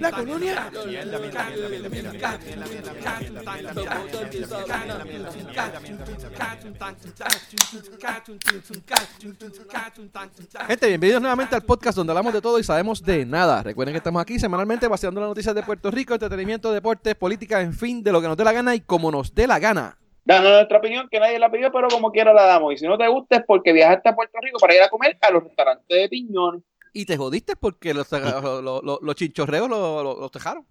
La colonia. Gente, bienvenidos nuevamente al podcast donde hablamos de todo y sabemos de nada. Recuerden que estamos aquí semanalmente vaciando las noticias de Puerto Rico, entretenimiento, deportes, política, en fin, de lo que nos dé la gana y como nos dé la gana. Dando nuestra opinión, que nadie la pidió, pero como quiera la damos. Y si no te gusta es porque viajaste a Puerto Rico para ir a comer a los restaurantes de piñones. Y te jodiste porque los, los, los, los chinchorreos los, los, los dejaron.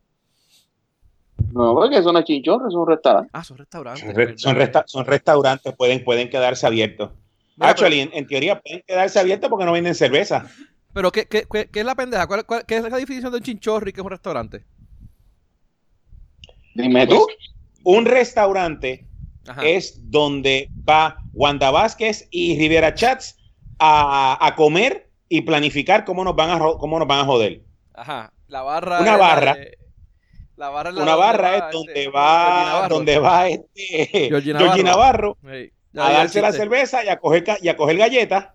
No, porque son chinchorros, son restaurantes. Ah, son restaurantes. Son, re- son resta- son restaurantes, pueden, pueden quedarse abiertos. Mira, Actually, en, en teoría pueden quedarse abiertos porque no venden cerveza. Pero, ¿qué, qué, qué, qué es la pendeja? ¿Cuál, cuál- qué es la definición de un chinchorro y qué es un restaurante? Dime tú. Un restaurante Ajá. es donde va Wanda Vázquez y Rivera Chats a, a comer y planificar cómo nos van a, cómo nos van a joder. Ajá. La barra. Una barra. de- la barra la Una donde barra va, es este, donde va, Navarro. donde va este Georgie Georgie Navarro. A darse la cerveza y a coger, y a coger galletas.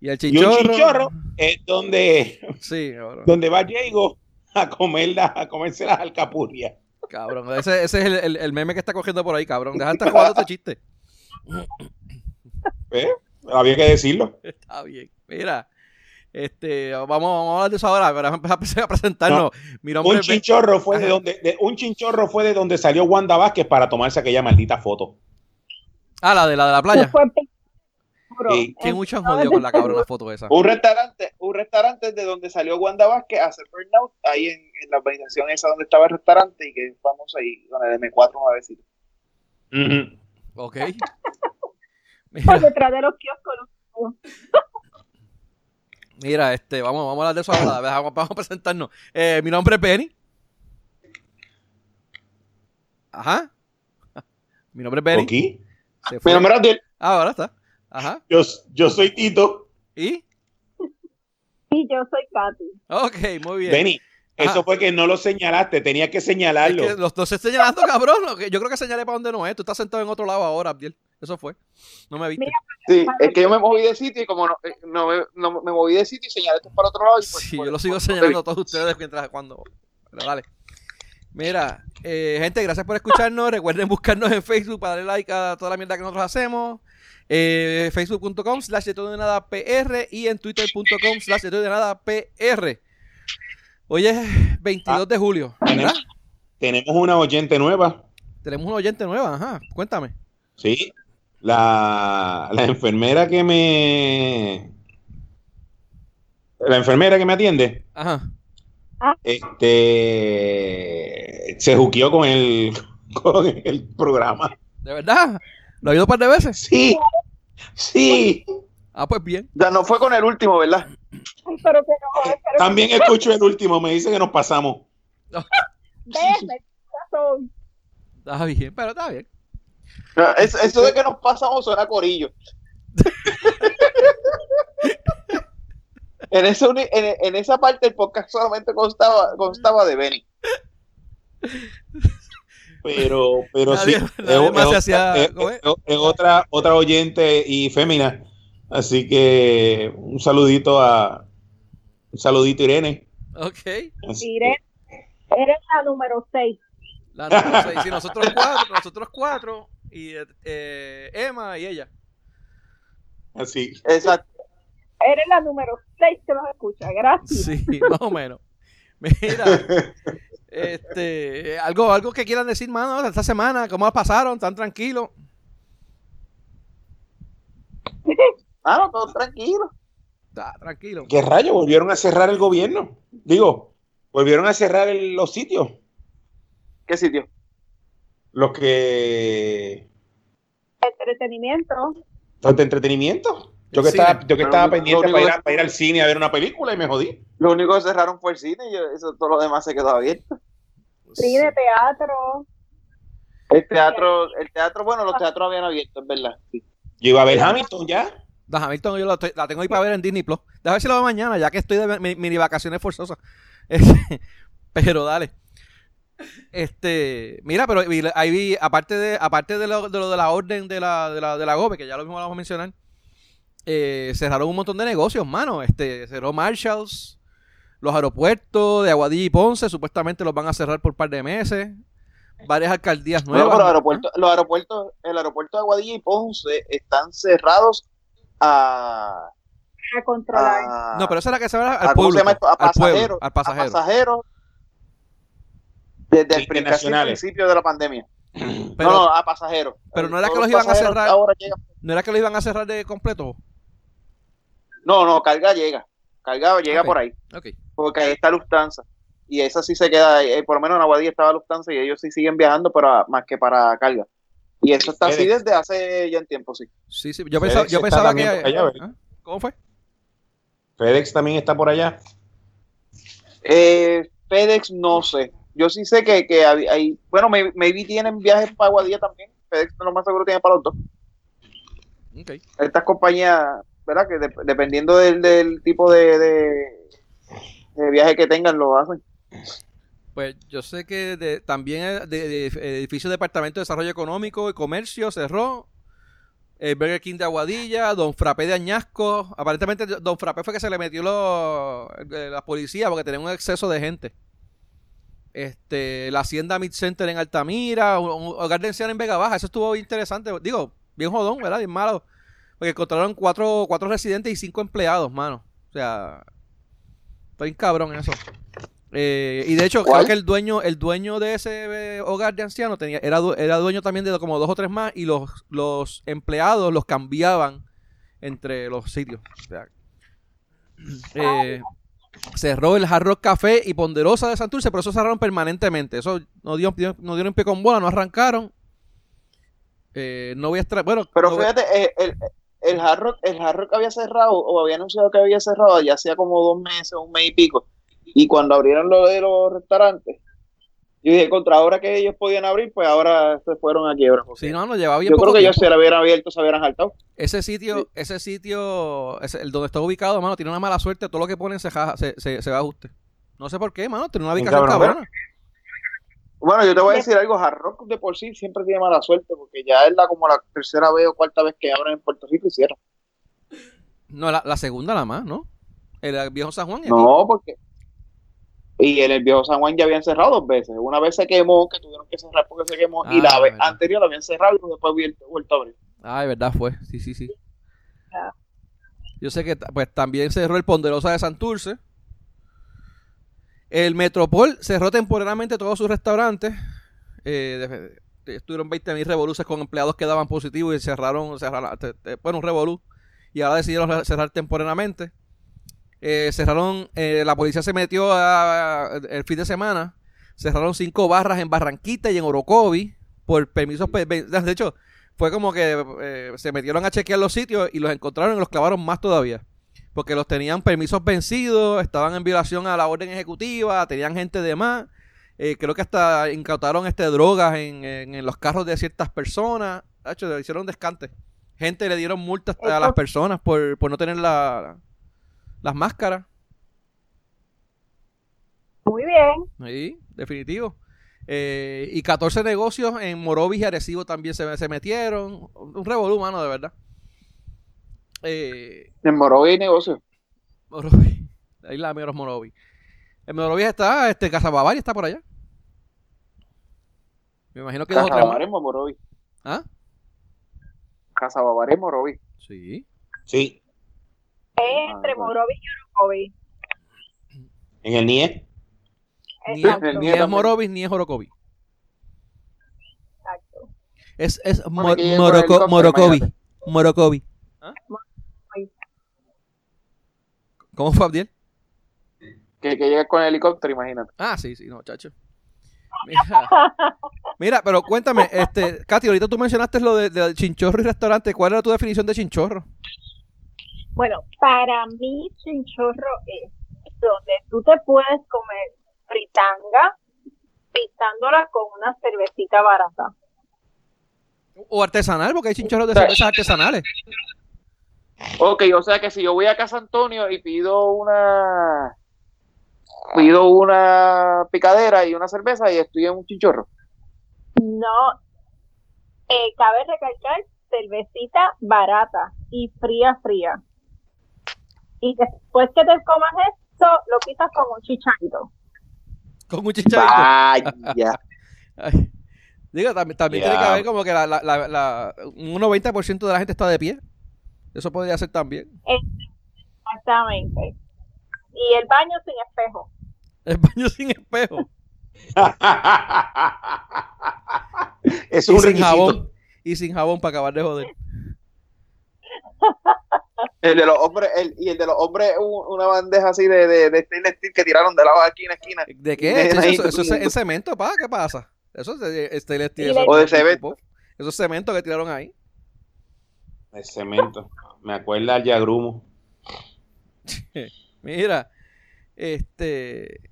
Y el Y un chinchorro. chinchorro es donde, Sí, donde va Diego a comer a comerse las alcapurrias. Cabrón. Ese, ese es el, el- el meme que está cogiendo por ahí, cabrón. Deja de estar jugando este chiste. ¿Eh? Había que decirlo. Está bien. Mira. Este, vamos, vamos a hablar de eso ahora, pero vamos a empezar a presentarnos. Mi nombre Un es chinchorro fue de donde de- un chinchorro fue de donde salió Wanda Vázquez para tomarse aquella maldita foto. Ah, la de la de la playa. Sí. Que jodido con la cabrona foto esa. Un restaurante, un restaurante de donde salió Wanda Vázquez a hacer burnout, ahí en, en la urbanización esa donde estaba el restaurante y que es famoso ahí, con el M4 nuevecito. Ujú. Ok. Por detrás de los kioscos. mira, este, vamos, vamos a hablar de eso ahora. Vamos, vamos a presentarnos. Eh, mi nombre es Benny. Ajá. Mi nombre es Benny. Aquí. Mi nombre es. Ah, ahora está. Ajá. Yo, yo soy Tito. ¿Y? Y yo soy Katy. Ok, muy bien. Benny, Ajá. eso fue que no lo señalaste, tenía que Es señalarlo. que los dos estoy señalando, cabrón. Yo creo que señalé para donde no es. Tú estás sentado en otro lado ahora, Abdiel. Eso fue. No me viste. Mira, Sí, es que yo me moví de sitio y como no, eh, no, me, no me moví de sitio y señalé esto para otro lado. Y pues, Sí, pues, yo lo sigo pues, señalando a todos ustedes mientras cuando. Pero dale. Mira, eh, gente, gracias por escucharnos. Recuerden buscarnos en Facebook para darle like a toda la mierda que nosotros hacemos. Eh, Facebook.com slash de todo de nada PR y en Twitter.com slash de todo de nada PR. Hoy es 22 de julio. ¿verdad? Tenemos, tenemos una oyente nueva. Tenemos una oyente nueva, ajá. Cuéntame. Sí. La, la enfermera que me. La enfermera que me atiende. Ajá. Este. Se juqueó con el, con el programa. ¿De verdad? ¿Lo ha oído un par de veces? Sí. Sí. Ah, pues bien. Ya no fue con el último, ¿verdad? Pero que no, pero También escucho el último. Me dice que nos pasamos. razón. Está bien, pero está bien. No, es- eso de que nos pasamos suena a corillo. en, en, en esa parte el podcast solamente constaba, constaba de Benny. Pero, pero sí. Nadie- es- otra, otra oyente y fémina. Así que un saludito a. Un saludito, Irene. Ok. Así Irene, eres la número 6. La número seis. Sí, nosotros cuatro, nosotros cuatro y eh, Emma y ella. Así. Exacto. Eres la número 6 que nos escucha. Gracias. Sí, más o menos. Mira, este, algo, algo que quieran decir, mano, esta semana, cómo la pasaron, tan tranquilos. Ah, no, todo tranquilo. Ah, tranquilo. ¿Qué rayo? Volvieron a cerrar el gobierno. Digo, volvieron a cerrar el- los sitios. ¿Qué sitio? Los que. Entretenimiento. Los de entretenimiento. Yo que estaba, yo que estaba pendiente único para ir, a, para ir al cine a ver una película y me jodí. Lo único que cerraron fue el cine y eso, todo lo demás se quedó abierto. Cine, teatro. El teatro, el teatro, bueno, los teatros habían abierto, es verdad. Sí. Yo iba a ver Hamilton ya. La Hamilton yo la, estoy- la tengo ahí para ver en Disney Plus. Déjame ver si lo veo mañana, ya que estoy de mi- mini vacaciones forzosas. Este, pero dale. Este, mira, pero vi- ahí vi, aparte de, aparte de lo, de lo de la orden de la, de la, de la GOBE, que ya lo mismo vamos a mencionar, eh, cerraron un montón de negocios, mano. Este, cerró Marshalls, los aeropuertos de Aguadilla y Ponce, supuestamente los van a cerrar por un par de meses. Varias alcaldías Bueno, nuevas. pero los aeropuertos, los aeropuertos, el aeropuerto de Aguadilla y Ponce están cerrados a, A controlar. a- No, pero esa es la que se va a- al ¿cómo público, se llama esto? A al pueblo, pasajeros, al pasajero. a pasajeros desde el principio de la pandemia. Pero, no, no, a pasajeros. pero no era que los iban a cerrar. Ahora. ¿No era que lo iban a cerrar de completo? No, no, carga llega. Carga llega por ahí. Porque ahí está Lufthansa. Y esa sí se queda, eh, por lo menos en Aguadilla estaba Lufthansa y ellos sí siguen viajando, pero a- más que para carga. Y eso está así desde hace ya en tiempo, sí. Sí, sí. Yo pensaba, yo pensaba que. allá. ¿Ah? ¿Cómo fue? FedEx también está por allá. Eh, FedEx no sé. Yo sí sé que, que hay, hay- bueno, may- maybe tienen viajes para Aguadilla también. FedEx lo más seguro tiene para los dos. Ok. Estas compañías, ¿verdad? Que de- dependiendo del, tipo de, de, viaje que tengan, lo hacen. Pues yo sé que también de, edificio Departamento de Desarrollo Económico y Comercio cerró. El Burger King de Aguadilla, Don Frappé de Añasco. Aparentemente Don Frappé fue que se le metió lo- eh, la policía porque tenía un exceso de gente. Este, la Hacienda Mid Center en Altamira, un, un de ancianos en Vega Baja. Eso estuvo interesante. Digo, bien jodón, ¿verdad? Bien malo. Porque encontraron cuatro, cuatro residentes y cinco empleados, mano. O sea, está bien cabrón eso. Eh, y de hecho, ¿Cuál? creo que el dueño, el dueño de ese eh, hogar de ancianos tenía, era, era dueño también de como dos o tres más y los, los empleados los cambiaban entre los sitios. O sea, eh, cerró el Hard Rock Café y Ponderosa de Santurce, pero eso cerraron permanentemente. Eso no dio, no dieron pie con bola, no arrancaron. Eh, no voy a estar. Bueno, Pero no fíjate, el, el, Hard Rock, el Hard Rock había cerrado o había anunciado que había cerrado ya hacía como dos meses, un mes y pico. Y cuando abrieron lo de los restaurantes, yo dije, contra ahora que ellos podían abrir, pues ahora se fueron a quiebra. Sí, no, nos llevaba bien yo creo que ellos se la hubieran abierto, se hubieran saltado. Ese sitio, Sí. ese sitio, ese- el donde está ubicado, mano, tiene una mala suerte. Todo lo que ponen se, jaja- se, se, se va a ajuste. No sé por qué, mano. Tiene una ubicación cabrón, cabrona. Bueno, yo te voy a decir algo, Hard Rock de por sí siempre tiene mala suerte, porque ya es la como la tercera vez o cuarta vez que abren en Puerto Rico y cierran. No, la, la segunda nada más, ¿no? El viejo San Juan. No, porque... Y en el viejo San Juan ya habían cerrado dos veces. Una vez se quemó, que tuvieron que cerrar porque se quemó, y Ah, la vez verdad. anterior la habían cerrado y después vuelto, vuelto a abrir. Ay, verdad fue. Sí, sí, sí. Ah. Yo sé que pues también cerró el Ponderosa de Santurce. El Metropol cerró temporalmente todos sus restaurantes. Eh, de- de- estuvieron 20 mil revoluces con empleados que daban positivo y cerraron, cerraron te- te- bueno, un revolú. Y ahora decidieron cerrar temporalmente. Eh, cerraron, eh, la policía se metió a- el fin de semana. Cerraron cinco barras en Barranquita y en Orocovi por permisos. pe- pe- De hecho, fue como que eh, se metieron a chequear los sitios y los encontraron y los clavaron más todavía. Porque los tenían permisos vencidos, estaban en violación a la orden ejecutiva, tenían gente de más. Eh, creo que hasta incautaron este drogas en, en- en los carros de ciertas personas. De hecho, le hicieron descante. Gente le dieron multas a las personas por, por no tener la, las máscaras. Muy bien. Sí, definitivo. Eh, y 14 negocios en Morovis y Arecibo también se, se metieron. Un revolú, mano, de verdad. Eh, En Morovi hay negocio. Morovis. Ahí la menos Morovis. En Morovis está, este, Casa Bavaria está por allá. Me imagino que dos o tres más. Casababaremo, Morovi. ¿Ah? Casababaremo, Morovi. Sí. Sí, Es Ah, entre. Morovi y Orocovi. en el NIE. Ni, Exacto. es, el ni es. Morovis ni es Orocovi. Exacto. Es, es Bueno, Mo- que llegue con Moroco- helicóptero, Morocovi. Morocovi. ¿Ah? ¿Cómo fue, Abdiel? Que, que llegue con el helicóptero, imagínate. Ah, sí, sí, no, chacho. Mira, mira, pero cuéntame, este, Katy, ahorita tú mencionaste lo de, de chinchorro y restaurante. ¿Cuál era tu definición de chinchorro? Bueno, para mí chinchorro es donde tú te puedes comer fritanga pisándola con una cervecita barata. O artesanal, porque hay chinchorros de cervezas artesanales. Ok, o sea que si yo voy a Casa Antonio y pido una pido una picadera y una cerveza y estoy en un chinchorro. No, eh, cabe recalcar cervecita barata y fría, fría. Y después que te comas esto, lo quitas con un chicharito. Con un chicharito. Vaya. Ay. Digo, también, también tiene que haber como que la, la, la, la- un 90% de la gente está de pie. Eso podría ser también. Exactamente. Y el baño sin espejo. El baño sin espejo. es y un sin requisito. jabón. Y sin jabón para acabar de joder. El de los hombres, el, y el de los hombres, un- una bandeja así de, de, de stainless steel que tiraron de lado de esquina a esquina. ¿De qué? Eso, eso- eso es en cemento, pa, ¿qué pasa? Eso es de, el estilo- Y le- O de cemento. Eso es cemento que tiraron ahí. El cemento. Me acuerda al Yagrumo. Mira, este,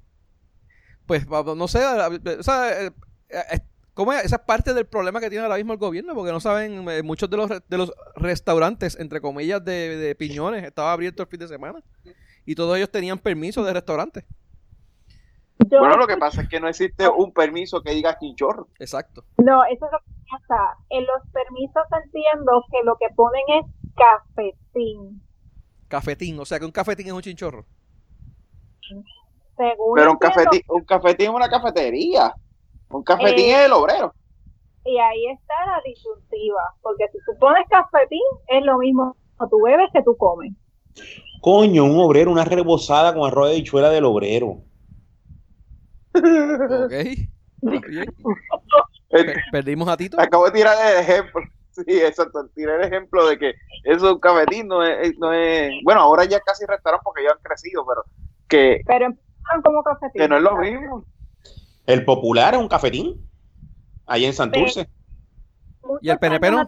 pues no sé, o sea, eh, eh, ¿cómo es? Esa es parte del problema que tiene ahora mismo el gobierno, porque no saben, eh, muchos de los, de los restaurantes, entre comillas, de, de piñones, estaban abiertos el fin de semana y todos ellos tenían permiso de restaurante. Yo Bueno, lo que pasa es que no existe un permiso que diga chinchorro. Exacto. No, eso es lo que En los permisos entiendo que lo que ponen es cafetín. Cafetín, o sea que un cafetín es un chinchorro. Según Pero un cafetín, un cafetín es una cafetería. Un cafetín Eh, es el obrero. Y ahí está la disyuntiva. Porque si tú pones cafetín, es lo mismo que tú bebes que tú comes. Coño, un obrero, una rebozada con arroz de bichuela del obrero. Ok. Está bien. Eh, Per- Perdimos a Tito. Acabo de tirar el ejemplo. Sí, exacto. Tiré el ejemplo de que eso es un cafetín, no es, no es. Bueno, ahora ya casi restaurante porque ya han crecido, pero que, Pero empiezan como cafetín. que no es lo mismo. El popular es un cafetín. Ahí en Santurce. Muchos ¿Y el PNP no?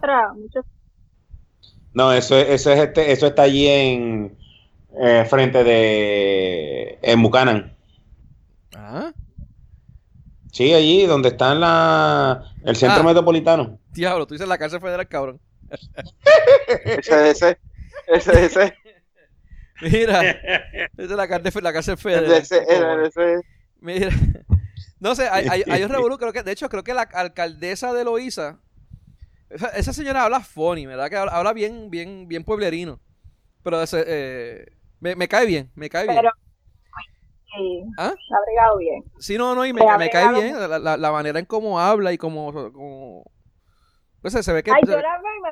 No, eso, es- eso, es este, eso está allí en eh, frente de en Buchanan. Ah, Sí, allí donde está en la, el centro Ah. metropolitano. diablo, tú dices la cárcel federal, cabrón. Ese, ese, ese, ese, Mira, esa es la, cárcel- la cárcel federal. ese, ese, ese- Mira, no sé, hay, hay, hay un revolú, creo que, de hecho, creo que la alcaldesa de Loíza, esa, esa señora habla funny, ¿verdad? Que habla, habla bien, bien, bien pueblerino. Pero ese, eh, me, me cae bien, me cae bien. Pero sí, ¿Ah? la ha bregado bien. Sí, no, no, y me, me cae bien la, la- la manera en cómo habla y cómo... cómo pues se ve que... Ay, yo la veo y me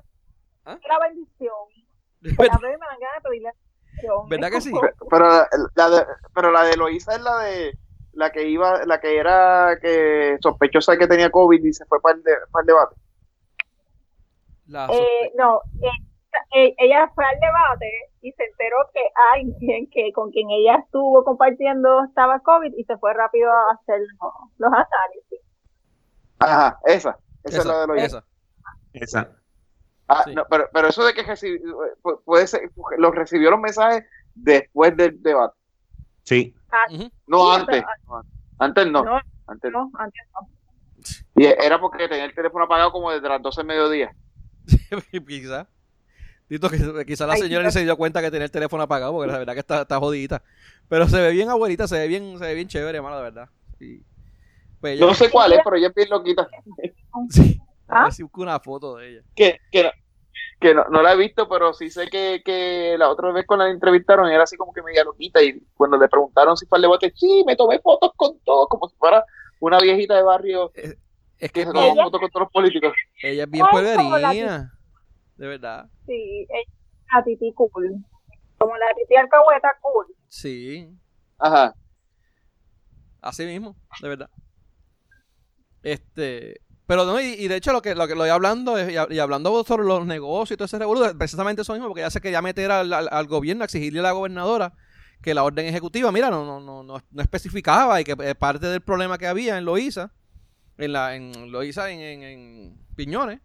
¿Ah? la bendición. Yo la veo y me dan ganas de pedirle bendición. ¿Verdad que sí? pero la, la de, pero la de Loíza es la de la que iba, la que era que sospechosa de que tenía COVID y se fue para el, de- para el debate. la Eh, no, eh, eh, ella fue al debate y se enteró que alguien que con quien ella estuvo compartiendo estaba COVID y se fue rápido a hacer los, los análisis. Ajá, esa, esa, sospe- es la de Loíza. esa. Esa. Ah, Sí. no, pero, pero eso de que recibi- pu- puede ser, los recibió los mensajes después del debate, Sí. Ah, no Sí, antes. pero- Antes no, No, antes no. no, antes no. Y era porque tenía el teléfono apagado como desde las 12 del mediodía. quizá. Dito que quizá la Ay, señora ni se dio cuenta que tenía el teléfono apagado, porque la verdad que está, está jodidita. Pero se ve bien abuelita, se ve bien, se ve bien chévere, mano, de verdad. Y, pues ella- No sé cuál es, pero ella es bien loquita. Sí. A ¿Ah? ver si busco una foto de ella. Que, que, no, que no, no la he visto, pero sí sé que, que la otra vez cuando la entrevistaron era así como que media loquita. Y cuando le preguntaron si fue al debate, sí, me tomé fotos con todo, como si fuera una viejita de barrio Es que que se bien- fotos con todos los políticos. ella es bien la pueblerina. De verdad. Sí, la titi cool. Como la titi alcahueta cool. Sí. Ajá. Así mismo, de verdad. Este, pero no, y, y de hecho lo que lo que lo voy hablando es, y, hab- y hablando sobre los negocios y todo ese revolución, precisamente eso mismo, porque ya se quería meter al, al- al gobierno, a exigirle a la gobernadora que la orden ejecutiva, mira, no, no, no, no, no especificaba y que eh, parte del problema que había en Loíza, en la, en Loíza, en, en, en Piñones,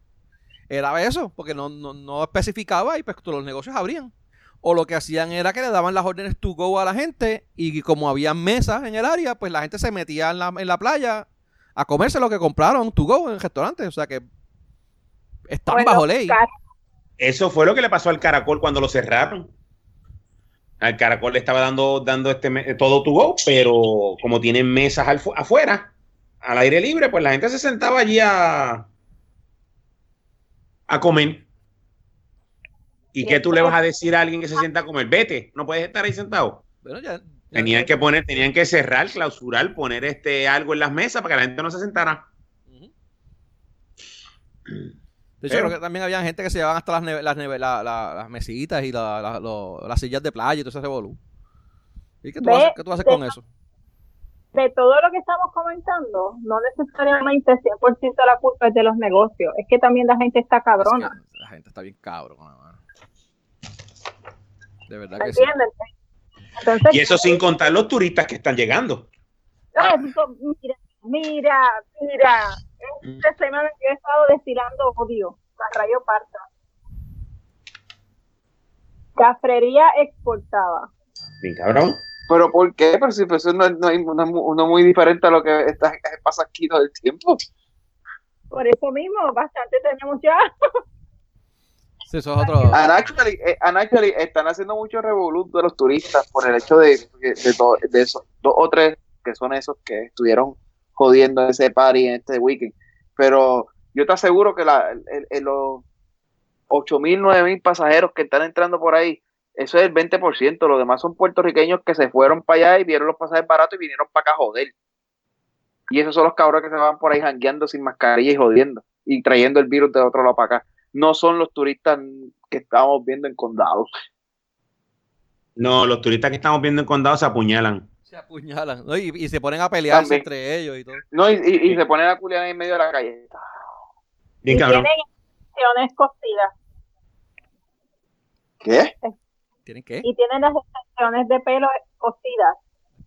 era eso, porque no, no, no especificaba y pues todos los negocios abrían. O lo que hacían era que le daban las órdenes to go a la gente y como había mesas en el área, pues la gente se metía en la, en la playa a comerse lo que compraron to go en el restaurante. O sea que están Bueno, bajo ley. Eso fue lo que le pasó al Caracol cuando lo cerraron. Al Caracol le estaba dando, dando este todo to go, pero como tienen mesas al fu- afuera, al aire libre, pues la gente se sentaba allí a, a comer. ¿Y qué tú le vas a decir a alguien que se sienta a comer? Vete, no puedes estar ahí sentado. Bueno, ya, ya- Tenían que poner, tenían que cerrar, clausurar, poner este algo en las mesas para que la gente no se sentara. Ujú. De hecho, Pero- creo que también había gente que se llevaban hasta las, neve- las, neve- la- la- las mesitas y la- la- lo- las sillas de playa y todo ese revolú. ¿Y qué tú, Ve, haces, qué tú haces con eso? De todo lo que estamos comentando, no necesariamente 100% la culpa es de los negocios, es que también la gente está Es cabrona, que la gente está bien cabrona, mano. De verdad que sí. Entonces, Y eso sin contar los turistas que están llegando. Ah, eso, mira, mira, mira, esta semana yo he estado destilando odio, la rayo parta. Cafrería exportada. Bien, cabrón. Pero ¿por qué? Pero si pues, eso no, es- no, hay- no no muy diferente a lo que está, pasa aquí todo el tiempo. Por eso mismo, bastante tenemos ya. Sí, eso es otro. And actually, eh, and actually, están haciendo mucho revolut de los turistas por el hecho de, de, esos dos o tres que son esos que estuvieron jodiendo ese party en este weekend. Pero yo te aseguro que la, el- el- los 8 mil, 9 mil pasajeros que están entrando por ahí, eso es el 20%. Los demás son puertorriqueños que se fueron para allá y vieron los pasajes baratos y vinieron para acá a joder. Y esos son los cabrones que se van por ahí jangueando sin mascarilla y jodiendo y trayendo el virus de otro lado para acá no son los turistas que estamos viendo en condados. No, los turistas que estamos viendo en condado se apuñalan. Se apuñalan. ¿no? Y, y se ponen a pelearse También. entre ellos y todo. No, y, y- y se ponen a culiar en medio de la calle. Bien, y cabrón. tienen cosidas. ¿Qué? ¿Tienen qué? Y tienen las extensiones de pelo cosidas.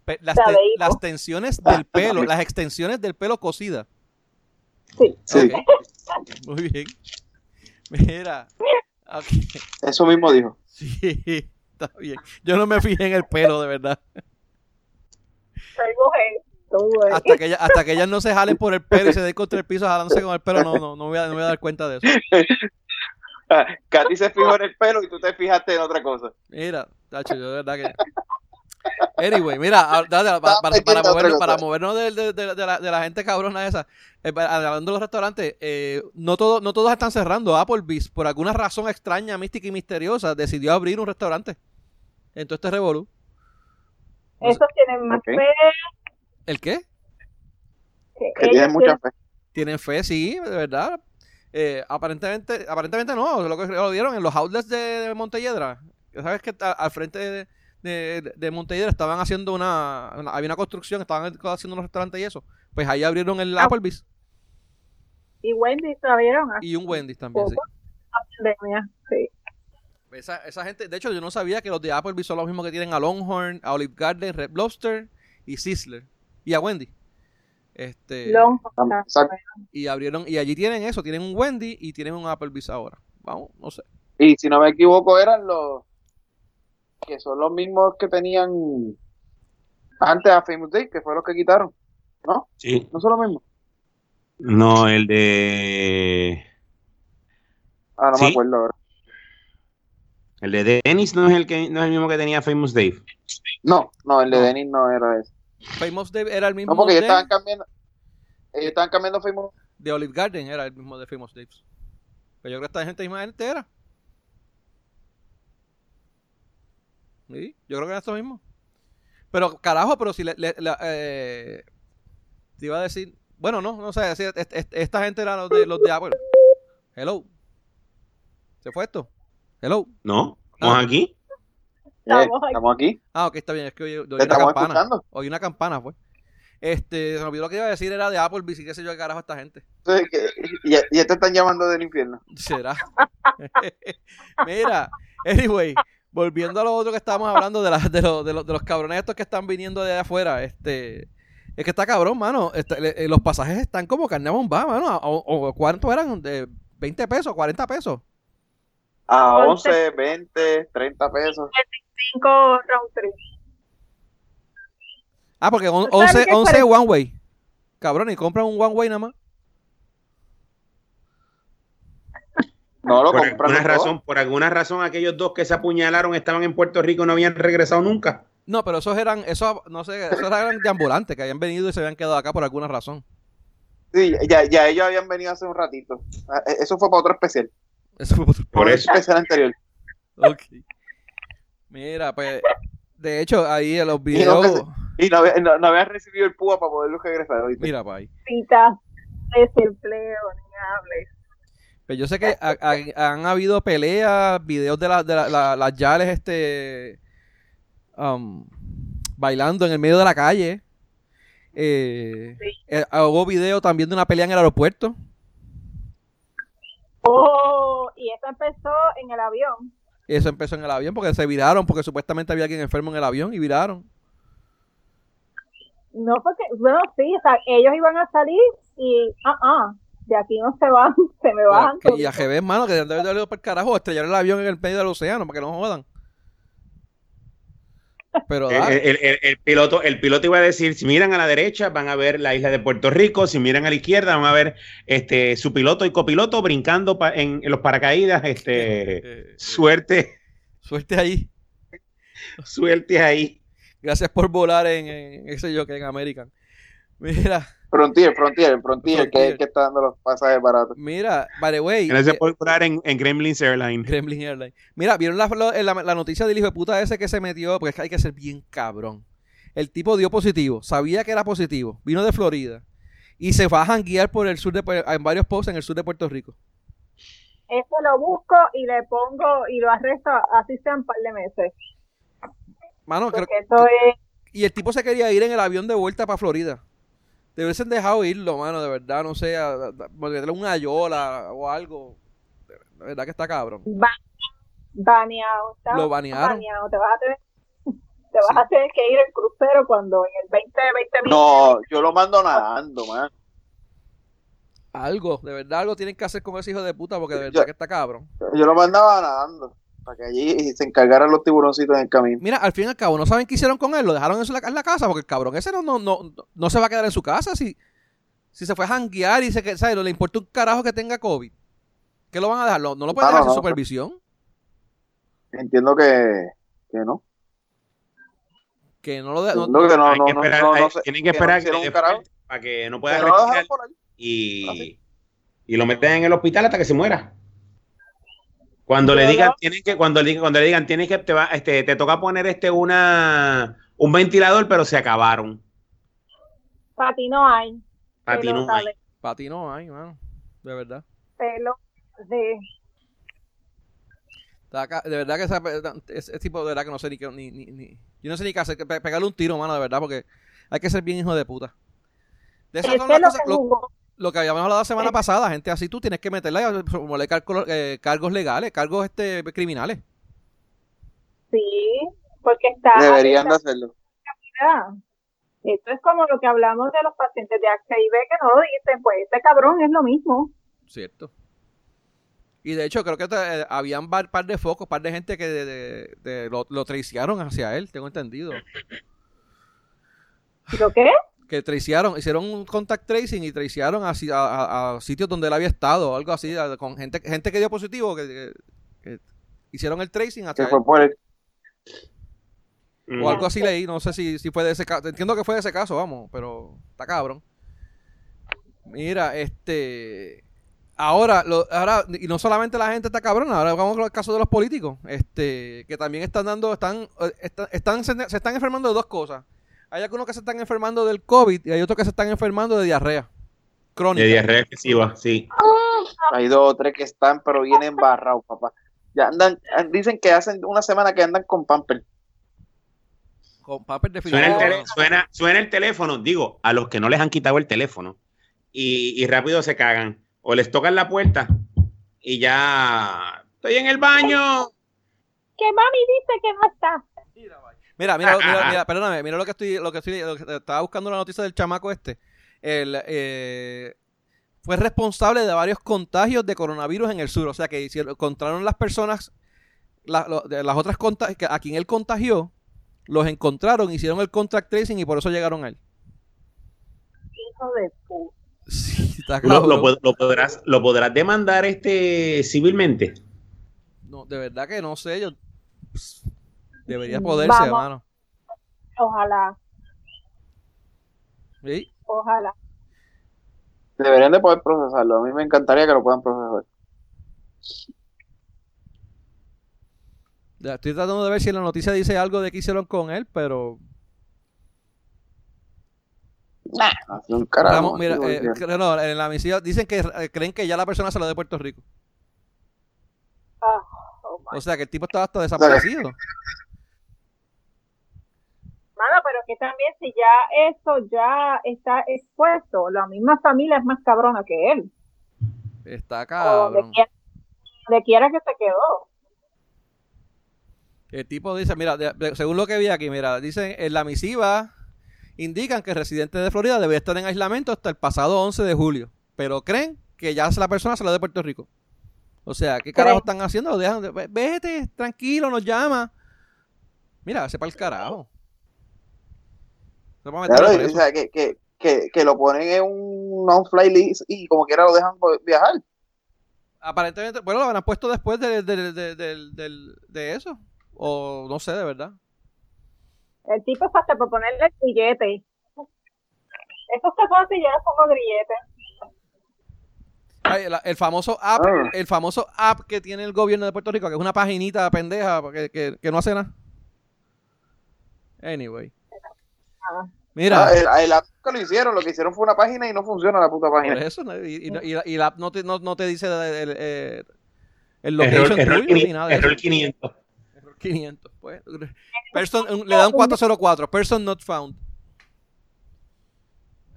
Pe- las, te- las tensiones del pelo, las extensiones del pelo cosidas. Sí. Sí. Muy bien. Mira. Eso mismo dijo. Sí, está bien. Yo no me fijé en el pelo, de verdad. Soy mujer. Hasta que, ella- hasta que ellas no se jalen por el pelo y se den contra el piso jalándose con el pelo, no, no, no, voy a, no voy a dar cuenta de eso. Ah, Katy se fijó en el pelo y tú te fijaste en otra cosa. Mira, tacho, yo de verdad que. Anyway, mira, a- dale, para, para, para movernos, para movernos de, de- de- de la, de la gente cabrona esa, eh, para- hablando de los restaurantes, eh, no, todo, no todos están cerrando. Applebee's, por alguna razón extraña, mística y misteriosa, decidió abrir un restaurante. Entonces este revolú. Esos tienen más fe ¿El qué? que Que tiene ellos mucha fe. Tienen fe, sí, de verdad. Eh, aparentemente, aparentemente no, lo que lo dieron en los outlets de, de Montelledra. ¿Sabes que a- al frente de, de, de Montelledra estaban haciendo una, una- Había una construcción, estaban haciendo unos restaurantes y eso. Pues ahí abrieron el Ah. Applebee's Y Wendy se abrieron y un Wendy's también, poco. Sí. Esa, esa gente, de hecho, yo no sabía que los de Applebee's son los mismos que tienen a Longhorn, a Olive Garden, Red Lobster y Sizzler. Y a Wendy. Este, Long- Exacto. y abrieron, y allí tienen eso, tienen un Wendy y tienen un Applebee's ahora. Vamos, no sé. Y si no me equivoco, eran los que son los mismos que tenían antes a Famous Day, que fue los que quitaron. ¿No? Sí. No son los mismos. No, el de. Ah, no Sí. me acuerdo ahora. El de Dennis no es el que no es el mismo que tenía Famous Dave. No, no, el de No. Denis no era ese. Famous Dave era el mismo No, porque ellos estaban cambiando. Ellos estaban cambiando Famous de Olive Garden, era el mismo de Famous Dave's. Pero yo creo que esta gente misma gente era. Sí, yo creo que era esto mismo. Pero carajo, pero si le, le- eh, te iba a decir, bueno, no, no sé, si esta gente era los de los de Apple. Hello. ¿Se fue esto? Hello. ¿No? ¿Estamos Ah. aquí? Eh, Estamos aquí. estamos aquí. Ah, ok, está bien, es que oí, una campana. escuchando. Oí una campana, fue. Este, se me olvidó lo que iba a decir, era de Applebee's y qué sé yo, qué carajo esta gente. Y, y ya te están llamando del infierno. Será. Mira, anyway, volviendo a lo otro que estábamos hablando de, la- de, los- de los, de los cabrones estos que están viniendo de allá afuera, este, es que está cabrón, mano. Le- eh, los pasajes están como carne a bomba, mano. O, o- ¿Cuánto eran? De 20 pesos, 40 pesos. A Once. 11, 20, 30 pesos. Cinco round trip. Ah, porque on- ¿Tú sabes 11, qué es 11 parecido? one way. Cabrón, y compran un one way nada más. No lo Por compran alguna razón, por alguna razón, aquellos dos que se apuñalaron estaban en Puerto Rico y no habían regresado nunca. No, pero esos eran, esos, no sé, esos eran de ambulantes que habían venido y se habían quedado acá por alguna razón. Sí, ya, ya ellos habían venido hace un ratito. Ah, eh, Eso fue para otro especial. Eso fue otro- Por Para el eso. especial anterior. Ok. Mira, pues, de hecho, ahí en los Y no, videos... Y no, había- no, no habían recibido el PUA para poderlo regresar. ¿oíste? Mira, pa' ahí. Citas, desempleo, ni hables. Pero yo sé que ha- ha- han habido peleas, videos de, la- de la- la- las yales este, um, bailando en el medio de la calle. Eh, Sí. eh, hubo video también de una pelea en el aeropuerto. Oh, y eso empezó en el avión. Eso empezó en el avión porque se viraron, porque supuestamente había alguien enfermo en el avión y viraron. No, porque, bueno, sí, o sea, ellos iban a salir y, ah, ah, de aquí no se van, se me bajan. Que- y a. GB, hermano, que deben de haber ido por carajo, estrellar el avión en el medio del océano para que no jodan. Pero El, dale. el- el- el piloto, el piloto iba a decir, si miran a la derecha van a ver la isla de Puerto Rico, si miran a la izquierda van a ver este su piloto y copiloto brincando pa- en, en los paracaídas, este Eh, eh, suerte, suerte ahí. suerte ahí. Gracias por volar en, en que en American. Mira, Frontier, Frontier, Frontier, que Frontier. es el que está dando los pasajes baratos. mira, by the way, Gracias eh, por volar en, en Gremlins Airlines. Gremlin Airlines. Mira, ¿vieron la, la- la noticia del hijo de puta ese que se metió? Porque es que hay que ser bien cabrón. El tipo dio positivo, sabía que era positivo, vino de Florida y se va a janguear por el sur de Pu- en varios posts en el sur de Puerto Rico. Eso lo busco y le pongo y lo arresto, así sean un par de meses. Mano, creo- eso es, y el tipo se quería ir en el avión de vuelta para Florida. Te hubiesen dejado irlo, mano, de verdad, no sé, a, a- a- meterle una yola o algo. De verdad que está cabrón. ba- baneado. está Lo banearon. baneado. Te vas a tener, te vas a tener que ir en crucero cuando en el 2020 No, yo lo mando nadando, man. Algo, de verdad, algo tienen que hacer con ese hijo de puta porque de verdad Yo- que está cabrón. Yo lo mandaba nadando. Para que allí se encargaran los tiburoncitos en el camino. Mira, al fin y al cabo, no saben qué hicieron con él, lo dejaron en, su- en la casa, porque el cabrón ese no, no, no, no se va a quedar en su casa si, si se fue a janguear y se que, ¿sabes? No le importa un carajo que tenga COVID. ¿Qué lo van a dejar? No, no lo pueden Ah, no, dejar sin no. supervisión. Entiendo que, que no. Que no lo de- no- que no, no, que no, esperar, no, hay- no sé, tienen que que no esperar que para que no pueda Que no lo dejaron respirar por ahí. y, Así. y lo meten en el hospital hasta que se muera. Cuando le digan, tienen que, cuando le, cuando le digan, tienes que, te va, este, te toca poner este una un ventilador, pero se acabaron. para ti no hay. Para ti no hay. Para ti no hay, mano. De verdad. pelo de De verdad que esa- ese, tipo de verdad que no sé ni qué, ni, ni, ni- Yo no sé ni qué hacer. pegarle un tiro, mano, de verdad, porque hay que ser bien hijo de puta. De esas son es las cosas- lo. Lo que habíamos hablado la semana Eh. pasada, gente así, tú tienes que meterle a formular cargos, eh, cargos legales, cargos este criminales. Sí, porque está Deberían de hacerlo. Esto es como lo que hablamos de los pacientes de HIV que no lo dicen, pues este cabrón es lo mismo. Cierto. Y de hecho, creo que te- habían un par de focos, par de gente que de- de- de- lo, lo traiciaron hacia él, tengo entendido. ¿Lo qué? Que traiciaron, hicieron un contact tracing y traiciaron hacia, a, a sitios donde él había estado, o algo así, a- con gente, gente que dio positivo, que, que- que hicieron el tracing él. fue por el, O algo así leí, no sé si, si fue de ese caso. Entiendo que fue de ese caso, vamos, pero está cabrón. Mira, este. Ahora, lo, ahora, y no solamente la gente está cabrona, ahora vamos con el caso de los políticos, este, que también están dando, están, eh, están, están- se, se están enfermando de dos cosas. Hay algunos que se están enfermando del COVID y hay otros que se están enfermando de diarrea crónica. De diarrea excesiva, sí. hay dos o tres que están, pero vienen embarrados, papá. Ya andan, dicen que hacen una semana que andan con pamper. Con papel de Suena el, fideo. tele- suena, suena el teléfono, digo, a los que no les han quitado el teléfono y, y rápido se cagan. O les tocan la puerta y ya estoy en el baño. Que mami dice que no está. Mira, mira, mira, mira, perdóname, mira lo que estoy, lo que estoy, lo que- estaba buscando la noticia del chamaco este. El, eh, fue responsable de varios contagios de coronavirus en el sur. O sea que hicieron, encontraron las personas, la- lo- de las otras a quien él contagió, los encontraron, hicieron el contact tracing y por eso llegaron a él. Hijo de puta. Sí, está Lo, lo lo podrás, lo podrás demandar este civilmente. No, de verdad que no sé, yo debería poderse, Vamos. hermano. Ojalá, ¿Sí? ojalá. Deberían de poder procesarlo. A mí me encantaría que lo puedan procesar. Ya, Estoy tratando de ver si en la noticia dice algo de qué hicieron con él, pero Nah, un carajo. Mira, eh, no, en la misiva dicen que eh, creen que ya la persona se lo de Puerto Rico. Ah, oh O sea, que el tipo estaba hasta desaparecido. Mano, pero que también si ya eso ya está expuesto, la misma familia es más cabrona que él. Está cabrón. donde quiera que se quedó. El tipo dice, mira, de- de- según lo que vi aquí, mira, dicen en la misiva indican que residentes de Florida debe estar en aislamiento hasta el pasado 11 de julio, pero creen que ya la persona se lo de Puerto Rico. O sea, ¿qué carajo están haciendo? Dejan de- ve- vete, tranquilo, nos llama. Mira, sepa el carajo. Claro, o sea, que, que, que, que lo ponen en un non-fly list y como quiera lo dejan viajar. Aparentemente, bueno, lo habrán puesto después de, de, de, de- eso. O no sé, de verdad. El tipo es hasta por ponerle el grillete. Esos tapones ya como grillete. Ay, la- el famoso app, Ah. el famoso app que tiene el gobierno de Puerto Rico, que es una paginita pendeja que, que, que no hace nada. Anyway. Mira, Ah, el, el app que lo hicieron, lo que hicieron fue una página y no funciona la puta por página. eso, ¿no? y, y, la- y la app no te, no, no te dice el, el, eh, el Error, location error tuyo ni 500, nada de error eso. 500. Error 500, pues. Person, un- le dan 404, person not found.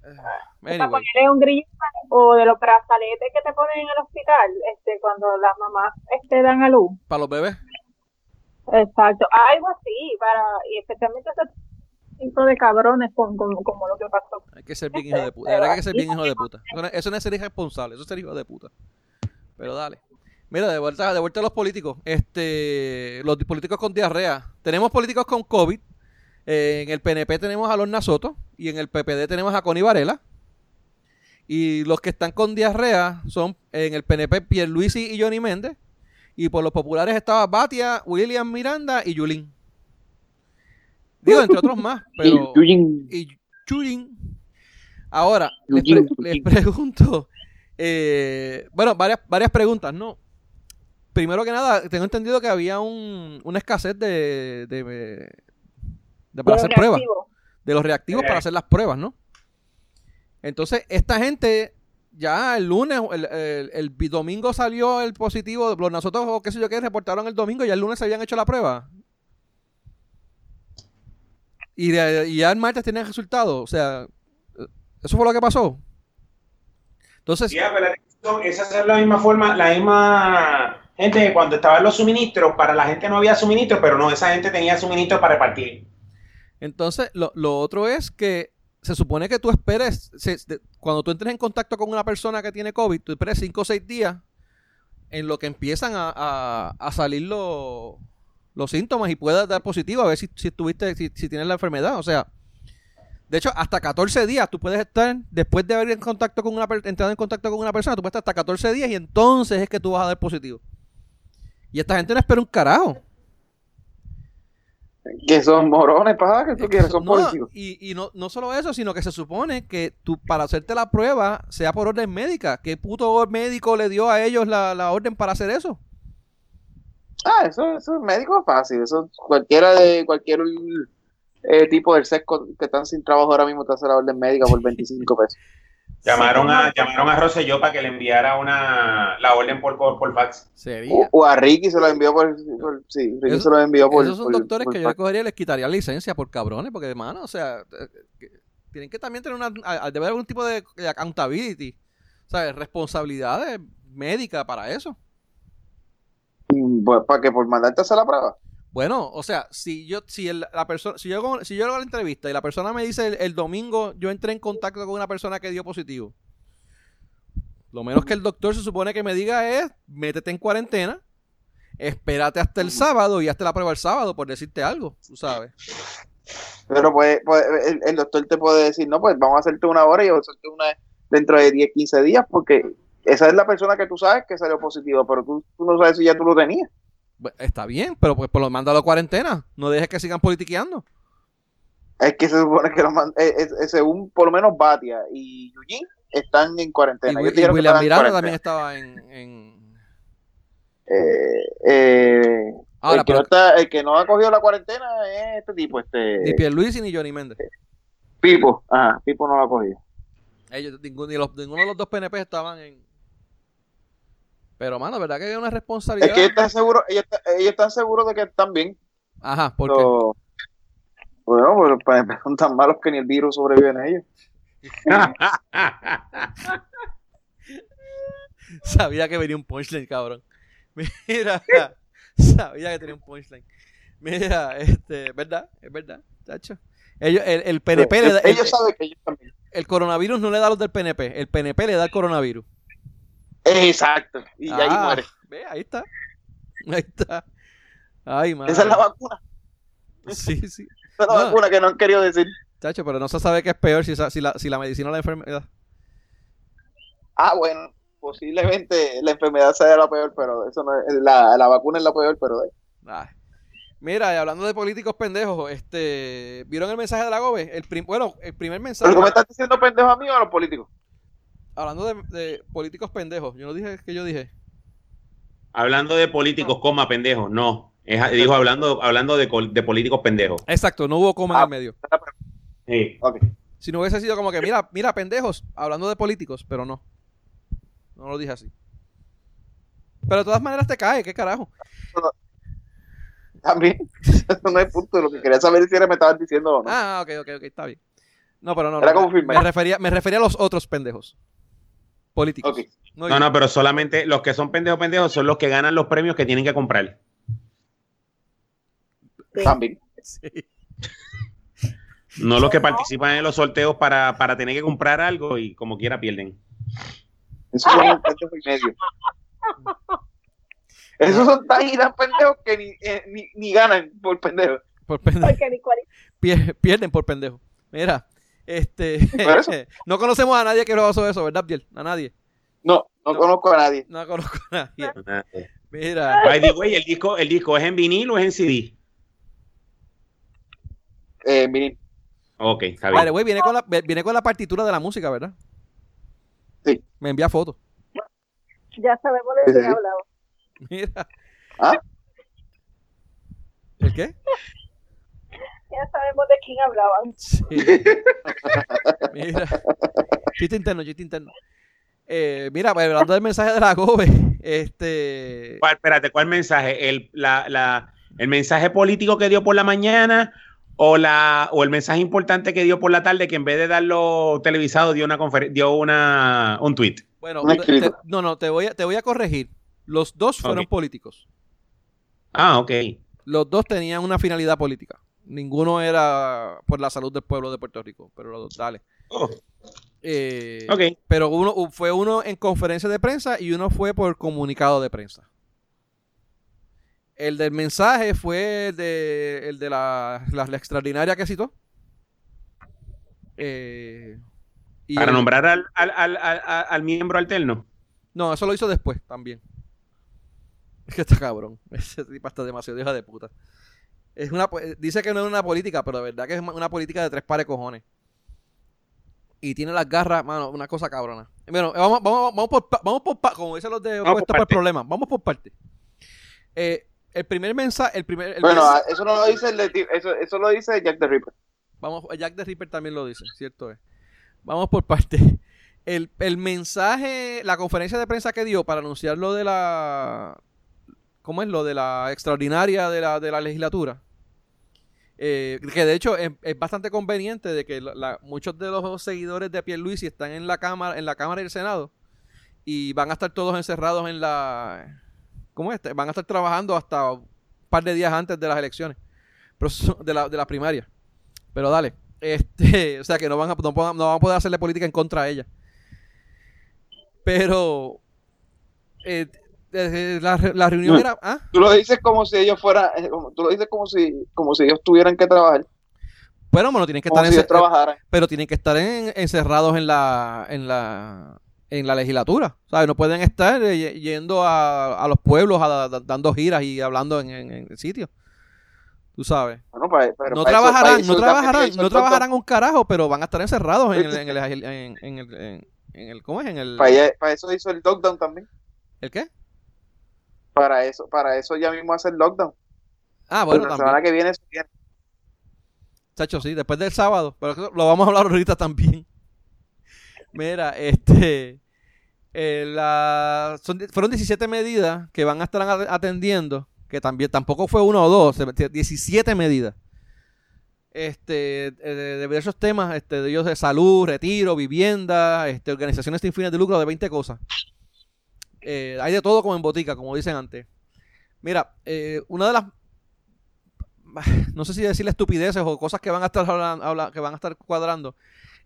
Eh, Para ponerle un grillete o de los brazaletes que te ponen en el hospital este cuando las mamás este, dan a luz. para los bebés. Exacto, algo así, para y especialmente tipo de cabrones con, con- como lo que pasó. Hay que ser bien hijo de puta. Hay que ser bien hijo de puta. Eso no es ser irresponsable, eso es ser hijo de puta. Pero dale. Mira, de vuelta, de vuelta a los políticos. Este, los políticos con diarrea. Tenemos políticos con COVID. Eh, en el PNP tenemos a Lorna Soto y en el PPD tenemos a Connie Varela. Y los que están con diarrea son en el PNP Pierluisi y Johnny Méndez. Y por los populares estaba Batia, William Miranda y Yulín. Digo, entre otros más, pero Y Eugene- y Churin. Ahora, les, pre- pregunto, eh, bueno, varias, varias preguntas, ¿no? Primero que nada, tengo entendido que había un, una escasez de, de, de- para Los hacer pruebas, reactivos. de los reactivos para hacer las pruebas, ¿no? Entonces, esta gente, ya el lunes, el, el- domingo salió el positivo, los nosotros, o qué sé yo qué, reportaron el domingo y ya el lunes se habían hecho la prueba. Y, de- y ya el martes tienen resultados. O sea, eso fue lo que pasó. Entonces, que son- esa es la misma forma, la misma gente que cuando estaban los suministros, para la gente no había suministros, pero no, esa gente tenía suministros para repartir. entonces lo, lo otro es que se supone que tú esperes, se- de- cuando tú entres en contacto con una persona que tiene COVID, tú esperes 5 o 6 días en lo que empiezan a, a- a salir los, los síntomas y puedas dar positivo a ver si, si tuviste, si, si tienes la enfermedad. O sea, de hecho, hasta 14 días tú puedes estar, después de haber en contacto con una, entrado en contacto con una persona, tú puedes estar hasta 14 días y entonces es que tú vas a dar positivo. Y esta gente no espera un carajo. Que son morones, paja, que tú quieres, son No, políticos. y y no, no solo eso, sino que se supone que tú, para hacerte la prueba, sea por orden médica. ¿Qué puto médico le dio a ellos la, la orden para hacer eso? Ah, eso, eso es médico fácil. Eso cualquiera de cualquier eh, tipo del sesco que están sin trabajo ahora mismo te hace la orden médica por 25 pesos. Llamaron a, llamaron a Rosselló para que le enviara una, la orden por, por, por fax. Sería. O, o a Ricky se lo envió por, por- sí, Ricky Eso- se lo envió por. Esos son por- doctores por que yo le cogería y les quitaría licencia por cabrones, porque, hermano, o sea, eh, que- tienen que también tener una. a- Debe haber algún tipo de de accountability, ¿sabes? Responsabilidades médicas para eso. Pues para que por mandarte a hacer la prueba. Bueno, o sea, si yo, si el- la persona, si yo hago, si yo hago la entrevista y la persona me dice el, el domingo yo entré en contacto con una persona que dio positivo, lo menos que el doctor se supone que me diga es métete en cuarentena, espérate hasta el sábado y hazte la prueba el sábado, por decirte algo, tú sabes. Pero pues, pues, el, el doctor te puede decir, no, pues vamos a hacerte una hora y vamos a hacerte una dentro de 10, 15 días, porque esa es la persona que tú sabes que salió positivo, pero tú, tú no sabes si ya tú lo tenías. Bu- Está bien, pero pues por lo mándalo a cuarentena, no dejes que sigan politiqueando. Es que se supone que eh, eh, eh, según por lo menos Batia y Eugene están en cuarentena. Y William Miranda también estaba en, en- Eh, eh, Ahora, el, que no pero está, el que no ha cogido la cuarentena es este tipo, este ni Pierluisi ni Johnny Méndez. Pipo. Ajá, Pipo no lo ha cogido. Ellos, ninguno, ni los- ninguno de los dos PNP estaban en. Pero, mano, ¿verdad que hay una responsabilidad? Es que ellos están seguros, ellos, están- ellos están seguros de que están bien. Ajá, porque. So, bueno, pues para empezar, son tan malos que ni el virus sobrevive en ellos. Sabía que venía un punchline, cabrón. Mira, sabía que tenía un punchline. Mira, este, ¿verdad? Es verdad, tacho. Ellos, el, el PNP le da, el, ellos saben que ellos bien. el coronavirus no le da a los del PNP, el PNP le da el coronavirus. Exacto. Y ahí Ah, muere. Ve, ahí está. Ahí está. Ay, madre. Esa es la vacuna. Sí, sí. Esa es la No. vacuna que no han querido decir. Tacho, pero no se sabe qué es peor si, la, si la medicina o la enfermedad. Ah, bueno, posiblemente la enfermedad sea la peor, pero eso no es, la, la vacuna es la peor, pero Ay. Mira, y hablando de políticos pendejos, este, ¿vieron el mensaje de la GOBE? El prim- bueno, el primer mensaje. ¿Pero tú me estás diciendo pendejo a mí o a los políticos? Hablando de, de políticos pendejos, yo no dije que yo dije. hablando de políticos, coma pendejo. No. Es- dijo hablando, hablando de, políticos pendejos. Exacto, no hubo coma en Ah. el medio. Sí. Ok. Si no hubiese sido como que, mira, mira, pendejos, hablando de políticos, pero no. No lo dije así. Pero de todas maneras te cae, ¿qué carajo? También. Eso no es punto. Lo que quería saber es si era me estabas diciendo o no. Ah, ok, ok, ok, está bien. No, pero no, Era no, como me, firmar. me refería, me refería a los otros pendejos. Políticos. No, No, pero solamente los que son pendejos pendejos son los que ganan los premios que tienen que comprar. También. Sí. No los que participan en los sorteos para, para tener que comprar algo y como quiera pierden. Esos son un pendejo y medio. Esos son tan y tan pendejos que ni, eh, ni, ni ganan por pendejo. Por pendejo. Pier- pierden por pendejo. Mira, este. No conocemos a nadie que lo hizo eso, ¿verdad, Biel? A nadie. No, no, No. conozco a nadie. No conozco a nadie. Mira. By the way, el disco, el disco es en vinil o es en CD. Eh, miren, Ok, está Vale, bien. güey, viene con la, viene con la partitura de la música, ¿verdad? Sí. Me envía fotos. Ya sabemos de qué sí. hablaba. Mira. ¿Ah? ¿El qué? Ya sabemos de quién hablaban. Sí. Mira. Chiste interno, chiste interno. Eh, mira, pues, hablando del mensaje de la GOBE, este. ¿Cuál- espérate, ¿cuál mensaje? ¿El, la, la- ¿El mensaje político que dio por la mañana o, la, o el mensaje importante que dio por la tarde que en vez de darlo televisado dio una dio una, un tweet? Bueno, te- no, no, te voy, a, te voy a corregir. Los dos fueron políticos. Ah, ok. Los dos tenían una finalidad política. Ninguno era por la salud del pueblo de Puerto Rico, pero los dos, dale. Oh, Eh, ok. Pero uno fue uno en conferencia de prensa y uno fue por comunicado de prensa. El del mensaje fue el de, el de la, la- la extraordinaria que citó. Eh, y Para el- nombrar al, al, al, al, al miembro alterno. No, eso lo hizo después también. Es que está cabrón. Ese tipo está demasiado hija de puta. Es una, dice que no es una política, pero de verdad que es una política de tres pares de cojones. Y tiene las garras, mano, una cosa cabrona. Bueno, vamos, vamos, vamos por, vamos por como dicen los de Vamos por por parte. problemas. Vamos por parte. Eh, el primer mensaje, el primer, el Bueno, mens- ah, eso no lo dice el de eso, eso lo dice Jack the Ripper. Vamos, Jack the Ripper también lo dice, cierto es. Vamos por parte. El, el mensaje, la conferencia de prensa que dio para anunciar lo de la. ¿Cómo es? Lo de la extraordinaria de la, de la legislatura. Eh, que de hecho es, bastante conveniente de que muchos de los seguidores de Pierluisi están en la cámara, en la cámara y el senado y van a estar todos encerrados en la ¿cómo es? Van a estar trabajando hasta un par de días antes de las elecciones, de la, de la primaria. Pero dale. Este, o sea que no van a, no, no van a poder hacerle política en contra a ella. Pero eh, la, la reunión No. era. ¿ah? Tú lo dices como si ellos fueran, eh, tú lo dices como si, como si ellos tuvieran que trabajar, Bueno, bueno, tienen que como estar si en, ellos trabajaran. pero tienen que estar en- encerrados en la, en la en la legislatura, ¿sabes? No pueden estar eh, yendo a, a los pueblos, a, da- dando giras y hablando en, en, en sitios. Tú sabes. Bueno, pa- pero no eso- trabajarán, eso no trabajarán, no trabajarán un carajo, pero van a estar encerrados en el, en el, en, en el, el- ¿cómo es? En el, Para, para eso hizo el lockdown también. ¿el qué? Para eso, para eso ya mismo hace el lockdown. Ah, bueno, la también. semana que viene viene. Chacho, sí, después del sábado. Pero lo vamos a hablar ahorita también. Mira, este. eh, la- son, fueron 17 medidas que van a estar atendiendo. Que también tampoco fue uno o dos, se- 17 medidas. Este, eh, de, de diversos temas, este, de ellos de salud, retiro, vivienda, este, organizaciones sin fines de lucro, de 20 cosas. Eh, hay de todo como en botica, como dicen antes. Mira, eh, una de las no sé si decirle estupideces o cosas que van a estar hablan- habla- que van a estar cuadrando,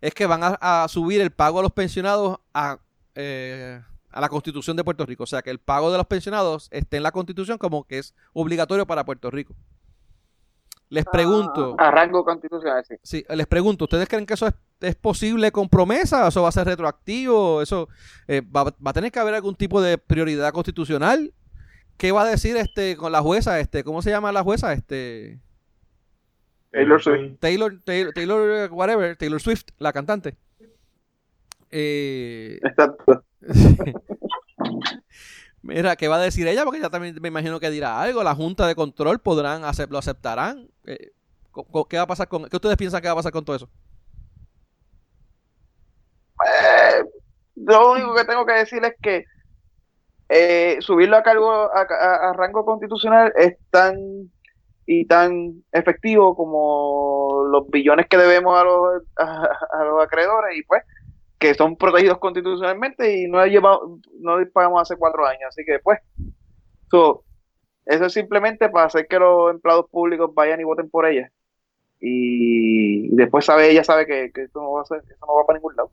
es que van a, a subir el pago a los pensionados a, eh, a la Constitución de Puerto Rico. O sea, que el pago de los pensionados esté en la Constitución como que es obligatorio para Puerto Rico. Les pregunto, A rango constitucional, sí. sí, les pregunto, ¿ustedes creen que eso es, es posible con promesa? ¿Eso va a ser retroactivo? ¿Eso eh, va, va a tener que haber algún tipo de prioridad constitucional? ¿Qué va a decir este con la jueza? Este, ¿cómo se llama la jueza? Este Taylor Swift. Taylor, Taylor, Taylor, whatever, Taylor Swift, la cantante. Eh, Exacto. mira, ¿qué va a decir ella? Porque ella también me imagino que dirá algo. La Junta de Control podrán lo aceptarán. Eh, ¿Qué va a pasar con? ¿Qué ustedes piensan que va a pasar con todo eso? Eh, lo único que tengo que decir es que eh, subirlo a cargo a, a- a rango constitucional es tan y tan efectivo como los billones que debemos a los, a, los acreedores y pues que son protegidos constitucionalmente y no llevado, no pagamos hace cuatro años. Así que pues so, eso es simplemente para hacer que los empleados públicos vayan y voten por ella. Y después sabe ella sabe que, que eso no va a ser, eso no va para ningún lado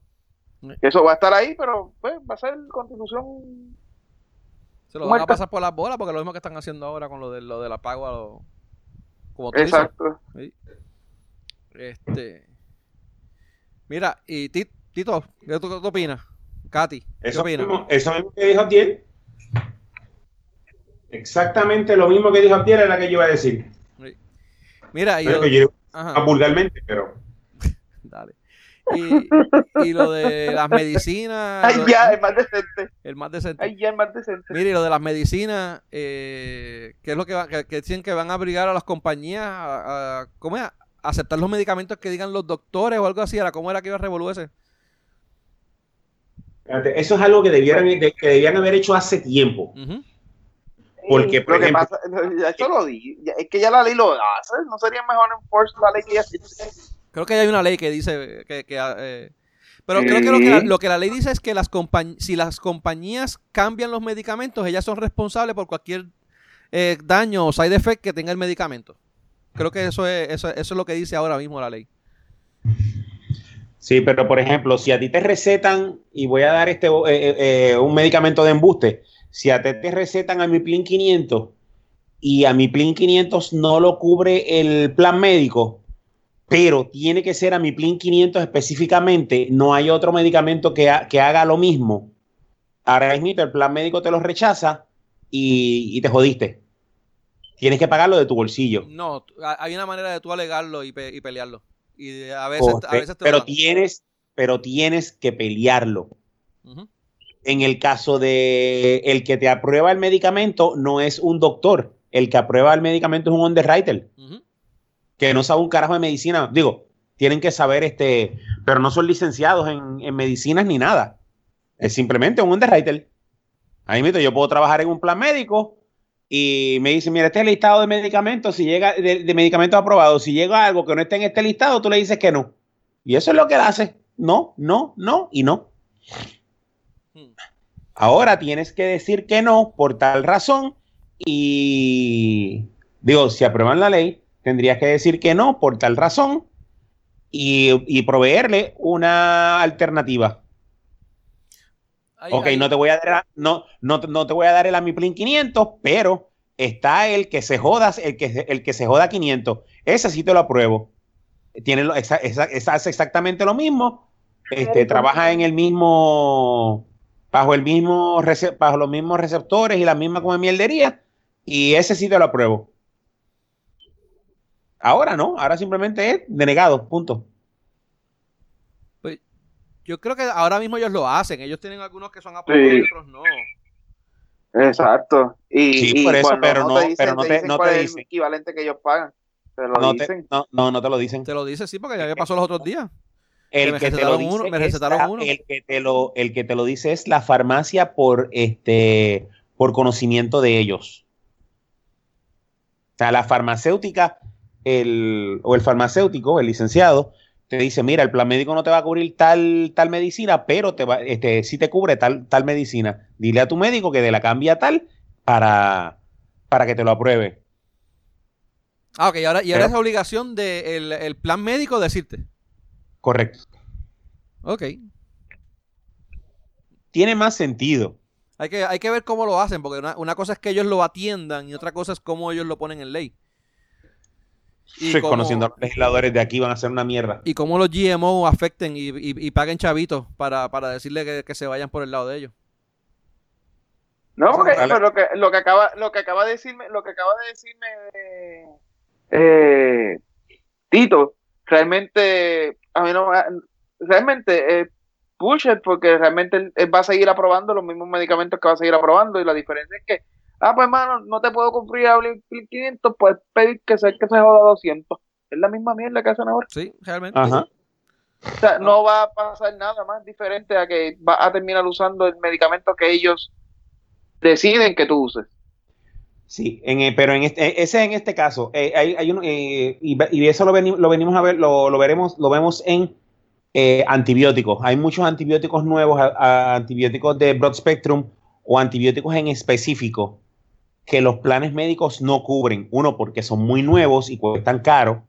eso va a estar ahí, pero pues va a ser constitución. Se lo van a Muerta. pasar por las bolas porque lo mismo que están haciendo ahora con lo, de, lo del apago a los... Como tú dices. Exacto. Sí. Este... Mira, y Ti- Tito, ¿qué tú, opinas? Katy, ¿qué Eso opinas? mismo, eso mismo que dijo Abdiel. Exactamente lo mismo que dijo Abdiel era la que yo iba a decir. Sí. Mira, lo, que yo ajá, vulgarmente, pero dale. Y, y lo de las medicinas, Ay, ya, es más decente. el más decente. Ay, ya, es más decente. Mire, y lo de las medicinas, eh, ¿qué es lo que, va- que, que dicen que van a obligar a las compañías a, a- ¿cómo es? A aceptar los medicamentos que digan los doctores o algo así? Ahora, ¿cómo era que iba a revolver ese? fíjate, eso es algo que debieran, de- que debían haber hecho hace tiempo. Ujú. porque, por lo que ejemplo- pasa, ya eso lo di, ya- es que ya la ley lo hace, no sería mejor enforce la ley que ya existe. Creo que hay una ley que dice que... que, eh, pero creo que, lo que, la, lo que la ley dice es que las compañ- si las compañías cambian los medicamentos, ellas son responsables por cualquier eh, daño o side effect que tenga el medicamento. Creo que eso es, eso, eso es lo que dice ahora mismo la ley. Sí, pero por ejemplo, si a ti te recetan, y voy a dar este eh, un medicamento de embuste, si a ti te recetan a mi Plin 500 y a mi Plin 500 no lo cubre el plan médico, pero tiene que ser a mi Plin 500 específicamente, no hay otro medicamento que, ha- que haga lo mismo. Ahora mismo el plan médico te lo rechaza y, y te jodiste. Tienes que pagarlo de tu bolsillo. No, hay una manera de tú alegarlo y, pe- y pelearlo. Y a veces, a veces te pero tienes, pero tienes que pelearlo. En el caso de el que te aprueba el medicamento no es un doctor, el que aprueba el medicamento es un underwriter, Ujú. Que no sabe un carajo de medicina. Digo, tienen que saber este, pero no son licenciados en, en medicinas ni nada. Es simplemente un underwriter. Ahí mismo yo puedo trabajar en un plan médico y me dicen, mira, este es el listado de medicamentos, si llega de, medicamentos aprobados, si llega algo que no esté en este listado, tú le dices que no. Y eso es lo que él hace. No, no, no y no. Ahora tienes que decir que no por tal razón y digo, si aprueban la ley, tendrías que decir que no por tal razón y, y proveerle una alternativa. Ok, no te voy a dar, no, no, no te voy a dar el Amiplin 500, pero está el que se joda, el que, el que se joda 500. Ese sí te lo apruebo. Tiene lo- exa- hace exactamente lo mismo. Este, trabaja en el mismo, bajo el mismo, bajo los mismos receptores y la misma como mieldería. Y ese sí te lo apruebo. Ahora no, ahora simplemente es denegado, punto. Yo creo que ahora mismo ellos lo hacen. Ellos tienen algunos que son aprobados Sí. y otros no. Exacto. Y, Sí, y por eso, pero no- te dicen, pero no te- dicen no cuál te es el dicen. equivalente que ellos pagan. Te lo No te, dicen. no, no, no te lo dicen. Te lo dice, sí, porque ya me pasó los otros días. El me que, te lo recetaron dice uno, me es recetaron la- uno. el que te lo el que te lo dice es la farmacia por este por conocimiento de ellos. O sea, la farmacéutica el, o el farmacéutico, el licenciado, te dice, mira, el plan médico no te va a cubrir tal, tal medicina, pero te va, este, sí te cubre tal, tal medicina. Dile a tu médico que de la cambia tal para, para que te lo apruebe. Ah, ok, y ahora, y ahora Pero- es obligación del el plan médico decirte. Correcto. Ok. Tiene más sentido. Hay que, hay que ver cómo lo hacen, porque una, una cosa es que ellos lo atiendan y otra cosa es cómo ellos lo ponen en ley. Y Sí, cómo- Conociendo a los legisladores de aquí van a hacer una mierda. y cómo los GMO afecten y, y- y paguen chavitos para, para decirle que, que se vayan por el lado de ellos. No, porque pero lo que lo que acaba lo que acaba de decirme lo que acaba de decirme eh, Tito realmente a mí no realmente eh, push it porque realmente él, él va a seguir aprobando los mismos medicamentos que va a seguir aprobando y la diferencia es que ah pues hermano no te puedo cumplir a 500 pues pedir que se que se joda 200 es la misma mierda que hacen ahora Sí, realmente. Ajá. o sea, no va a pasar nada más diferente a que va a terminar usando el medicamento que ellos deciden que tú uses Sí, en, eh, pero en este, ese en este caso, eh, hay, hay un, eh, y, y eso lo, veni- lo venimos a ver, lo, lo veremos, lo vemos en eh, antibióticos. Hay muchos antibióticos nuevos, a- a- antibióticos de broad spectrum o antibióticos en específico que los planes médicos no cubren. Uno, porque son muy nuevos y cuestan caro.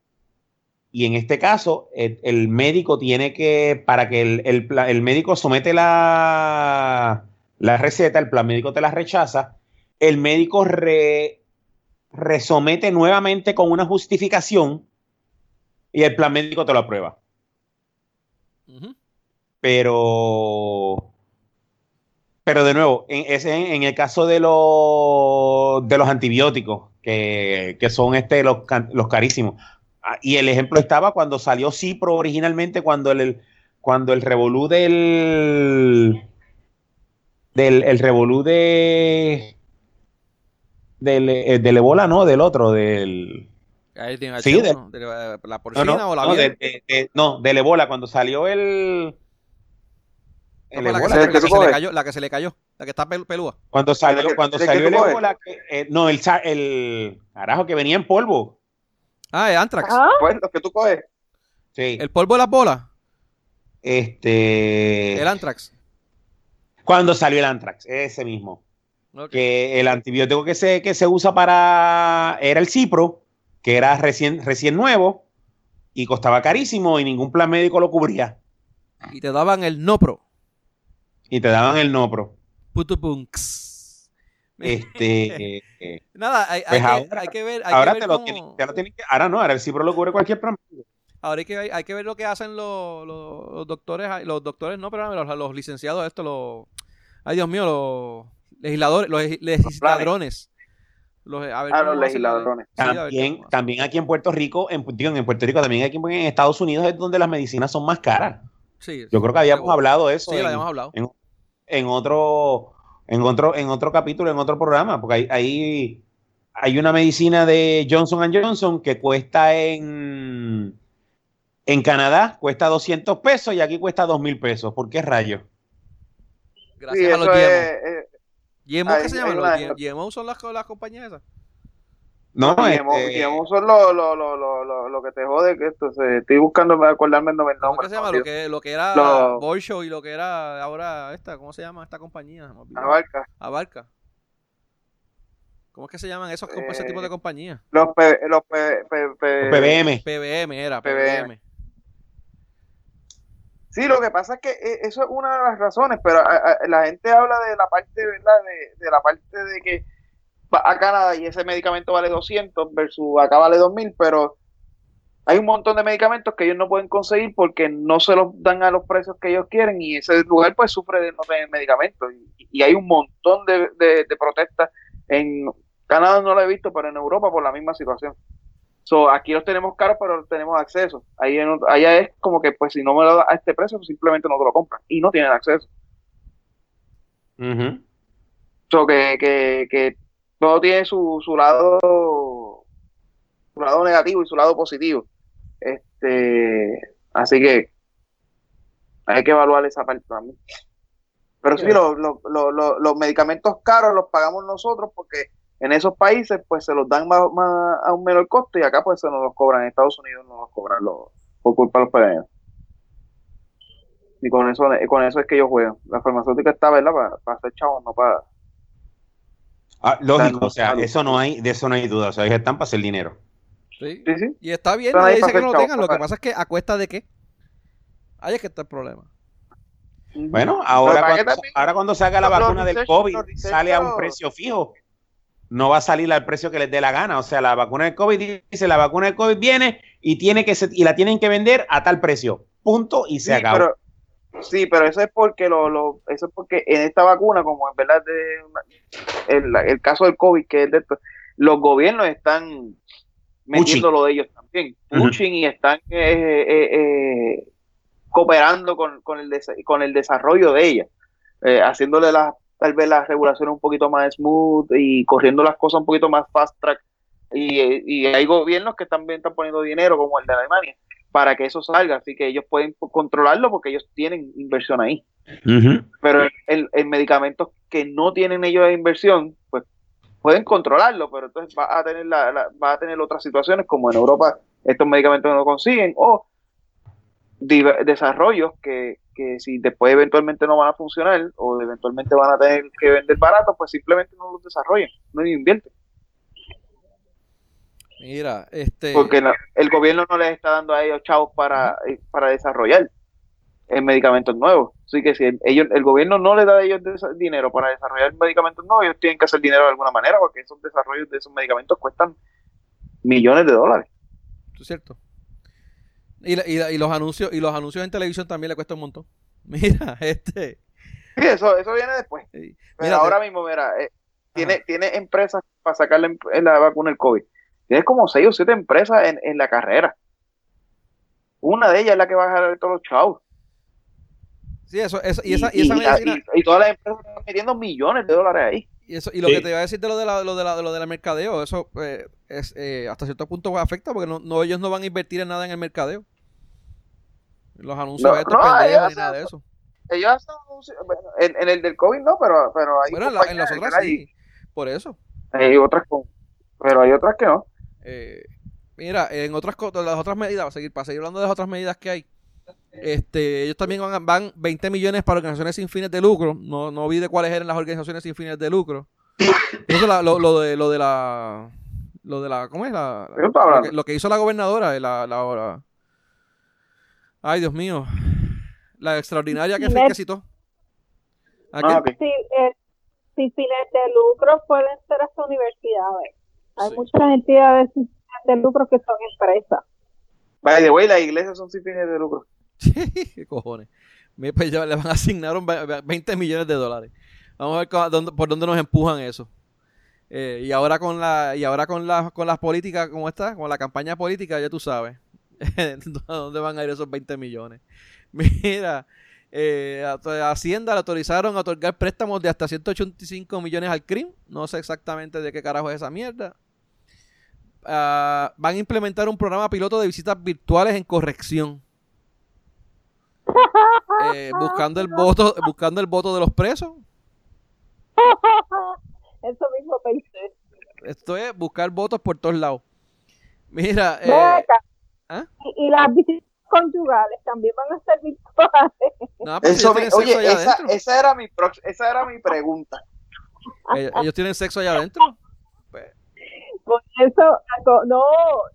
Y en este caso, el, el médico tiene que, para que el, el el médico somete la, la receta, el plan médico te la rechaza, el médico re- resomete nuevamente con una justificación y el plan médico te lo aprueba. Pero, pero de nuevo, en, el caso de, los de los antibióticos, que, que son este, los, los carísimos. Ah, Y el ejemplo estaba cuando salió Cipro originalmente, cuando el, cuando el revolú del, del el revolú de del, eh, del ébola, no, del otro, del Ahí tiene Sí, H1, de la, no, porcina no, o la no, de- de- de- no, del ébola, cuando salió el el la, que se, ¿El la que que tú se le cayó, la que se le cayó, la que está pel- pelúa. Cuando salió, que- cuando salió el que, eh, no, el, el carajo que venía en polvo. Ah, el Antrax. Ah, pues los que tú coges Sí. El polvo de las bolas. este. El Antrax. cuando salió el Antrax, ese mismo. Que el antibiótico que se, que se usa para. Era el Cipro, que era recién, recién nuevo y costaba carísimo y ningún plan médico lo cubría. Y te daban el Nopro. Y te daban el Nopro. Putupunks. Este. eh, Nada, hay, Pues hay, que, hay que ver. Hay ahora que ver te lo, cómo- tienen, te lo tienen que. Ahora no, ahora el Cipro lo cubre cualquier médico. Ahora hay que, hay, hay que ver lo que hacen los, los, los doctores, los doctores, no, pero los, los licenciados, esto, los, ay Dios mío, los legisladores, los legis- legisladrones. Los, a ver Ah, cómo los hacen la- legisladrones. sí, a ver También, también aquí en Puerto Rico, en, digo, en Puerto Rico, también aquí en Estados Unidos es donde las medicinas son más caras. Sí, Yo creo que habíamos seguro. hablado de eso Sí, en, lo habíamos hablado. en- en otro, en otro, en otro capítulo, en otro programa, porque hay, hay, hay una medicina de Johnson Johnson que cuesta en, en Canadá, cuesta 200 pesos y aquí cuesta 2 mil pesos. ¿Por qué rayos? Gracias Sí, a los GMO. es, eh, GMO, ¿qué se llaman? Los GMO son las, las compañías esas. No, y GMO, este, son lo, lo, lo, lo, lo, lo que te jode que esto se, estoy buscando acordarme el nombre ¿Cómo se llama? Lo que, lo que era Lo- Bolshow y lo que era ahora esta, ¿cómo se llama esta compañía? Abarca Abarca. ¿Cómo es que se llaman esos comp- ese Eh, tipo de compañías? los P, los P, P, P- PBM. PBM era, PBM. PBM. Sí, lo que pasa es que eh, eso es una de las razones, pero a- a- la gente habla de la parte, ¿verdad? De, de la parte de que a Canadá y ese medicamento vale 200 versus acá vale 2000, pero hay un montón de medicamentos que ellos no pueden conseguir porque no se los dan a los precios que ellos quieren y ese lugar pues sufre de no tener medicamentos y, y hay un montón de, de, de protestas en Canadá no lo he visto, pero en Europa por la misma situación. So, aquí los tenemos caros, pero tenemos acceso. Ahí en allá es como que, pues, si no me lo da a este precio, pues, simplemente no te lo compran. Y no tienen acceso. So que, que, que todo tiene su, su lado su lado negativo y su lado positivo. Este, así que hay que evaluar esa parte también. Pero sí, los, los, los, los medicamentos caros los pagamos nosotros porque en esos países pues se los dan más, más a un menor costo y acá pues se nos los cobran. En Estados Unidos no los cobran los, por culpa de los pequeños. Y con eso, con eso es que yo juego. La farmacéutica está, ¿verdad? Para, para hacer chavos, no para... Ah, lógico, o sea, eso no hay, de eso no hay duda. O sea, ellos están para hacer dinero. Sí. Sí, sí. Y está bien, nadie dice que no el lo tengan. Lo que pasa es que a cuesta de qué. Ahí es que está el problema. Bueno, ahora cuando, también- ahora cuando salga la vacuna del COVID, sale a un precio fijo. No va a salir al precio que les dé la gana. O sea, la vacuna del COVID dice, la vacuna del COVID viene y tiene que se- y la tienen que vender a tal precio. Punto y se Sí, acabó. Sí, pero eso es porque lo, lo- eso es porque en esta vacuna, como en verdad de el, el caso del COVID, que es de esto, los gobiernos están metiendo lo de ellos también, Ujú. pushing y están eh, eh, eh, cooperando con, con, el con el desarrollo de ella, eh, haciéndole las tal vez las regulaciones un poquito más smooth y corriendo las cosas un poquito más fast track. Y, y hay gobiernos que también están poniendo dinero, como el de Alemania, para que eso salga, así que ellos pueden controlarlo porque ellos tienen inversión ahí. Ujú. Pero en, en medicamentos que no tienen ellos de inversión, pues pueden controlarlo, pero entonces va a tener la, la- va a tener otras situaciones como en Europa estos medicamentos no lo consiguen o desarrollos que, que si después eventualmente no van a funcionar o eventualmente van a tener que vender barato, pues simplemente no los desarrollan, no invierten, Mira, este. porque no- el gobierno no les está dando a ellos chavos para, eh, para desarrollar eh, medicamentos nuevos. Así que si el, ellos, el gobierno no les da a ellos dinero para desarrollar medicamentos nuevos, ellos tienen que hacer dinero de alguna manera, porque esos desarrollos de esos medicamentos cuestan millones de dólares. Eso es cierto. Y, la- y, la- y los anuncios y los anuncios en televisión también le cuesta un montón. Mira, este. Sí, eso, eso viene después. eh, mira, ahora mismo, mira, eh, tiene, tiene empresas para sacarle en la vacuna el COVID. Tienes como seis o siete empresas en, en la carrera. Una de ellas es la que va a jalar todos los chavos. sí, eso, eso- y esa, y esa y- medicina. y- y todas las empresas están metiendo millones de dólares ahí. Y, eso, y lo Sí. que te iba a decir de lo de la, lo de la, de lo de la mercadeo, eso eh, es, eh, hasta cierto punto afecta porque no, no, ellos no van a invertir en nada en el mercadeo. Los anuncios No, estos no, pendejos ellos ni nada de eso. Ellos hacen anuncios- bueno, en, en el del COVID no, pero, pero hay Bueno, en, la- en compañías, las otras sí. Por eso. Hay otras pero hay otras que no. Eh, mira, en otras las otras medidas, para seguir, para seguir hablando de las otras medidas que hay, este, ellos también van, a- van 20 millones para organizaciones sin fines de lucro. No, no vi de cuáles eran las organizaciones sin fines de lucro. Eso la- lo, lo de lo de la lo de la ¿cómo es la, ¿De qué estás lo, que, lo que hizo la gobernadora, eh, la, la, la- Ay, Dios mío. La extraordinaria que, Met- que citó. ¿A Ah. Sí, eh, sin fines de lucro pueden ser hasta universidades. Hay Sí. muchas entidades sin fines de lucro que son empresas. By the way, las iglesias son sin fines de lucro. ¿Qué cojones? Mira, pues ya le van a asignar un ve- ve- 20 millones de dólares. Vamos a ver dónde- por dónde nos empujan eso. Eh, y ahora con la y ahora con las con las políticas como esta, con la campaña política, ya tú sabes a dónde van a ir esos 20 millones. Mira, eh, a- Hacienda le autorizaron a otorgar préstamos de hasta 185 millones al CRIM. No sé exactamente de qué carajo es esa mierda. Ah, van a implementar un programa piloto de visitas virtuales en corrección. Eh, buscando el voto buscando el voto de los presos Eso mismo pensé. esto es buscar votos por todos lados mira eh. ¿ah? y, y las visitas conyugales también van a ser virtuales. no, pues Eso me- oye, allá esa, era mi esa era mi pregunta. ellos, ellos tienen sexo allá adentro Con eso, no,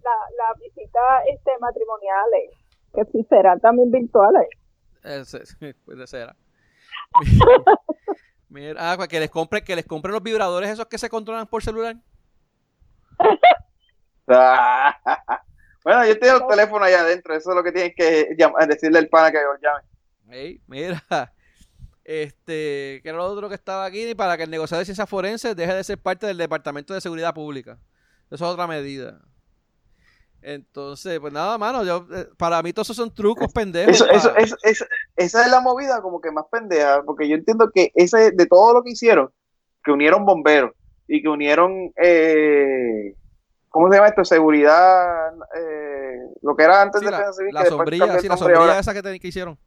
la, la visita este, matrimoniales, que sí serán también virtuales. ese- sí, puede ser mira ah, que les compre que les compren los vibradores esos que se controlan por celular bueno, yo tengo el teléfono allá adentro, eso es lo que tienes que llamar- decirle al pana que lo llame. Mira este que era lo otro que estaba aquí para que el negociado de ciencias forenses deje de ser parte del departamento de seguridad pública eso es otra medida entonces pues nada mano yo eh, para mí todos esos son trucos pendejos Eso, pa- eso, eso, eso- esa es la movida como que más pendeja, porque yo entiendo que ese de todo lo que hicieron, que unieron bomberos y que unieron, eh, ¿cómo se llama esto? Seguridad, eh, lo que era antes Sí, de la, Civil, la sombrilla, sí, la sombrilla ahora. esa que, te- que hicieron.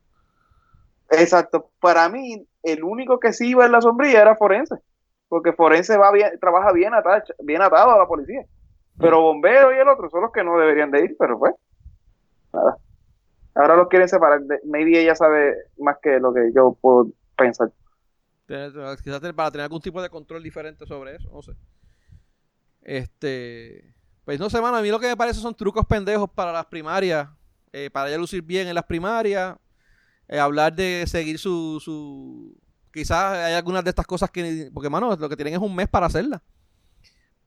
Exacto. Para mí, el único que sí iba en la sombrilla era Forense. Porque Forense va bien, trabaja bien, atado, bien atado a la policía. Pero Bombero y el otro son los que no deberían de ir, pero pues. Nada. Ahora los quieren separar. De- Maybe ella sabe más que lo que yo puedo pensar. Quizás para tener algún tipo de control diferente sobre eso, no sé. Este. Pues no sé, mano, a mí lo que me parece son trucos pendejos para las primarias. eh, para ella lucir bien en las primarias. eh, hablar de seguir su, su. Quizás hay algunas de estas cosas que. Porque, mano, lo que tienen es un mes para hacerlas.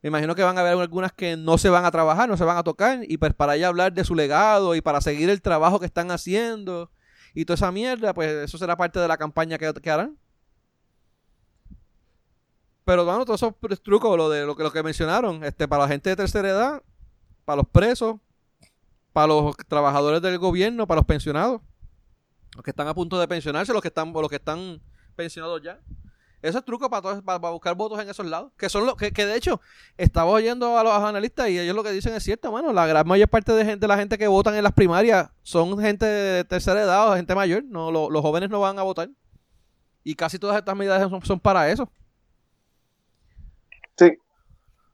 Me imagino que van a haber algunas que no se van a trabajar, no se van a tocar. Y pues para ella hablar de su legado y para seguir el trabajo que están haciendo y toda esa mierda, pues eso será parte de la campaña que, que harán. Pero bueno, todos esos trucos, lo de lo que, lo que mencionaron, este, para la gente de tercera edad, para los presos, para los trabajadores del gobierno, para los pensionados, los que están a punto de pensionarse, los que están, los que están pensionados ya. Eso es truco para, todos- para, para buscar votos en esos lados. Que son los que, que de hecho, estaba oyendo a los analistas y ellos lo que dicen es cierto, mano. La gran mayor parte de gente, la gente que votan en las primarias son gente de tercera edad o gente mayor. No, lo- los jóvenes no van a votar. Y casi todas estas medidas son, son para eso. Sí.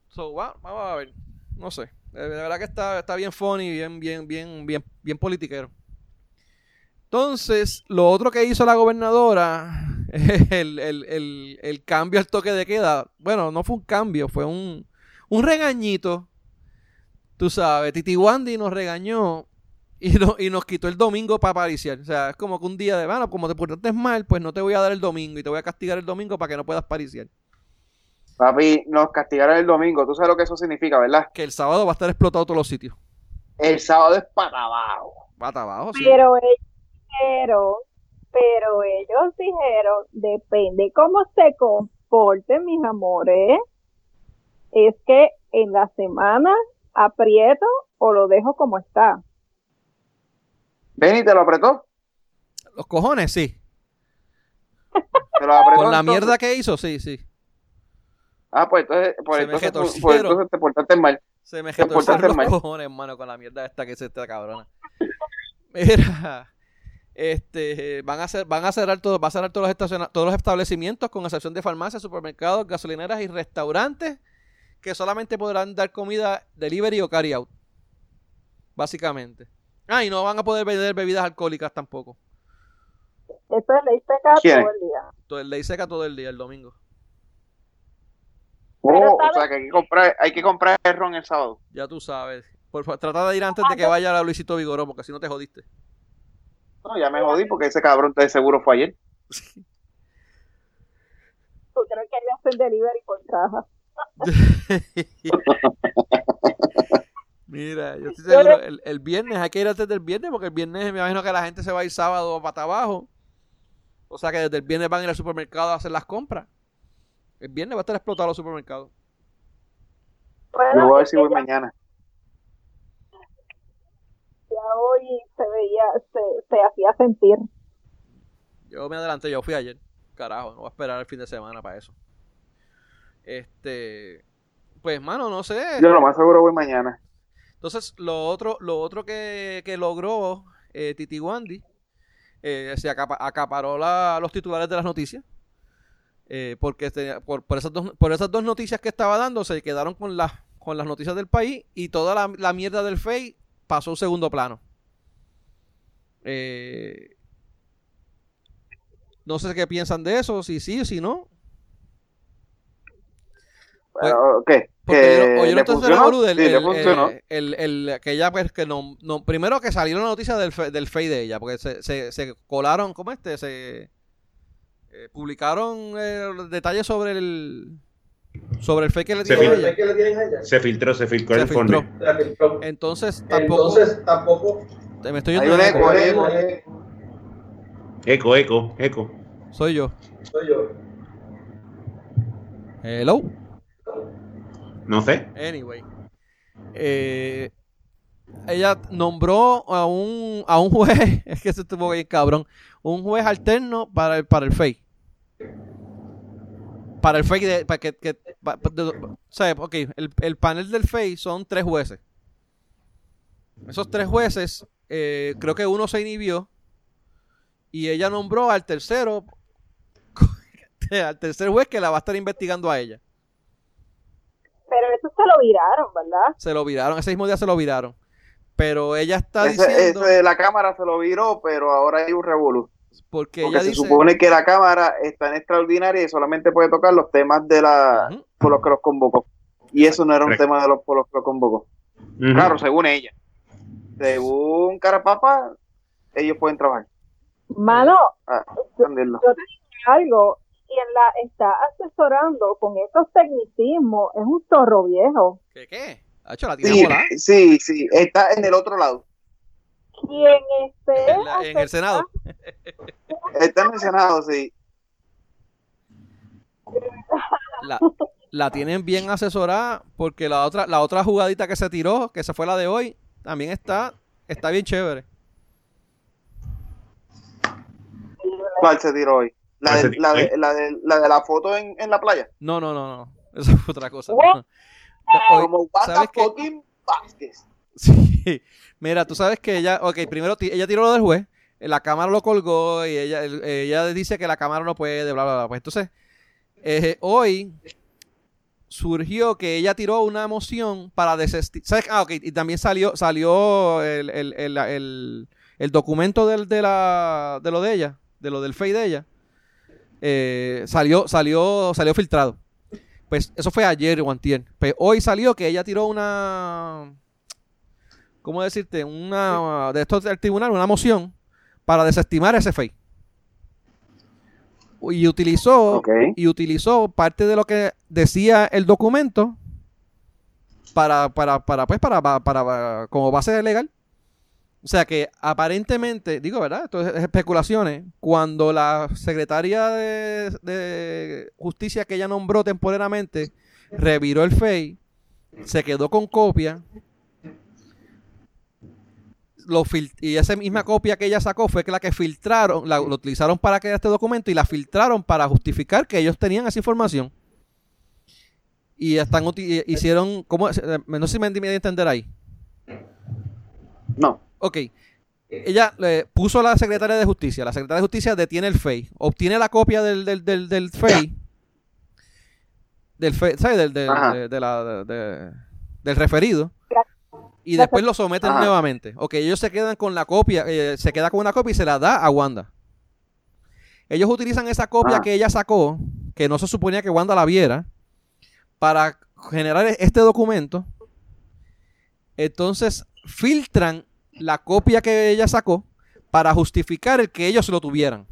So, va- vamos a ver. No sé. De, de verdad que está, está bien funny, bien, bien, bien, bien, bien politiquero. Entonces, lo otro que hizo la gobernadora, el, el, el, el cambio al toque de queda, bueno, no fue un cambio, fue un, un regañito. Tú sabes, Titi Wandy nos regañó y, no- y nos quitó el domingo para pariciar. O sea, es como que un día de, bueno, como te portaste mal, pues no te voy a dar el domingo y te voy a castigar el domingo para que no puedas pariciar. Papi, nos castigaron el domingo. Tú sabes lo que eso significa, ¿verdad? Que el sábado va a estar explotado todos los sitios. El sábado es para abajo. Abajo, sí. Pero ellos dijeron, pero ellos dijeron, depende cómo se comporten mis amores, es que en la semana aprieto o lo dejo como está. Ven y te lo apretó. Los cojones, sí. Te lo apretó Con la entonces. mierda que hizo, sí, sí. Ah, pues entonces, por entonces, por- retorcieron. por entonces te portaste mal. Se me portaste los mal. cojones, hermano, con la mierda esta que se esta cabrona. Mira, este, van a hacer, van a cerrar todo, va a cerrar todos los estaciona- todos los establecimientos, con excepción de farmacias, supermercados, gasolineras y restaurantes, que solamente podrán dar comida delivery o carry out. Básicamente. Ah, y no van a poder vender bebidas alcohólicas tampoco. Esto es ley seca ¿Quién? todo el día. Todo el ley seca todo el día, el domingo. Pero Oh, o ¿sabes sea que hay que comprar, hay que comprar el ron el sábado. Ya tú sabes. Por favor, trata de ir antes de que vaya la Luisito Vigoró, porque si no te jodiste. No, ya me jodí porque ese cabrón de seguro fue ayer. Tú crees que él hace el delivery por caja. Mira, yo estoy seguro, el, el viernes hay que ir antes del viernes, porque el viernes me imagino que la gente se va a ir sábado para abajo. O sea que desde el viernes van a ir al supermercado a hacer las compras. El viernes va a estar explotado los supermercados. Bueno, Yo voy a ver si voy ya- mañana. Hoy se veía, se, se hacía sentir. Yo me adelanté, yo fui ayer. Carajo, no voy a esperar el fin de semana para eso. Este, pues mano, no sé. Yo lo más seguro voy mañana. Entonces, lo otro, lo otro que, que logró eh, Titi Wandy, eh, se acapa- acaparó la- los titulares de las noticias. eh, porque tenía- por, por esas dos, por esas dos noticias que estaba dando, se quedaron con, las con las noticias del país y toda la, la mierda del FEI pasó a un segundo plano. Eh, no sé qué piensan de eso, si sí o si no. Pero, ¿Qué? Porque ¿Que oyeron, oyeron le entonces funcionó? revolú del- Sí, le funcionó. el- el- el- que ella pues que no, no- primero que salió la noticia del fe- del FEI de ella, porque se, se, se colaron, ¿cómo este? Se eh, publicaron eh, detalles sobre el sobre el FEI que le tienen a ella? Se filtró, se filtró Se el filtró. Entonces tampoco Entonces tampoco. me estoy yendo de Eco, eco. Eco, eco, eco. Soy yo. Soy yo. Hello. No sé. Anyway. Eh, ella nombró a un, a un juez, es que se estuvo bien cabrón, un juez alterno para el, para el FEI. Para el fake de, para que, que de- ok, el, el panel del fake son tres jueces. Esos tres jueces, eh, creo que uno se inhibió y ella nombró al tercero, al tercer juez que la va a estar investigando a ella. Pero eso se lo viraron, ¿verdad? Se lo viraron, ese mismo día se lo viraron. Pero ella está Ese- diciendo, ese- la cámara se lo viró, pero ahora hay un revolú. Porque Porque ella se dice, supone que la cámara está en extraordinaria y solamente puede tocar los temas de la por los que los convocó. Y eso no era un Correcto. tema de los por los que los convocó. Claro, según ella. Según Carapapa, ellos pueden trabajar. Mano, Ah, entenderlo. yo te digo algo, quien la está asesorando con esos tecnicismos es un zorro viejo. ¿qué qué? Hacho, la tiene Sí, sí, sí, está en el otro lado. Quien esté En, la- en el Senado. Está en el Senado, sí. La, la tienen bien asesorada porque la otra, la otra jugadita que se tiró, que se fue la de hoy, también está, está bien chévere. ¿Cuál se tiró hoy? La ¿Cuál de la, de, hoy? la, de, la de la foto en, en la playa. No, no, no, no. Eso fue otra cosa. Hoy- Como Wanda ¿sabes qué? fucking Vázquez. Sí. Mira, tú sabes que ella, ok, primero ella tiró lo del juez, eh, la cámara lo colgó y ella, el- ella dice que la cámara no puede, bla, bla, bla. Pues entonces, eh, hoy surgió que ella tiró una moción para desestimar. ¿Sabes? Ah, ok, y también salió, salió el, el- el- el- el documento del, de, la, de lo de ella, de lo del FEI de ella. eh, salió, salió, salió filtrado. Pues eso fue ayer o antier. Pues hoy salió que ella tiró una ¿cómo decirte? Una de estos del tribunal, una moción para desestimar ese FEI. Y utilizó, y utilizó parte de lo que decía el documento para, para, para, pues, para, para, para- como base legal. O sea que aparentemente, digo, ¿verdad? Esto es, es especulaciones. Cuando la secretaria de, de justicia que ella nombró temporalmente reviró el FEI, se quedó con copia. Lo y esa misma copia que ella sacó fue que la que filtraron, la, lo utilizaron para crear este documento y la filtraron para justificar que ellos tenían esa información. Y están uti- hicieron, ¿cómo? es? Eh, No sé si me di entender ahí. No. Ok. Ella le puso a la secretaria de justicia. La secretaria de justicia detiene el FEI. Obtiene la copia del, del, del, del FEI. Del FEI, ¿sabes? Del, del, de- de la- de- de- del referido. Y después lo someten Ajá. nuevamente. Ok, ellos se quedan con la copia. eh, se queda con una copia y se la da a Wanda. Ellos utilizan esa copia Ajá. que ella sacó, que no se suponía que Wanda la viera, para generar este documento. Entonces filtran la copia que ella sacó para justificar el que ellos lo tuvieran.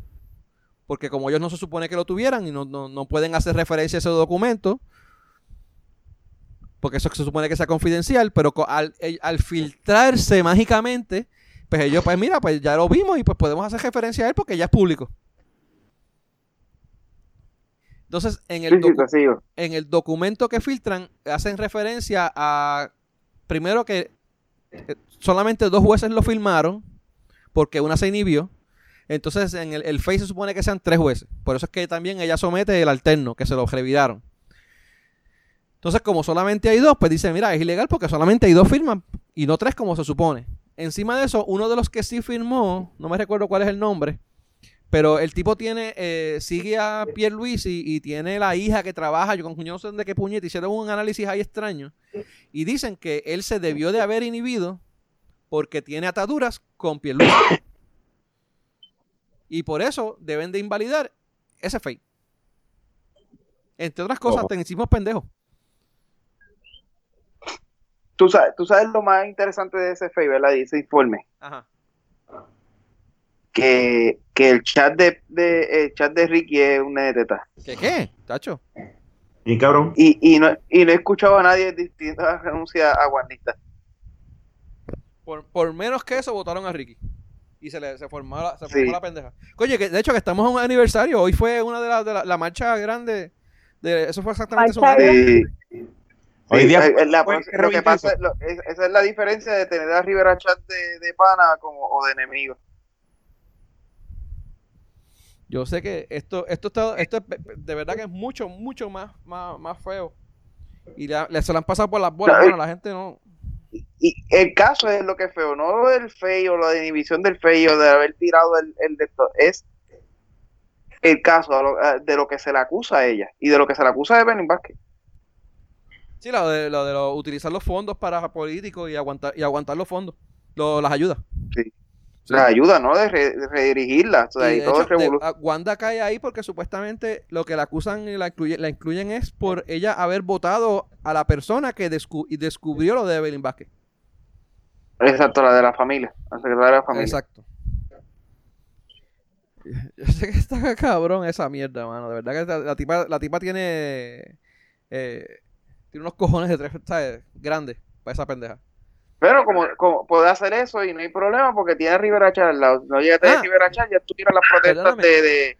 Porque como ellos no se supone que lo tuvieran y no, no- no pueden hacer referencia a ese documento, porque eso se supone que sea confidencial, pero al, filtrarse mágicamente, pues ellos, pues mira, pues ya lo vimos y pues podemos hacer referencia a él porque ya es público. Entonces, en el, docu- en el documento que filtran hacen referencia a primero que eh, solamente dos jueces lo firmaron porque una se inhibió. Entonces en el, el FEI se supone que sean tres jueces. Por eso es que también ella somete el alterno, que se lo reviraron. Entonces como solamente hay dos, pues dice, mira, es ilegal porque solamente hay dos firmas y no tres como se supone. Encima de eso, uno de los que sí firmó, no me recuerdo cuál es el nombre, pero el tipo tiene, eh, sigue a Pierre Luis y, y tiene la hija que trabaja, yo con no sé de qué puñete, hicieron un análisis ahí extraño. Y dicen que él se debió de haber inhibido porque tiene ataduras con Pierre Luis. Y por eso deben de invalidar ese fake. Entre otras cosas, Ojo. tecnicismos pendejos. Tú sabes, tú sabes lo más interesante de ese FEI, ¿verdad? Y ese informe. Ajá. Que, que el chat de, de el chat de Ricky es un nene de teta. ¿Qué qué? Tacho. Y cabrón. Y, y, no, y no he escuchado a nadie distinto a renuncia a Juanita. Por, por menos que eso votaron a Ricky. Y se le se formó, la, se Sí. formó la pendeja. Oye, que de hecho que estamos en un aniversario. Hoy fue una de las de la, la marcha grande. De, eso fue exactamente su. Sí. Hoy día eh, eh, la- fue lo que Robinson. pasa, lo- es- esa es la diferencia de tener a Rivera Chat de, de pana como, o de enemigo. Yo sé que esto, esto está, esto es- de verdad que es mucho, mucho más, más, más feo. Y le, se lo han pasado por las bolas. No, Bueno, la gente no. Y el caso es lo que es feo, no lo del feo, la inhibición del feo, de haber tirado el, el de esto, es el caso de lo, eh, de lo que se le acusa a ella y de lo que se le acusa de Benin Vázquez. Sí, lo de, lo de lo- utilizar los fondos para políticos y aguantar, y aguantar los fondos, lo- las ayudas. Sí. Sí. La ayuda, ¿no? De, re- de redirigirla, o sea, Y de todo hecho, de- revolú- a- Wanda cae ahí porque supuestamente lo que la acusan y la, incluye- la incluyen es por ella haber votado a la persona que descu- y descubrió lo de Evelyn Vázquez. Exacto, la de la familia, la secretaria de la familia. Exacto. Yo sé que está cabrón esa mierda, mano. De verdad que la, la tipa, la tipa tiene. eh, tiene unos cojones de tres, ¿sabes? Grandes para esa pendeja. Pero como, como puede hacer eso y no hay problema porque tiene a Rivera Char al lado. No llega a Ah. Rivera Char, ya tuvieron las protestas de, de-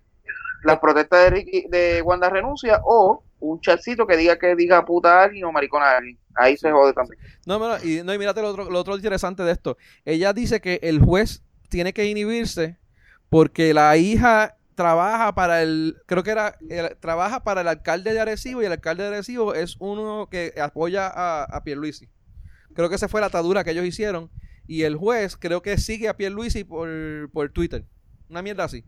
las protestas de Ricky, de Wanda renuncia o un chatcito que diga que diga puta a alguien o maricona a alguien. Ahí se jode también. No, mira, y, no, y mírate lo otro, lo otro interesante de esto. Ella dice que el juez tiene que inhibirse porque la hija trabaja para el, creo que era, el- trabaja para el alcalde de Arecibo y el alcalde de Arecibo es uno que apoya a, a Pierluisi. Creo que esa fue la atadura que ellos hicieron y el juez creo que sigue a Pierluisi por, por Twitter. Una mierda así.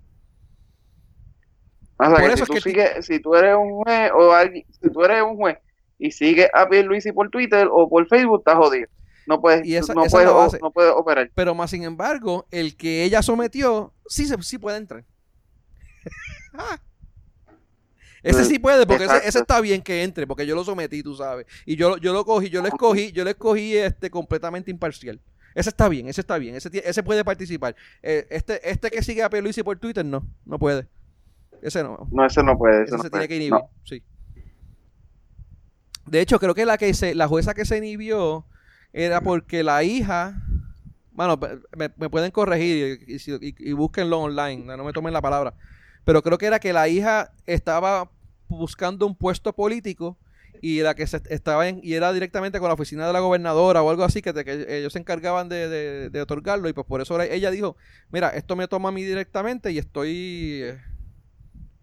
O sea, Por que eso si es tú, que sigues- si tú eres un juez o alguien, si tú eres un juez y sigues a Pierluisi por Twitter o por Facebook, estás jodido. No puedes, Y esa- no, esa puedes no puedes operar. Pero más sin embargo, el que ella sometió, sí, se, sí puede entrar. Ese sí puede, porque ese, ese está bien que entre, porque yo lo sometí, tú sabes. Y yo, yo lo cogí, yo lo escogí, yo lo escogí este, completamente imparcial. Ese está bien, ese está bien, ese, ese puede participar. Eh, este, este que sigue a Pierluisi por Twitter, no, no puede. Ese no. No, eso no puede. Ese no se puede. tiene que inhibir, No. sí. De hecho, creo que la que se, la jueza que se inhibió era porque la hija, bueno, me, me pueden corregir y, y- y búsquenlo online, no me tomen la palabra, pero creo que era que la hija estaba buscando un puesto político y la que se estaba en, y era directamente con la oficina de la gobernadora o algo así que, te- que ellos se encargaban de, de- de otorgarlo y pues por eso ella dijo mira esto me toma a mí directamente y estoy eh,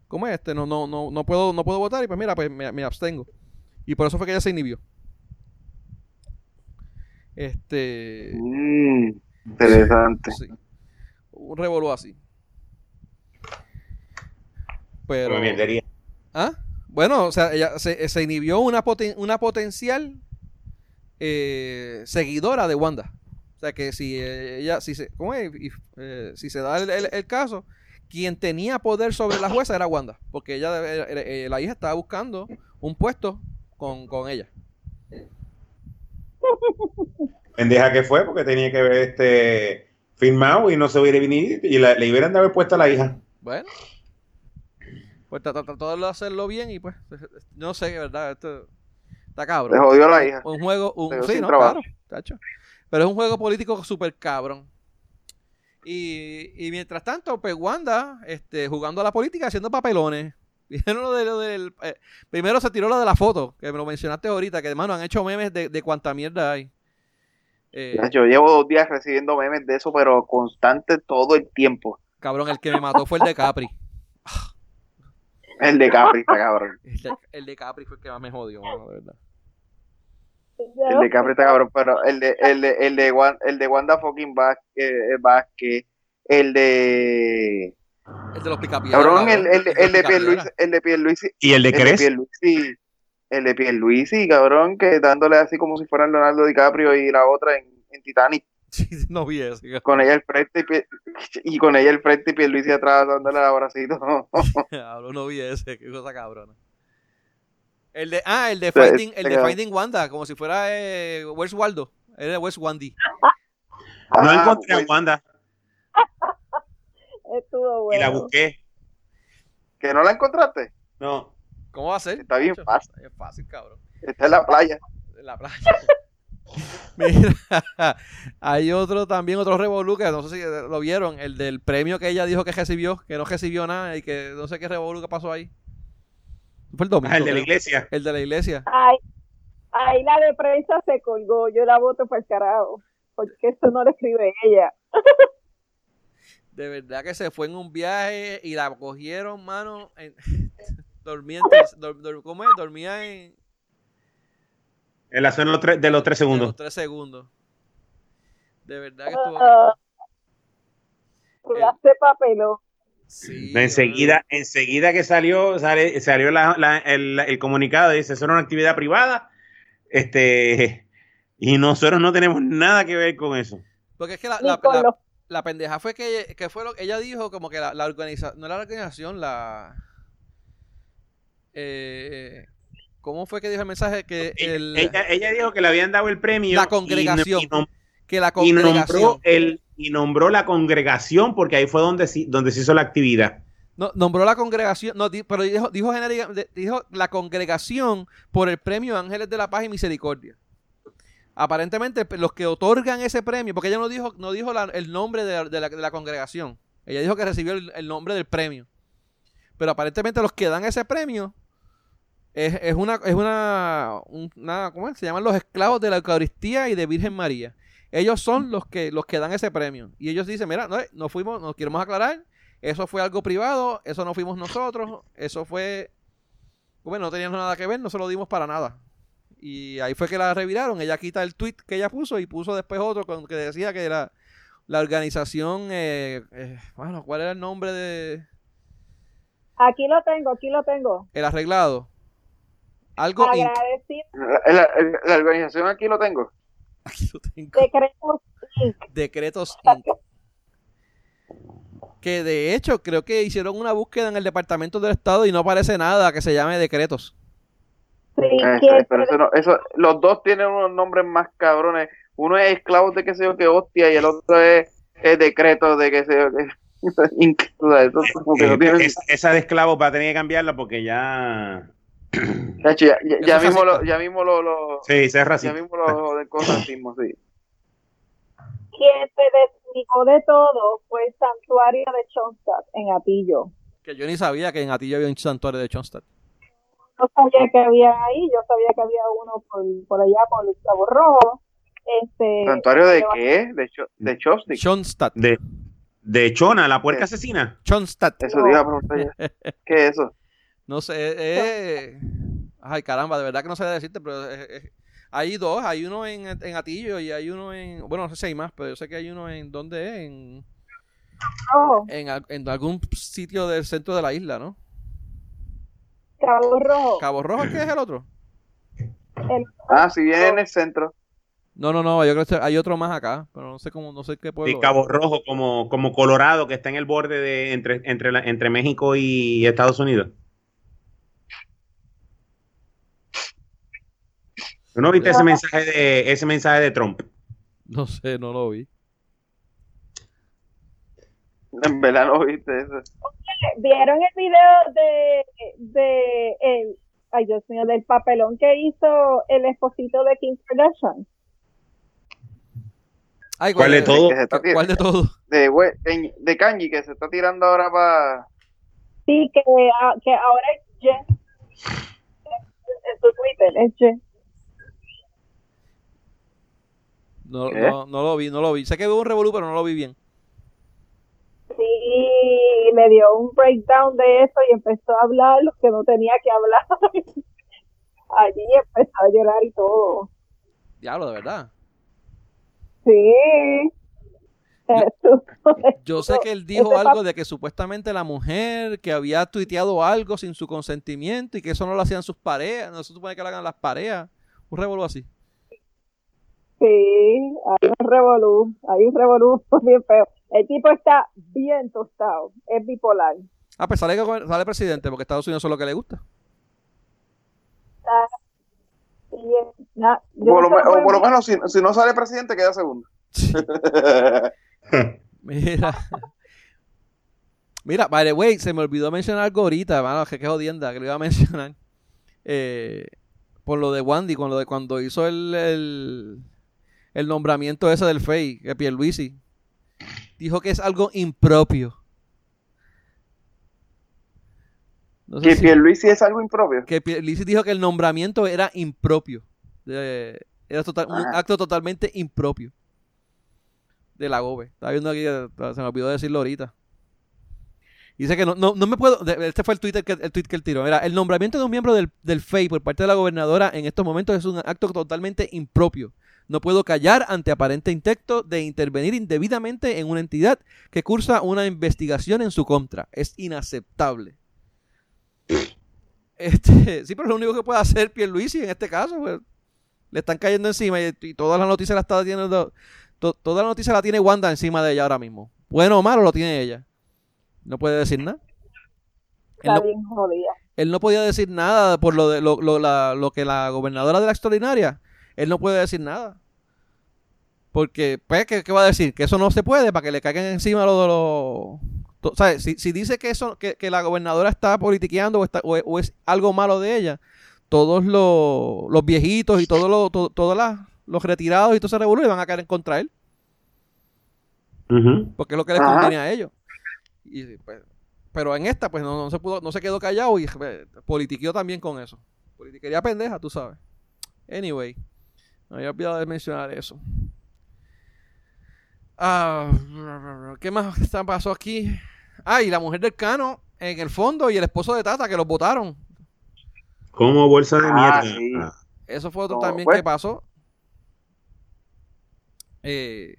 ¿cómo es este? No, no, no, no puedo, no puedo votar y pues mira, pues me, me abstengo. Y por eso fue que ella se inhibió. Este. Mm, interesante. Sí. Un revolú así. Pero. Mierdería. ¿Ah? Bueno, o sea, ella se, se inhibió una, poten- una potencial eh, seguidora de Wanda. O sea que si eh, ella, si se, ¿cómo es? Eh, si se da el, el- el caso, quien tenía poder sobre la jueza era Wanda, porque ella, eh, la hija estaba buscando un puesto con, con ella. Pendeja que fue porque tenía que ver este firmado y no se hubiera venido y la- le hubieran de haber puesto a la hija. Bueno, pues tra- tra- trató de hacerlo bien y pues, no sé, verdad, esto está cabrón. jodió la hija. Un juego, un, sí, sin no, trabajo. claro, tacho. Pero es un juego político súper cabrón. Y, y mientras tanto, pues Wanda, este, jugando a la política, haciendo papelones. Vieron lo de lo del. eh, primero se tiró lo de la foto, que me lo mencionaste ahorita, que hermano han hecho memes de, de cuánta mierda hay. Eh, Yo llevo dos días recibiendo memes de eso, pero constante todo el tiempo. cabrón, el que me mató fue el de Capri. El de Capri, está cabrón. El de, el de Capri fue el que más me jodió, mano, de verdad. El de Capri está cabrón, pero el de, el de, el de, Wan- el de Wanda fucking Vázquez, eh, Vázquez, el de... El de los picapiedras. Cabrón, el, el, de el de Pierluisi, el de Pierluisi, ¿Y el de el de Cres? Pierluisi, el de Pierluisi, cabrón, que dándole así como si fuera Leonardo DiCaprio y la otra en, en Titanic, no vi ese. cabrón. con ella al frente y, Pier- y con ella al frente y Pierluisi atrás dándole el abracito. No vi ese, qué cosa cabrona. El de, ah, el de Finding, el de Finding Wanda, como si fuera eh, Where's Waldo. Era de Where's Wandy. No Ah, encontré a pues, Wanda Estuvo y la bueno. busqué. ¿Que no la encontraste? No. ¿Cómo va a ser? Está bien fácil. Es fácil, cabrón. Está en la playa. En la playa. Mira, hay otro también, otro revolú que no sé si lo vieron, el del premio que ella dijo que recibió, que no recibió nada y que no sé qué revolú que pasó ahí. Fue el domingo. Ah, el de la iglesia. El de la iglesia. Ay, ahí la de prensa se colgó. Yo la voto para el carajo. Porque eso no lo escribe ella. De verdad que se fue en un viaje y la cogieron, mano. En... dormía, en ¿Cómo es? Dormía en, En la zona de los tres, de los tres segundos. los tres segundos. De verdad que estuvo. Ah, Quedaste papelón. Sí, enseguida, enseguida que salió, sale- salió la- la- el, el comunicado, dice, eso era una actividad privada, este, y nosotros no tenemos nada que ver con eso. Porque es que la, la, la- pendeja fue que, que fue lo ella dijo como que la, la organización, no era la organización, la... Eh, ¿Cómo fue que dijo el mensaje? Que, el, Ella, ella dijo que le habían dado el premio. La congregación. Y, que la y nombró congregación el, y nombró la congregación porque ahí fue donde, donde se hizo la actividad. no, nombró la congregación, no, pero dijo, dijo, dijo la congregación por el premio Ángeles de la Paz y Misericordia. Aparentemente los que otorgan ese premio, porque ella no dijo, no dijo la- el nombre de la, de la- de la congregación, ella dijo que recibió el, el nombre del premio. Pero aparentemente los que dan ese premio es, es una, es una, una- ¿cómo es? Se llaman los esclavos de la Eucaristía y de Virgen María. Ellos son los que, los que dan ese premio. Y ellos dicen, mira, no, no fuimos, nos queremos aclarar, eso fue algo privado, eso no fuimos nosotros, eso fue, bueno, no teníamos nada que ver, no se lo dimos para nada. Y ahí fue que la reviraron, ella quita el tweet que ella puso y puso después otro con que decía que era la organización, eh, eh, bueno, ¿cuál era el nombre de Aquí lo tengo, aquí lo tengo. el arreglado? Algo La, la- la organización aquí lo tengo. Aquí lo tengo. decretos Inc. Decretos Inc. Que de hecho creo que hicieron una búsqueda en el Departamento del Estado y no aparece nada que se llame decretos. Sí, Eh, que- pero eso no, eso, los dos tienen unos nombres más cabrones. Uno es esclavos de qué sé yo qué hostia y el otro es, es decreto de qué sé yo eso como que no Eh, tienen- es- esa de esclavo va a tener que cambiarla porque ya. Ya, mismo lo, ya mismo lo, lo- Sí, esa es ya mismo lo de con racismo, sí. quien se desligó de todo fue el santuario de Chonstadt en Atillo. Que yo ni sabía que en Atillo había un santuario de Chonstad. No sabía que había ahí, yo sabía que había uno por, por allá por el Cabo Rojo. Este, ¿Santuario de qué? De, Cho- de Chopstick. Chonstad. De, de Chona, la puerca asesina. Chonstad. Eso te iba a preguntar ya. ¿Qué es eso? No sé, eh... Ay, caramba, de verdad que no sé decirte, pero eh, eh, hay dos, hay uno en, en Atillo y hay uno en... Bueno, no sé si hay más, pero yo sé que hay uno en... ¿Dónde es? En, Rojo, en, en algún sitio del centro de la isla, ¿no? Cabo Rojo. Cabo Rojo, ¿qué es el otro? El- Ah, si viene en el centro. No, no, no, yo creo que hay otro más acá, pero no sé cómo, no sé qué pueblo. Y es. Cabo Rojo, como, como Colorado, que está en el borde de entre, entre, la- entre México y Estados Unidos. ¿Tú no viste ese mensaje de ese mensaje de Trump? No sé, no lo vi. En verdad no viste eso. ¿Vieron el video de, de el, ay Dios mío, del papelón que hizo el esposito de Kim Kardashian? Ay, ¿Cuál de todo? ¿Cuál de todo? De, de Kanji, que se está tirando ahora para... Sí, que, ah, que ahora es Jen. En su Twitter, es Jen. No, no, no lo vi, no lo vi. Sé que hubo un revolú, pero no lo vi bien. Sí, le dio un breakdown de eso y empezó a hablar lo que no tenía que hablar. Allí empezó a llorar y todo. Diablo, de verdad. Sí. Eso. Yo sé que él dijo algo de que supuestamente la mujer que había tuiteado algo sin su consentimiento y que eso no lo hacían sus parejas, no se supone que lo hagan las parejas. Un revolú así. Sí, hay un revolú, hay un revolú bien feo. El tipo está bien tostado, es bipolar. Ah, pues sale, sale presidente, porque Estados Unidos es lo que le gusta. Na- yo Por lo, no o por lo menos, si, si no sale presidente, queda segundo. Mira. Mira, by the way, se me olvidó mencionar algo ahorita, mano, que qué jodienda, que lo iba a mencionar. Eh, por lo de Wandy, con lo de cuando hizo el, el, el nombramiento ese del FEI, que Pierluisi. Dijo que es algo impropio. No sé que si- Pierluisi es algo impropio. que Pierluisi dijo que el nombramiento era impropio. Eh, era total- un acto totalmente impropio. de la GOBE. Estaba viendo aquí, eh, se me olvidó decirlo ahorita. Dice que no, no, no me puedo. de- Este fue el, Twitter que, el tweet que él tiró. Mira, el nombramiento de un miembro del, del FEI por parte de la gobernadora en estos momentos es un acto totalmente impropio. No puedo callar ante aparente intento de intervenir indebidamente en una entidad que cursa una investigación en su contra. Es inaceptable. Este, sí, pero lo único que puede hacer Pierluisi en este caso, pues, le están cayendo encima y, y toda la noticia la está teniendo, to- toda la noticia la tiene Wanda encima de ella ahora mismo. Bueno o malo lo tiene ella. No puede decir nada. Él Está no, bien jodida. él no podía decir nada por lo de lo, lo- la- lo que la gobernadora de la extraordinaria. Él no puede decir nada. Porque, pues, ¿qué, qué va a decir? Que eso no se puede para que le caigan encima lo de los... to- ¿sabes? Si, si dice que eso que, que la gobernadora está politiqueando o, está- o es, o es algo malo de ella, todos los, los viejitos y todos los, to- todas las- los retirados y todo ese revolú le van a caer en contra él. Porque es lo que les Ajá. conviene a ellos. Y, pues, pero en esta, pues no, no se pudo, no se quedó callado y pues, politiqueó también con eso. Politiquería pendeja, tú sabes. Anyway, me había olvidado de mencionar eso. Ah, ¿Qué más está- pasó aquí? Ah, y la mujer del Cano en el fondo y el esposo de Tata que los votaron. Como bolsa de Ah, mierda. sí. Eso fue otro No, también pues. que pasó. Eh,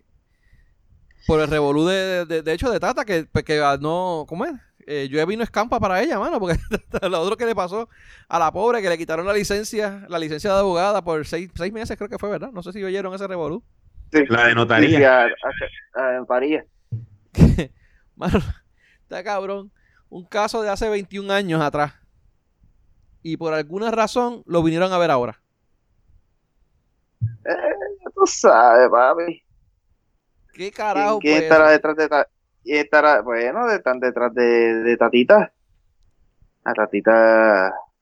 por el revolú de, de, de hecho de Tata, que, pues, que no, ¿cómo es? Eh, yo vino escampa para ella, mano, porque lo otro que le pasó a la pobre, que le quitaron la licencia, la licencia de abogada por seis, seis meses, creo que fue, ¿verdad? No sé si oyeron ese revolú. Sí. La de Sí, sí, notaría. a, a- a notaría. Mano, está cabrón. Un caso de hace 21 años atrás. Y por alguna razón lo vinieron a ver ahora. Ya tú sabes, papi. ¿Qué ¿Quién, carajo? quién pues, estará detrás de quién estará, bueno, están detrás de, de Tatita? A Tatita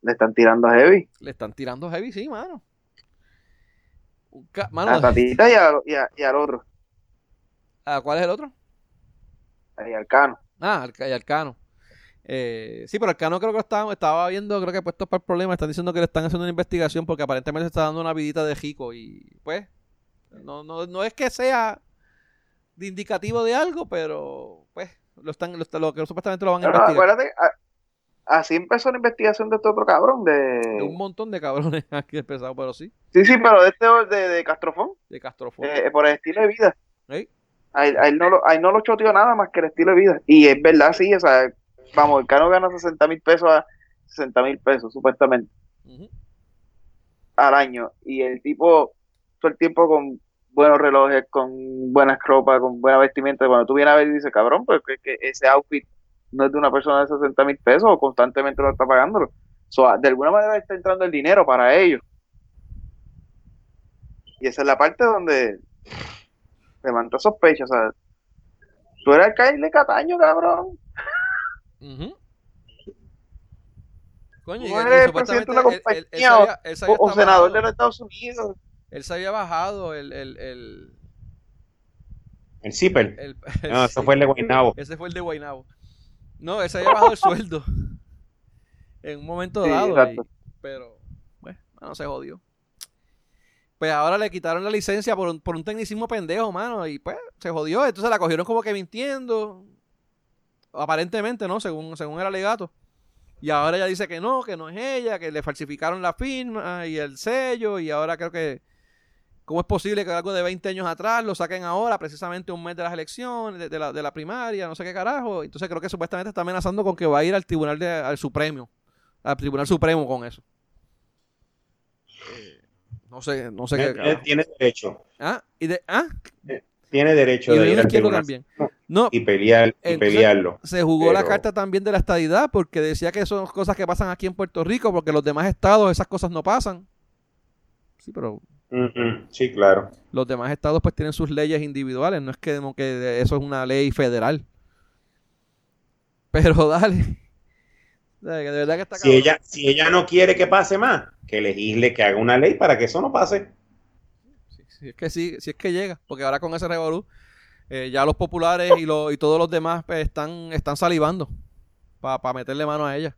le están tirando heavy. Le están tirando heavy, sí, mano. A Tatita y, a- y, a- y al otro, ¿a ¿Cuál es el otro? y al Cano. Ah, y al Cano. Eh, sí, pero el Cano creo que lo estaba, estaba viendo, creo que puesto para el problema. Están diciendo que le están haciendo una investigación porque aparentemente se está dando una vidita de jico. Y pues, no, no, no es que sea de indicativo de algo, pero pues, lo están, lo, lo que supuestamente lo van a investigar. acuérdate, a- así empezó la investigación de este otro cabrón, De un de... montón de cabrones aquí empezado, pero sí, Sí, sí, pero de este de, de Castrofón, de Castrofón. eh, por el estilo de vida. Ey, A él, a él no lo, a él no lo choteó nada más que el estilo de vida. Y es verdad, sí, o sea, vamos, el Cano gana 60 mil pesos a 60 mil pesos, supuestamente, al año. Y el tipo, todo el tiempo con buenos relojes, con buenas ropas, con buena vestimenta. Cuando tú vienes a ver y dices, cabrón, pues que, que ese outfit no es de una persona de 60 mil pesos o constantemente lo está pagándolo. So, de alguna manera está entrando el dinero para ellos. Y esa es la parte donde levanta sospecha. O sea, tú eres alcalde de Cataño, cabrón. Ujú. Coño, y Tú eres el presidente de una compañía o- senador de los Estados Unidos. Él se había bajado el, el, el, El zipper. el- No, sí. fue el de Guaynabo. Ese fue el de Guaynabo. No, él se había bajado el sueldo en un momento Sí, dado. pero, bueno, no se jodió. Pues ahora le quitaron la licencia por un, por un tecnicismo pendejo, mano. Y pues se jodió. Entonces la cogieron como que mintiendo. Aparentemente, ¿no? Según, según el alegato. Y ahora ella dice que no, que no es ella, que le falsificaron la firma y el sello. Y ahora creo que. ¿Cómo es posible que algo de 20 años atrás lo saquen ahora, precisamente un mes de las elecciones, de, de la, de la primaria, no sé qué carajo? Entonces creo que supuestamente está amenazando con que va a ir al tribunal de, al Supremo, al Tribunal Supremo con eso. Eh, no sé, no sé qué carajo. tiene derecho. Ah, y de, ah, Tiene derecho y de ir al tribunal también. No, y pelear y Entonces- pelearlo. se jugó la carta también de la estadidad porque decía que son cosas que pasan aquí en Puerto Rico porque los demás estados esas cosas no pasan. Sí, pero Sí, claro. los demás estados pues tienen sus leyes individuales, no es que, que eso es una ley federal. Pero dale. De verdad que está Si ella, si ella no quiere que pase más, que legisle, que haga una ley para que eso no pase. Si, si es que sí, si es que llega, porque ahora con ese revolú eh, ya los populares y, los, y todos los demás pues, están, están salivando para meterle mano a ella.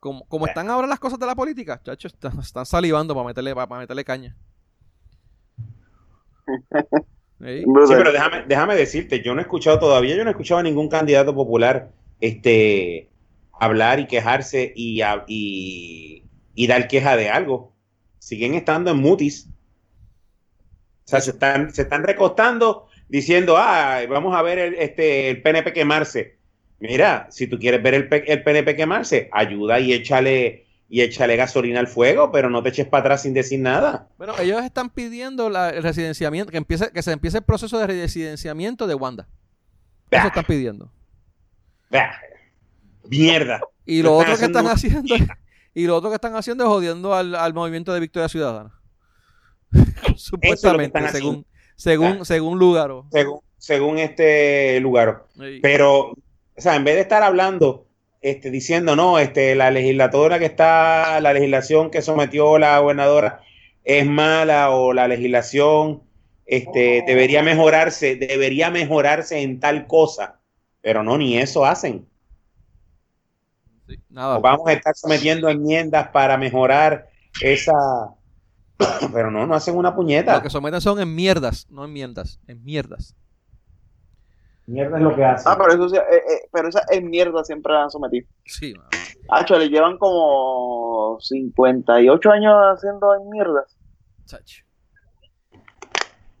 Como, como están ahora las cosas de la política, chachos, están, están salivando para meterle, para meterle caña. Sí. Pero déjame, déjame decirte, yo no he escuchado todavía, yo no he escuchado a ningún candidato popular este, hablar y quejarse y, a- y, y dar queja de algo. Siguen estando en mutis. O sea, se están, se están recostando diciendo, ah, vamos a ver el, este, el PNP quemarse. Mira, si tú quieres ver el, el PNP quemarse, ayuda y échale, y échale gasolina al fuego, pero no te eches para atrás sin decir nada. Bueno, ellos están pidiendo la- el residenciamiento, que empiece, que se empiece el proceso de residenciamiento de Wanda. Eso están pidiendo. Bah, Mierda. Y Lo otro que están haciendo- es- y lo otro que están haciendo es jodiendo al, al movimiento de Victoria Ciudadana. Supuestamente, están según, según, según Lugaro. según, según este lugar. Sí. Pero, o sea, en vez de estar hablando, este, diciendo, no, este, la legislatura que está, la legislación que sometió la gobernadora es mala o la legislación este, debería mejorarse, debería mejorarse en tal cosa. Pero no, ni eso hacen. Sí, nada. Vamos a estar sometiendo enmiendas para mejorar esa... Pero no, no hacen una Lo puñeta. que someten son en mierdas, no enmiendas, en mierdas. Mierda es lo que hacen. Ah, pero eso sí, eh, eh, pero esa es mierda siempre la han sometido. Sí, mano. Hacho, le llevan como 58 años haciendo en mierdas. Chacho.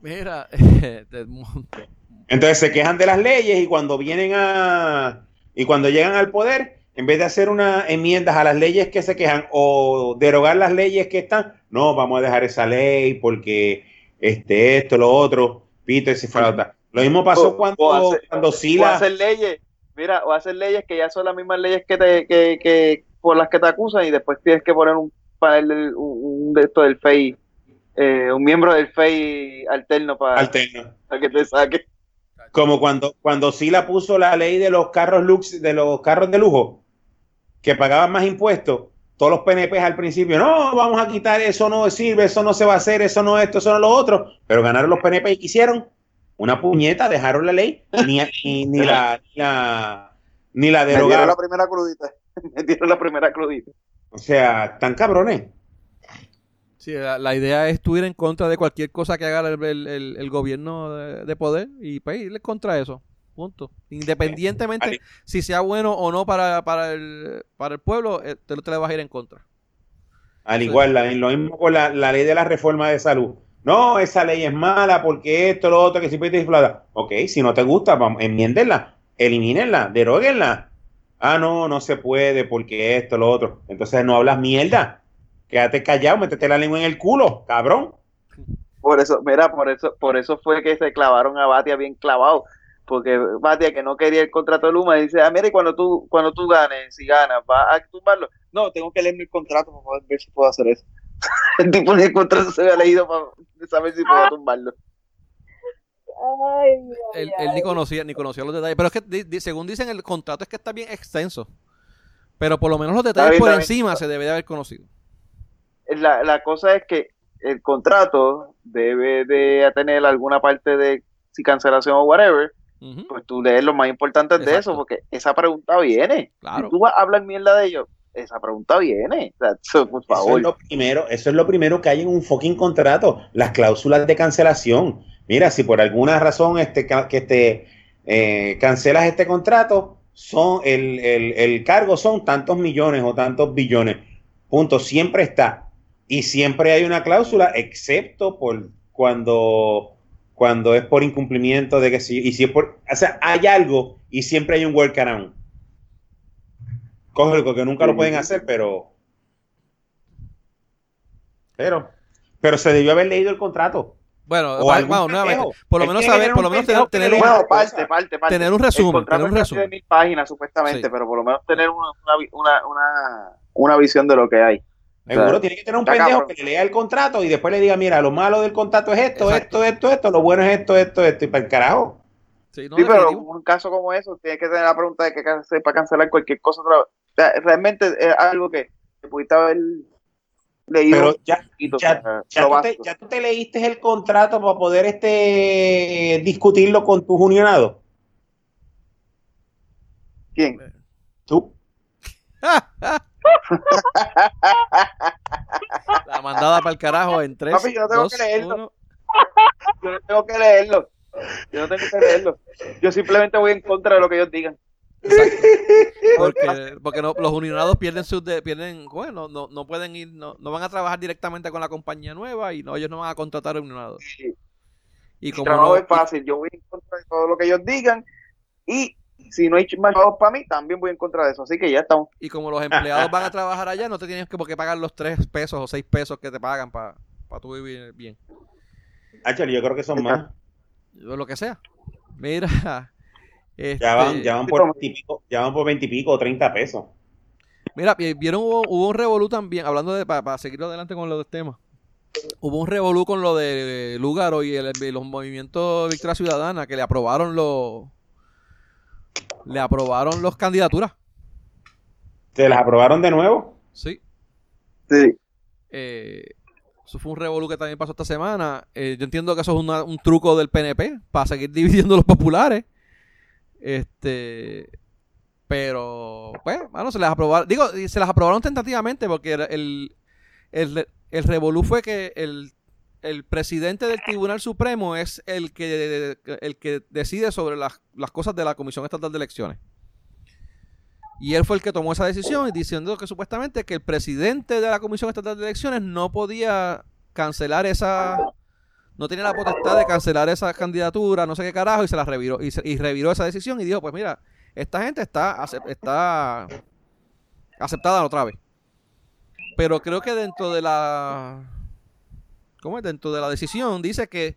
Mira, te monto. Entonces se quejan de las leyes y cuando vienen a y cuando llegan al poder, en vez de hacer unas enmiendas a las leyes que se quejan o derogar las leyes que están, no, vamos a dejar esa ley porque este esto lo otro, pito y falta. Lo mismo pasó O- cuando o hacer- cuando O Sila hacer leyes, mira, o hacer leyes que ya son las mismas leyes que te, que, que por las que te acusan y después tienes que poner un panel un, un de esto del FEI, eh, un miembro del FEI alterno para, alterna. para que te saque. Como cuando cuando Sila puso la ley de los carros lux, de los carros de lujo que pagaban más impuestos. Todos los PNP al principio, no, vamos a quitar eso, no sirve, eso no se va a hacer, eso no esto, eso no lo otro. Pero ganaron los PNP y quisieron una puñeta, dejaron la ley, ni, ni, ni la, ni la, ni la Me dieron derogaron. la primera crudita. Me dieron la primera crudita. O sea, tan cabrones. Sí, la, la idea es tú ir en contra de cualquier cosa que haga el, el- el- el gobierno de, de poder y pues irle contra eso. Punto. Independientemente si sea bueno o no para, para, el, para el pueblo, eh, te, te le vas a ir en contra. Al igual, la- lo mismo con la, la ley de la reforma de salud. No, esa ley es mala porque esto, lo otro, que siempre te inflada. Ok, si no te gusta, vamos, enmiéndenla, elimínenla, deróguenla. Ah, no, no se puede porque esto, lo otro. Entonces no hablas mierda. Quédate callado, métete la lengua en el culo, cabrón. Por eso, mira, por eso, por eso fue que se clavaron a Batia bien clavado. Porque Batia, que no quería el contrato de Luma, dice, ah, mira, y cuando tú, cuando tú ganes, si ganas, ¿vas a tumbarlo? No, tengo que leerme el contrato para poder ver si puedo hacer eso. el tipo ni el contrato se había leído para saber si podía tumbarlo. Ay, ay, Él, él ni conocía ni conocía los detalles. Pero es que, di- di- según dicen, el contrato es que está bien extenso. Pero por lo menos los detalles bien, por encima se debe de haber conocido. La, la cosa es que el contrato debe de tener alguna parte de si cancelación o whatever, pues tú lees lo más importante de eso, porque esa pregunta viene. Claro. Si tú vas a hablar mierda de ellos, esa pregunta viene. O sea, eso, es, lo primero, eso es lo primero que hay en un fucking contrato, las cláusulas de cancelación. Mira, si por alguna razón este, que te eh, cancelas este contrato, son el, el- el cargo son tantos millones o tantos billones. Punto, siempre está. Y siempre hay una cláusula, excepto por cuando, cuando es por incumplimiento de que si, y si es por, o sea, hay algo y siempre hay un workaround. Cógelo, que nunca lo pueden hacer, pero pero, pero se debió haber leído el contrato. Bueno, O va- algún vamos, nuevamente, por lo menos saber, por lo menos tener, tener un, Bueno, parte, parte, parte. tener un resumen, tener un es casi de resumen. mil páginas, supuestamente, Sí. pero por lo menos tener una, una, una, una, una visión de lo que hay. Seguro Claro. tiene que tener un Está pendejo cabrón. que le lea el contrato y después le diga, mira, lo malo del contrato es esto, Exacto. esto, esto, esto, lo bueno es esto, esto, esto, y para el carajo. Sí, no, sí, pero un caso como eso, tiene que tener la pregunta de que hacer para cancelar cualquier cosa otra vez. Sea, realmente es algo que, pudiste haber leído Pero ya, poquito. ya, o sea, ya, tú te, básico. ya tú te leíste el contrato para poder este discutirlo con tus unionados. ¿Quién? Tú. La mandada para el carajo en 3, Papi, yo no tengo 2, que leerlo. 1. yo no tengo que leerlo. Yo no tengo que leerlo. Yo simplemente voy en contra de lo que ellos digan. Porque, porque no- los unionados pierden sus de- pierden, bueno, no, no pueden ir, no, no van a trabajar directamente con la compañía nueva y no, ellos no van a contratar unionados. Y Y como trabajo no, es fácil. Yo voy en contra de todo lo que ellos digan. Y si no hay más trabajos para mí, también voy en contra de eso. Así que ya estamos. y como los empleados van a trabajar allá, no te tienes que, por qué pagar los 3 pesos o 6 pesos que te pagan para tu vivir bien. Actually, yo creo que son más. Lo que sea. Mira. Ya van, este, ya van por 20 y pico, ya van por 20 y pico o 30 pesos. Mira, vi- vieron, hubo, hubo un revolú también, hablando de, para, seguir adelante con los temas. Hubo un revolú con lo de Lugaro y, el- los movimientos de Victoria Ciudadana que le aprobaron los le aprobaron los candidaturas. ¿Se las aprobaron de nuevo? Sí. Sí. Eh, eso fue un revolú que también pasó esta semana. Eh, yo entiendo que eso es una- un truco del PNP para seguir dividiendo los populares. Este, pero, pues, bueno, se las aprobaron. Digo, se las aprobaron tentativamente porque el, el, el revolú fue que el, el presidente del Tribunal Supremo es el que, el que decide sobre las, las cosas de la Comisión Estatal de Elecciones. Y él fue el que tomó esa decisión diciendo que supuestamente que el presidente de la Comisión Estatal de Elecciones no podía cancelar esa no tenía la potestad de cancelar esa candidatura, no sé qué carajo, y se la reviró, y, se- reviró esa decisión y dijo, pues mira, esta gente está, está aceptada otra vez. Pero creo que dentro de la ¿cómo es? Dentro de la decisión dice que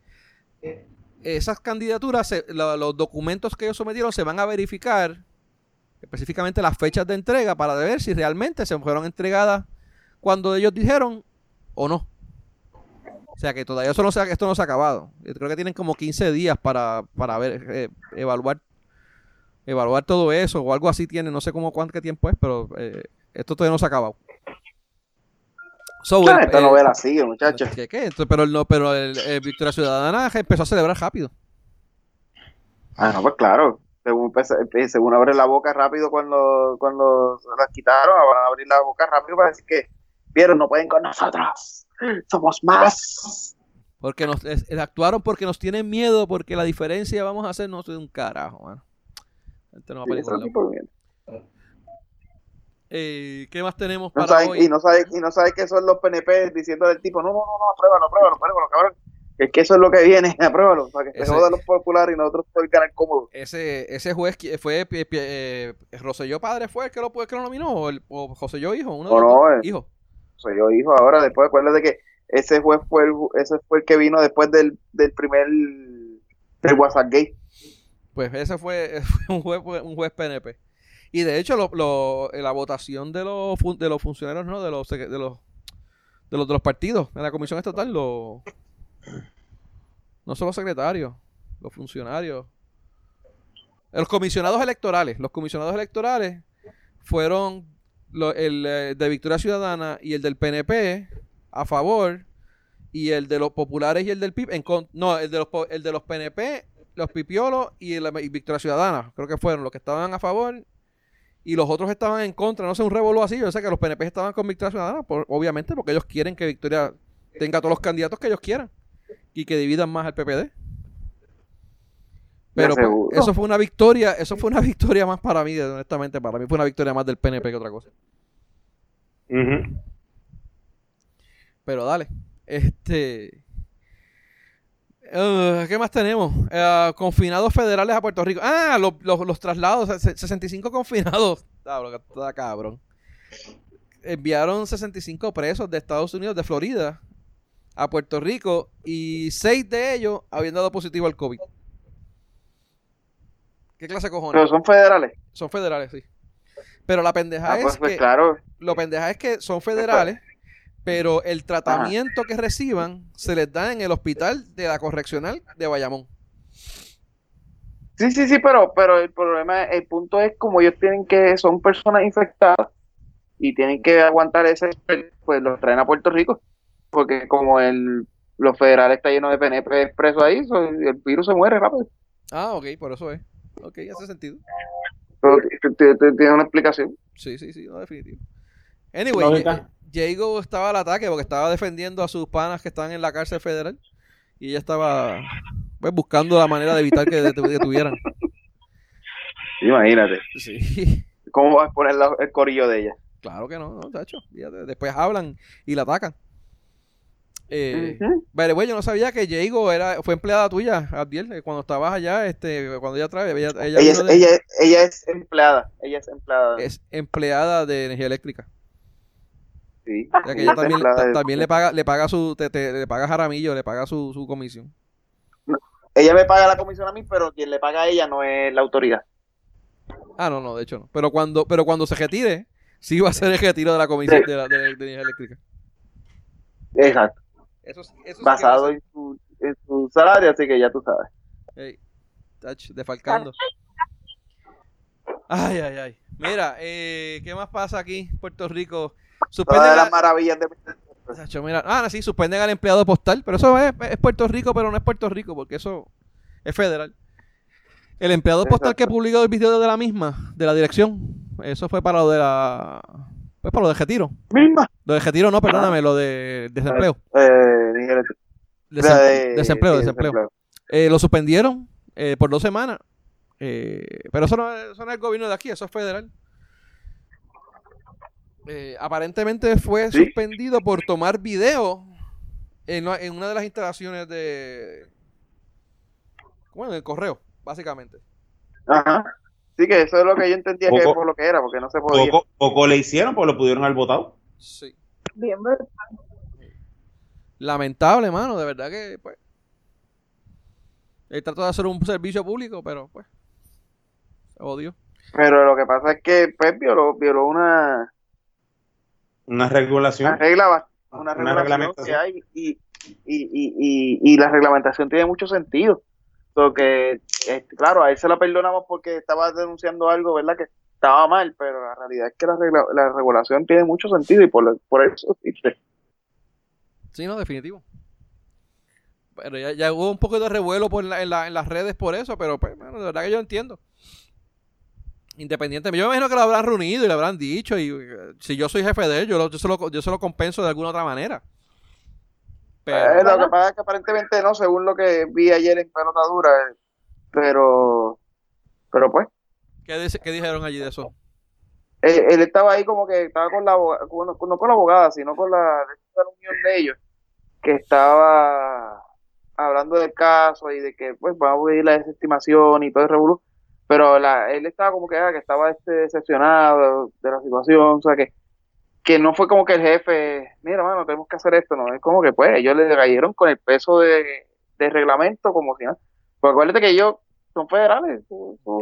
esas candidaturas, los documentos que ellos sometieron se van a verificar, específicamente las fechas de entrega, para ver si realmente se fueron entregadas cuando ellos dijeron o no. O sea que todavía eso no se ha- esto no se ha acabado. Yo creo que tienen como 15 días para, para ver, eh, evaluar evaluar todo eso o algo así tiene, no sé cómo cuánto tiempo es, pero eh, esto todavía no se ha acabado. So, el- Esta eh, novela sigue, muchachos. ¿Qué, qué? Entonces, pero el, no, pero el, eh, Victoria Ciudadana empezó a celebrar rápido. Ah, no, pues claro. Según, empe- según abre la boca rápido cuando, cuando las quitaron, van a abrir la boca rápido para decir que, vieron, no pueden con nosotros. Somos más. Porque nos es- es- actuaron porque nos tienen miedo, porque la diferencia vamos a hacer no sé un carajo, mano. Este no va de mierda. Eh, ¿Qué más tenemos No hoy? y no sabe y no sabe que son los PNP diciendo al tipo, no, no, no, no, apruébalo, apruébalo, apruébalo, cabrón. Es que eso es lo que viene, apruébalo, para que se Ese- jodan los populares y nosotros podemos ganar cómodo. Ese, ese juez fue Pie- eh, Rosselló padre fue el que lo, que lo nominó o, el, o Joselló hijo, uno de los no, dos eh. hijos. Yo hijo ahora, después acuérdate que ese juez fue el, ese fue el que vino después del, del primer del WhatsApp gay. Pues ese fue, un juez un juez PNP. Y de hecho lo, lo- la votación de los de los funcionarios, no, de los de los de los de los partidos en la comisión estatal, los no solo secretarios, los funcionarios, los comisionados electorales, los comisionados electorales fueron lo- el eh, de Victoria Ciudadana y el del PNP a favor y el de los populares y el del PIB en con- no, el de los el de los PNP, los pipiolos y, la y Victoria Ciudadana, creo que fueron los que estaban a favor y los otros estaban en contra, no sé, un revolú así, yo sé que los PNP estaban con Victoria Ciudadana, por- obviamente porque ellos quieren que Victoria tenga todos los candidatos que ellos quieran y que dividan más al PPD. Pero pues, eso fue una victoria, eso fue una victoria más para mí, honestamente, para mí fue una victoria más del PNP que otra cosa. Ujú. Pero dale. Este. eh, ¿Qué más tenemos? Eh, confinados federales a Puerto Rico. Ah, los, los, los traslados. se- 65 confinados. Está cabrón. Enviaron 65 presos de Estados Unidos, de Florida, a Puerto Rico. Y 6 de ellos habían dado positivo al COVID. ¿Qué clase de cojones? Pero son federales. Son federales, sí. Pero la pendeja Ah, pues, es pues que claro. lo pendeja es que son federales, pero el tratamiento que reciban se les da en el hospital de la correccional de Bayamón. Sí, sí, sí, pero, pero el problema, el punto es como ellos tienen que, son personas infectadas y tienen que aguantar ese, pues los traen a Puerto Rico, porque como el, los federales está lleno de PNP presos ahí, el virus se muere rápido. Ah, ok, por eso es. Ok, hace sentido. Tiene una explicación. Sí, sí, sí, no, definitivo. Anyway, Jago estaba al ataque porque estaba defendiendo a sus panas que están en la cárcel federal y ella estaba pues, buscando la manera de evitar que det- detuvieran. Imagínate. Sí, ¿Cómo vas a poner la- el corillo de ella? claro que no, no, tacho. Fíjate, Después hablan y la atacan. Eh, güey, yo no sabía que Diego era, fue empleada tuya, Abdiel, eh, cuando estabas allá, este, cuando ella trae, ella, ella es, de- ella, ella es empleada. Ella es empleada. es empleada de energía eléctrica. sí. O sea que ella Ella es también, de- le paga, le paga su, te, te- le paga Jaramillo, le paga su, su comisión. Ella me paga la comisión a mí, pero quien le paga a ella no es la autoridad. Ah, no, no, de hecho no. Pero cuando, pero cuando se retire, sí va a ser el retiro de la comisión de, la, de, de energía eléctrica. Exacto. Basado que en su, en su salario, así que ya tú sabes. va a ser. Ey, tach, defalcando. Ay, ay, ay. Mira, eh, ¿qué más pasa aquí? Puerto Rico. Suspenden Todas las maravillas de Tacho, mira, ah, sí, suspenden al empleado postal, pero eso es, es Puerto Rico, pero no es Puerto Rico, porque eso es federal. El empleado postal que Exacto. publicó el video de la misma, de la dirección, eso fue para lo de la, pues para lo de retiro. misma. Lo de retiro no, perdóname, lo de desempleo. Eh, Desem- desempleo, desempleo. Eh, lo suspendieron eh, por dos semanas, eh, pero eso no, es- eso no es el gobierno de aquí, eso es federal. Aparentemente fue Sí. suspendido por tomar video en, en una de las instalaciones de... Bueno, en el correo, básicamente. Ajá. Sí, que eso es lo que yo entendía que por lo que era, porque no se podía. Poco, poco le hicieron, pues lo pudieron haber votado. Sí. Bien, ¿verdad? Lamentable, mano, de verdad que, pues... Él trató de hacer un servicio público, pero, pues... Se odió. Pero lo que pasa es que pues, violó, violó una, Una regulación. una regla, una, Una reglamentación que hay y, y, y, y, y la reglamentación tiene mucho sentido. Porque, este, claro, a él se la perdonamos porque estaba denunciando algo, ¿verdad? Que estaba mal, pero la realidad es que la, regulación tiene mucho sentido y por, lo- por eso existe. Sí, no, definitivo. Pero ya, ya hubo un poco de revuelo por la- en, la- en las redes por eso, pero pues, bueno, de verdad que yo entiendo. Independientemente, yo me imagino que lo habrán reunido y le habrán dicho, y eh, si yo soy jefe de él, yo, lo- yo, se lo, yo se lo compenso de alguna otra manera. Pero, Eh, lo que pasa es que aparentemente no, según lo que vi ayer en pelotadura, eh, pero, pero pues, ¿qué, dice- qué dijeron allí de eso? él, él estaba ahí como que estaba con la abogada, no con la abogada, sino con la, la unión de ellos, que estaba hablando del caso y de que pues vamos a ir la desestimación y todo el revolú, pero la, él estaba como que, ah, que estaba este decepcionado de la situación, o sea que que no fue como que el jefe, mira, mano, tenemos que hacer esto, no, es como que pues ellos le cayeron con el peso de, de reglamento como si nada. Pues acuérdate que ellos son federales,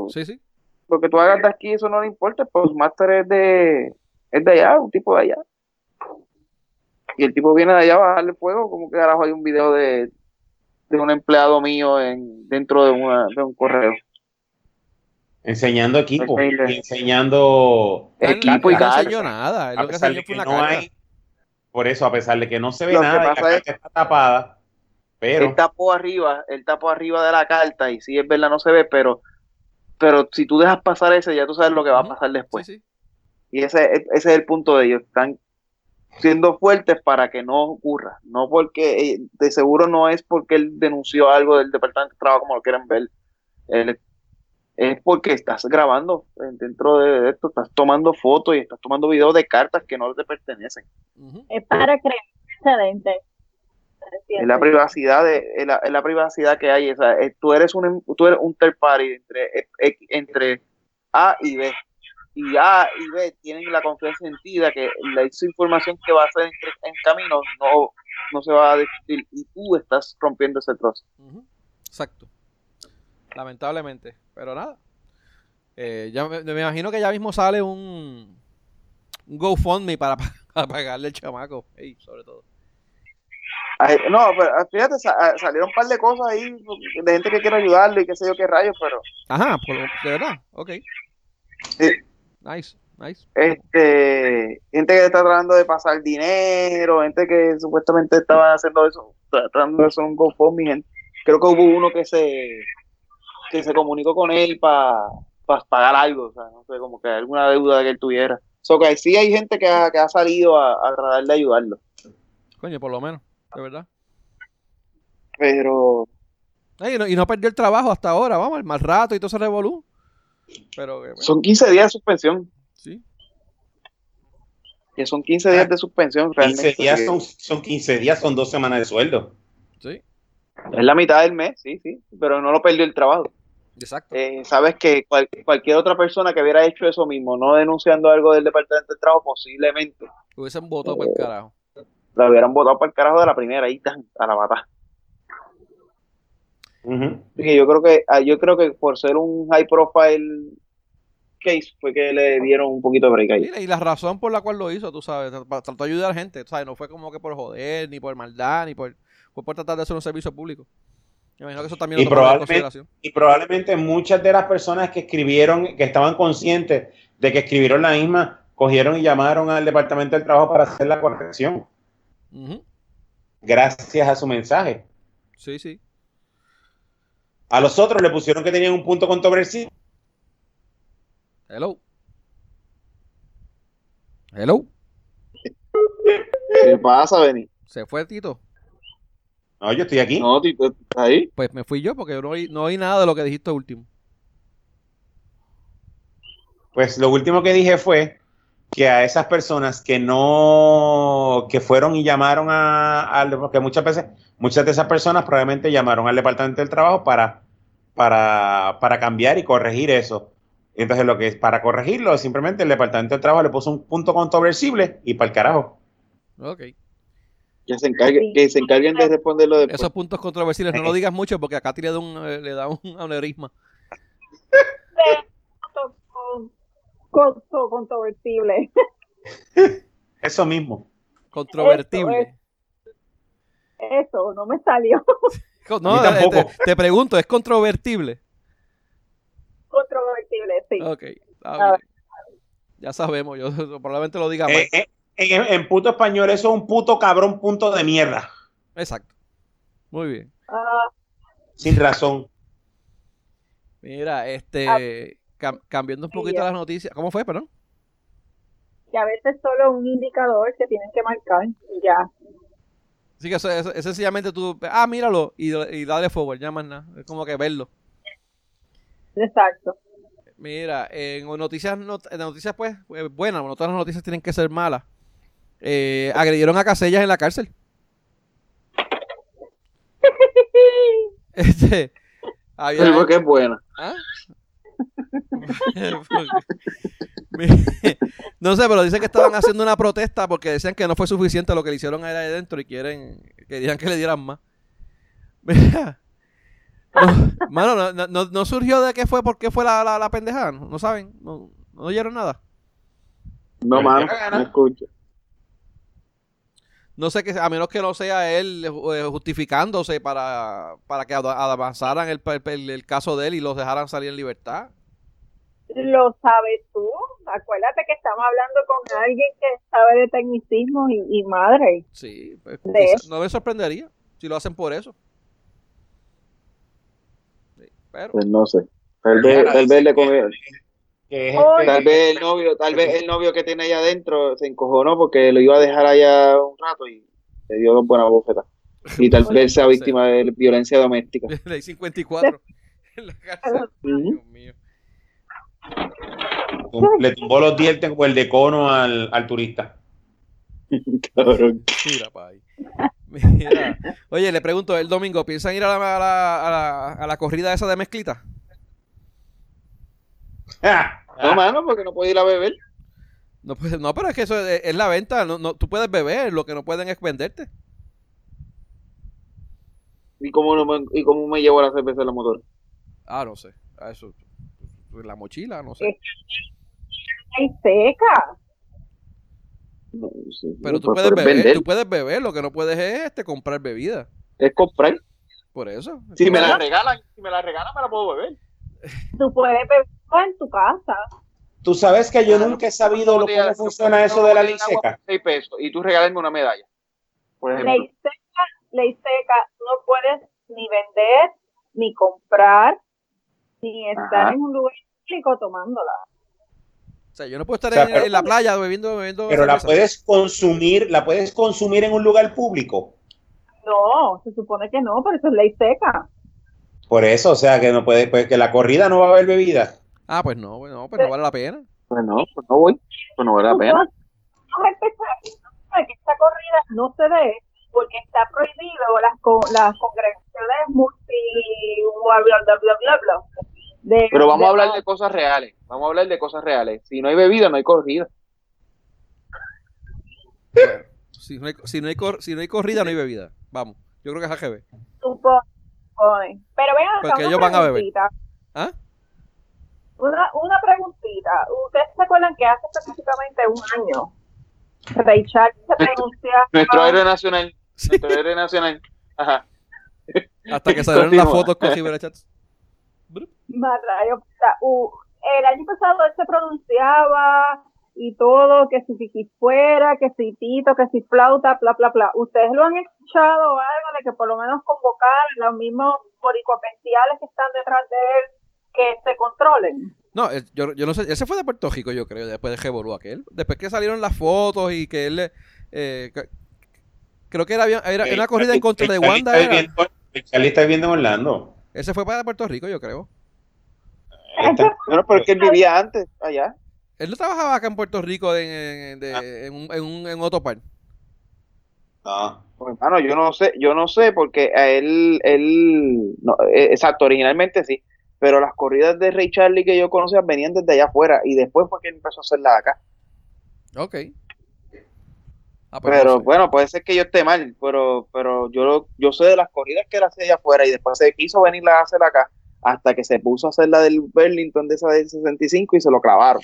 Sí, sí. lo que tú hagas de aquí, eso no le importa, pues máster es de, es de allá, un tipo de allá. Y el tipo viene de allá a bajarle fuego, como que carajo hay un video de, de un empleado mío en, dentro de, una, de un correo. Enseñando equipo. Y enseñando. Equipo y no enseñó nada, A pesar de que no carga. hay. Por eso, a pesar de que no se ve Lo que nada y la pasa es- carta está tapada. Pero. Él tapó arriba, él tapó arriba de la carta y sí es verdad no se ve, pero pero si tú dejas pasar ese ya tú sabes lo que va a pasar después. Sí, sí. Y ese, ese es el punto de ellos. Están siendo fuertes para que no ocurra. No porque, eh, de seguro no es porque él denunció algo del Departamento de Trabajo como lo quieren ver. Él- es porque estás grabando eh, dentro de esto, estás tomando fotos y estás tomando videos de cartas que no te pertenecen. Es para crear precedentes. Es la privacidad de, es la, es la privacidad que hay. O sea, eh, tú eres un em- tú eres un third party entre, eh, entre A y B. Y A y B tienen la confianza en ti de que la esa información que va a hacer en, en camino no, no se va a discutir y tú estás rompiendo ese trozo. Exacto. Lamentablemente. Pero nada. Eh, ya me, me imagino que ya mismo sale un, un GoFundMe para, para pagarle el chamaco. Ey, sobre todo. Ay, no, pero ah, fíjate, ah, salieron un par de cosas ahí de gente que quiere ayudarlo y qué sé yo qué rayos, pero Ajá, por de verdad. Ok. Sí. Nice, nice. este gente que está tratando de pasar dinero, gente que supuestamente estaba haciendo eso, tratando de hacer un GoFundMe, gente- creo que hubo uno que se que se comunicó con él para pagar algo, o sea, no sé, como que alguna deuda que él tuviera. So que sí hay gente que ha, que ha salido a, a tratar de ayudarlo. Coño, por lo menos. De verdad. Pero Ay, y, no, y no perdió el trabajo hasta ahora, vamos, el mal rato y todo ese revolú. Pero, bueno, son 15 días de suspensión. sí. Que son 15 días de suspensión 15 realmente. días que son, son 15 días, son dos semanas de sueldo. Sí, Es la mitad del mes, sí, sí. Pero no lo perdió el trabajo. Exacto. Eh, Sabes que cual- cualquier otra persona que hubiera hecho eso mismo, no denunciando algo del Departamento del Trabajo, posiblemente Hubiesen votado por el carajo. la hubieran votado para el carajo de la primera y tan, a la bata. Ujú. Así que yo creo que ah, yo creo que por ser un high profile case fue que le dieron un poquito de break ahí. Mira, y la razón por la cual lo hizo, tú sabes, tr- trató de ayudar a la gente, ¿sabes? No fue como que por joder, ni por maldad, ni por, fue por tratar de hacer un servicio público. Me imagino que eso también Y probablemente- consideración. Y probablemente muchas de las personas que escribieron, que estaban conscientes de que escribieron la misma, cogieron y llamaron al Departamento del Trabajo para hacer la corrección, gracias a su mensaje. Sí, sí. A los otros le pusieron que tenían un punto controversial. Hello. Hello. ¿Qué pasa, Benny? Se fue Tito. No, yo estoy aquí. No, Tito, ¿estás ahí? Pues me fui yo porque yo no oí, no oí nada de lo que dijiste último. Pues lo último que dije fue que a esas personas que no, que fueron y llamaron a, al, porque muchas veces, muchas de esas personas probablemente llamaron al Departamento del Trabajo para, para, para cambiar y corregir eso. Entonces lo que es para corregirlo, simplemente el Departamento del Trabajo le puso un punto controversible y para el carajo. Ok. Que se, encargue- que se encarguen de responderlo después. Esos puntos controversiales no lo digas mucho porque a Katy le da un, eh, le da un aneurisma. Con- con- con- Controvertible. Eso mismo. Controvertible. Eso, no me salió. No, mí tampoco. te, te pregunto, ¿es controvertible? Controvertible, sí. Ok. A. Ya sabemos, yo probablemente lo diga. Eh, eh, en, en puto español eso es un puto cabrón punto de mierda. Exacto. Muy bien. Ah, Sin razón. Mira, este, cam- cambiando un poquito las noticias. ¿Cómo fue, perdón? que a veces solo un indicador que tienen que marcar y ya. Así que eso, eso- es sencillamente tú, ah, míralo y, y dale forward, ya más nada. Es como que verlo. Exacto. Mira, en noticias, not- en noticias pues, eh, buenas, no todas las noticias tienen que ser malas. Eh, agredieron a Casellas en la cárcel. Este, había- porque es buena. ¿Ah? no sé, pero dicen que estaban haciendo una protesta porque decían que no fue suficiente lo que le hicieron a él ahí adentro y quieren, querían que le dieran más. Mira. No, mano, no, no- no, surgió de qué fue, por qué fue la, la, la pendejada, no, saben, no, no oyeron nada. No, Pero mano, no escucho. No sé que, a menos que no sea él eh, justificándose para, para que avanzaran el, el- el caso de él y los dejaran salir en libertad. Lo sabes tú. Acuérdate que estamos hablando con alguien que sabe de tecnicismo y, y madre. Sí, pues, De quizá- no me sorprendería si lo hacen por eso. Sí, pero, Pues no sé. Tal vez, tal vez le Que es Oye. este- Tal vez el novio, tal vez el novio que tiene allá adentro se encojonó porque lo iba a dejar allá un rato y le dio dos buenas bofetas. Y tal vez sea víctima de violencia doméstica. ley 54 en la cárcel. Ujú. Dios mío. le tumbó los dientes o el decono al, al turista. Cabrón. Mira, pa' ahí. Mira. Oye, le pregunto, el domingo, ¿piensan ir a la, a la, a la, a la corrida esa de mezclita? Ah, No, mano, porque no puede ir a beber. No, pues, no pero es que eso es, es la venta. No, no, tú puedes beber, lo que no pueden es venderte. ¿Y cómo, no me, ¿Y cómo me llevo la cerveza en la motor? Ah, no sé. Ah, eso. En la mochila, no sé. Ay, seca. No, sí, Pero no, tú puedes beber, vender, tú puedes beber, lo que no puedes es este, comprar bebida. es comprar. Por eso. Si me la regalan, si me la regalan, me la puedo beber. Tú puedes beber en tu casa. Tú sabes que yo nunca he sabido lo- cómo funciona eso de la ley seca. 6 pesos y tú regalarme una medalla. Por ejemplo. Ley seca, ley seca, no puedes ni vender, ni comprar, ni estar Ajá. en un lugar público tomándola. O sea, yo no puedo estar O sea, en, pero- en la playa bebiendo, bebiendo Pero la puedes consumir, la puedes consumir en un lugar público. No, se supone que no, pero eso es ley seca. Por eso, o sea, que no puede, pues que la corrida no va a haber bebida. Ah, pues no, pues no, pues no vale la pena. Pues no, pues no voy. Pues no vale la pena. Que esta corrida no se dé porque está prohibido las, co- las congregaciones multi bla bla bla bla bla. De- Pero vamos de- a hablar de cosas reales. Vamos a hablar de cosas reales. Si no hay bebida, no hay corrida. Bueno, si, no hay, si, no hay cor- si no hay corrida, no hay bebida. Vamos, yo creo que es AGB. supone. Pero vean Porque ellos van a beber. ¿Ah? Una, una preguntita. ¿Ustedes se acuerdan que hace específicamente un año Ray Charles se pronunciaba Nuestro héroe nacional. Sí. Nuestro héroe nacional. Ajá. Hasta que salieron las fotos con ciberchats. Más rayos, o sea, u- el año pasado él se pronunciaba y todo, que si Kiki fuera, que si Tito, que si flauta, bla, bla, bla. ¿Ustedes lo han escuchado o algo de que por lo menos convocar a los mismos boricoespeciales que están detrás de él que se controlen? No, yo, yo no sé, ese fue de Puerto Rico, yo creo, después de Revolú aquel. Después que salieron las fotos y que él, le- eh, creo que era, era, era una corrida en contra de Wanda. está viviendo- está viviendo en Orlando. Ese fue para Puerto Rico, yo creo. Él está- Bueno, pero es que él vivía antes, allá. Él no trabajaba acá en Puerto Rico en, en, de- en un, en un en Otopar. No. Pues, hermano, yo no sé, yo no sé, porque a él, él, no, eh, exacto, originalmente sí, pero las corridas de Ray Charlie que yo conocía venían desde allá afuera y después fue que empezó a hacerlas acá. Ok. Ah, pues no Pero sé. bueno, puede ser que yo esté mal, pero, pero yo, yo sé de las corridas que él hacía allá afuera y después se quiso venirla a hacer acá hasta que se puso a hacer la del Burlington de esa del 65 y se lo clavaron.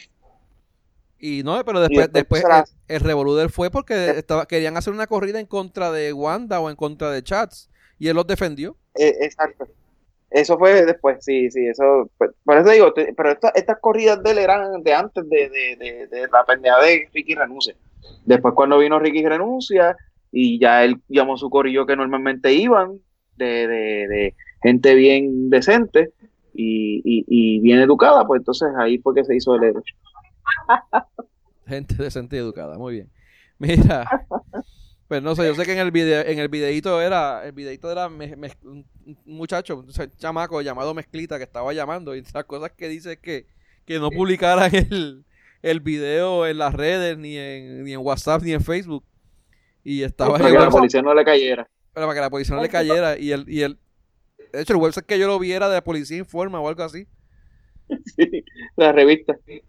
Y no, pero después, después después se la- el, el revolú de él fue porque estaba, querían hacer una corrida en contra de Wanda o en contra de Chats. Y él los defendió. Eh, exacto. Eso fue después, sí, sí, eso. pues, por eso digo, te- pero esta- estas corridas de él eran de antes de, de, de, de la pendeja de Ricky Renuncia. Después, cuando vino Ricky Renuncia, y ya él llamó su corillo que normalmente iban, de, de, de gente bien decente y, y, y bien educada, pues entonces ahí fue que se hizo el héroe. Gente decente y educada, muy bien. Mira, pues no sé, yo sé que en el video, en el videito era, el videito era me- me- un muchacho, un chamaco llamado Mezclita que estaba llamando y las cosas que dice es que, que no publicaran el, el video en las redes, ni en, ni en WhatsApp, ni en Facebook. Y estaba Para que la policía no le cayera. pero para que la policía no le cayera. Y el, y el, de hecho, el website que yo lo viera de la Policía Informa o algo así. Sí, la revista. eh,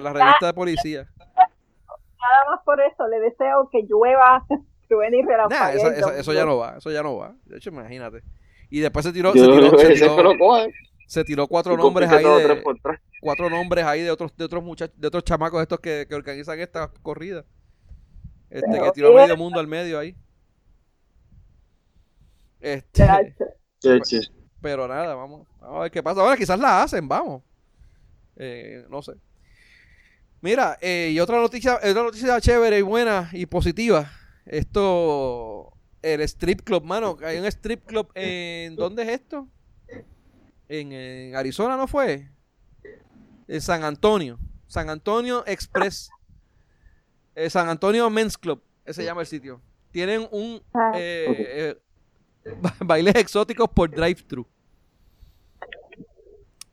La revista de policía. Nada más por eso, le deseo que llueva, truene y Nah, eso, el eso, eso ya no va, eso ya no va. De hecho, imagínate. Y después se tiró, se tiró, se se cuatro nombres ahí todo de, tres por tres. cuatro nombres ahí de otros, de otros muchachos, de otros chamacos estos que, que organizan estas corridas. Este, que tiró medio mundo al medio ahí. Este, sí. pero nada, vamos, vamos a ver qué pasa. Ahora quizás la hacen, vamos. Eh, no sé. Mira, eh, y otra noticia, otra noticia chévere y buena y positiva. Esto, el strip club, mano. Hay un strip club en, ¿dónde es esto? En, en Arizona, ¿no fue? En San Antonio. San Antonio Express. Eh, San Antonio Men's Club. Ese se llama el sitio. Tienen un Ah. eh, eh, ba- bailes exóticos por drive-thru.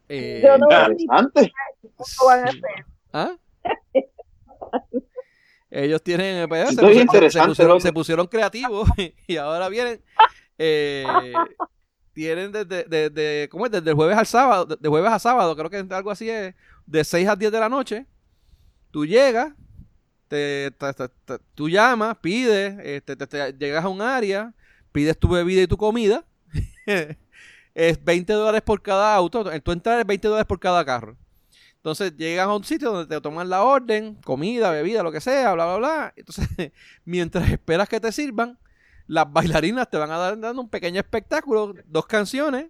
Eh, Yo no ah, a. ¿Ah? Ellos tienen, eh, pues, se, pusieron, loco. se pusieron creativos y ahora vienen, eh, tienen desde, desde, ¿cómo es? Desde el jueves al sábado, de, jueves a sábado, creo que algo así es, de 6 a 10 de la noche, tú llegas, te, te- te- te- tú llamas, pides, este, te- te- llegas a un área, pides tu bebida y tu comida, es 20 dólares por cada auto, en tu entrada es 20 dólares por cada carro. Entonces llegas a un sitio donde te toman la orden, comida, bebida, lo que sea, bla, bla, bla. Entonces, mientras esperas que te sirvan, las bailarinas te van a dar dando un pequeño espectáculo, dos canciones,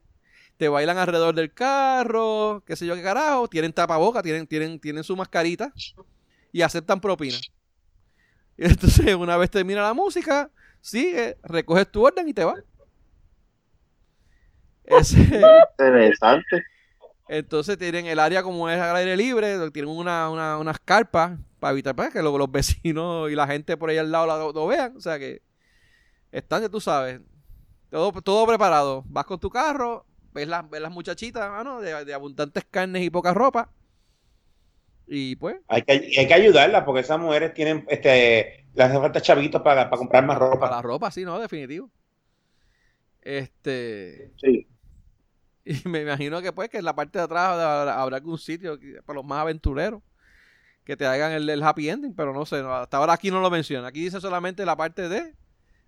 te bailan alrededor del carro, qué sé yo qué carajo, tienen tapaboca, tienen, tienen, tienen su mascarita y aceptan propina. Y entonces, una vez termina la música, sigue, recoges tu orden y te vas. Ese, Interesante. Entonces tienen el área como es al aire libre, tienen una, una- unas carpas para evitar pues, que lo- los vecinos y la gente por ahí al lado la- lo, vean. O sea que están, ya tú sabes, Todo, todo preparado. Vas con tu carro, ves, las ves las muchachitas, mano, de, de abundantes carnes y poca ropa. Y pues, Hay que, hay que ayudarlas porque esas mujeres tienen, este, les hace falta chavitos para, para comprar más ropa. para la ropa, sí, ¿no? Definitivo. Este. Sí. Y me imagino que pues que en la parte de atrás habrá, algún sitio para los más aventureros que te hagan el, el happy ending, pero no sé, hasta ahora aquí no lo menciona. Aquí dice solamente la parte de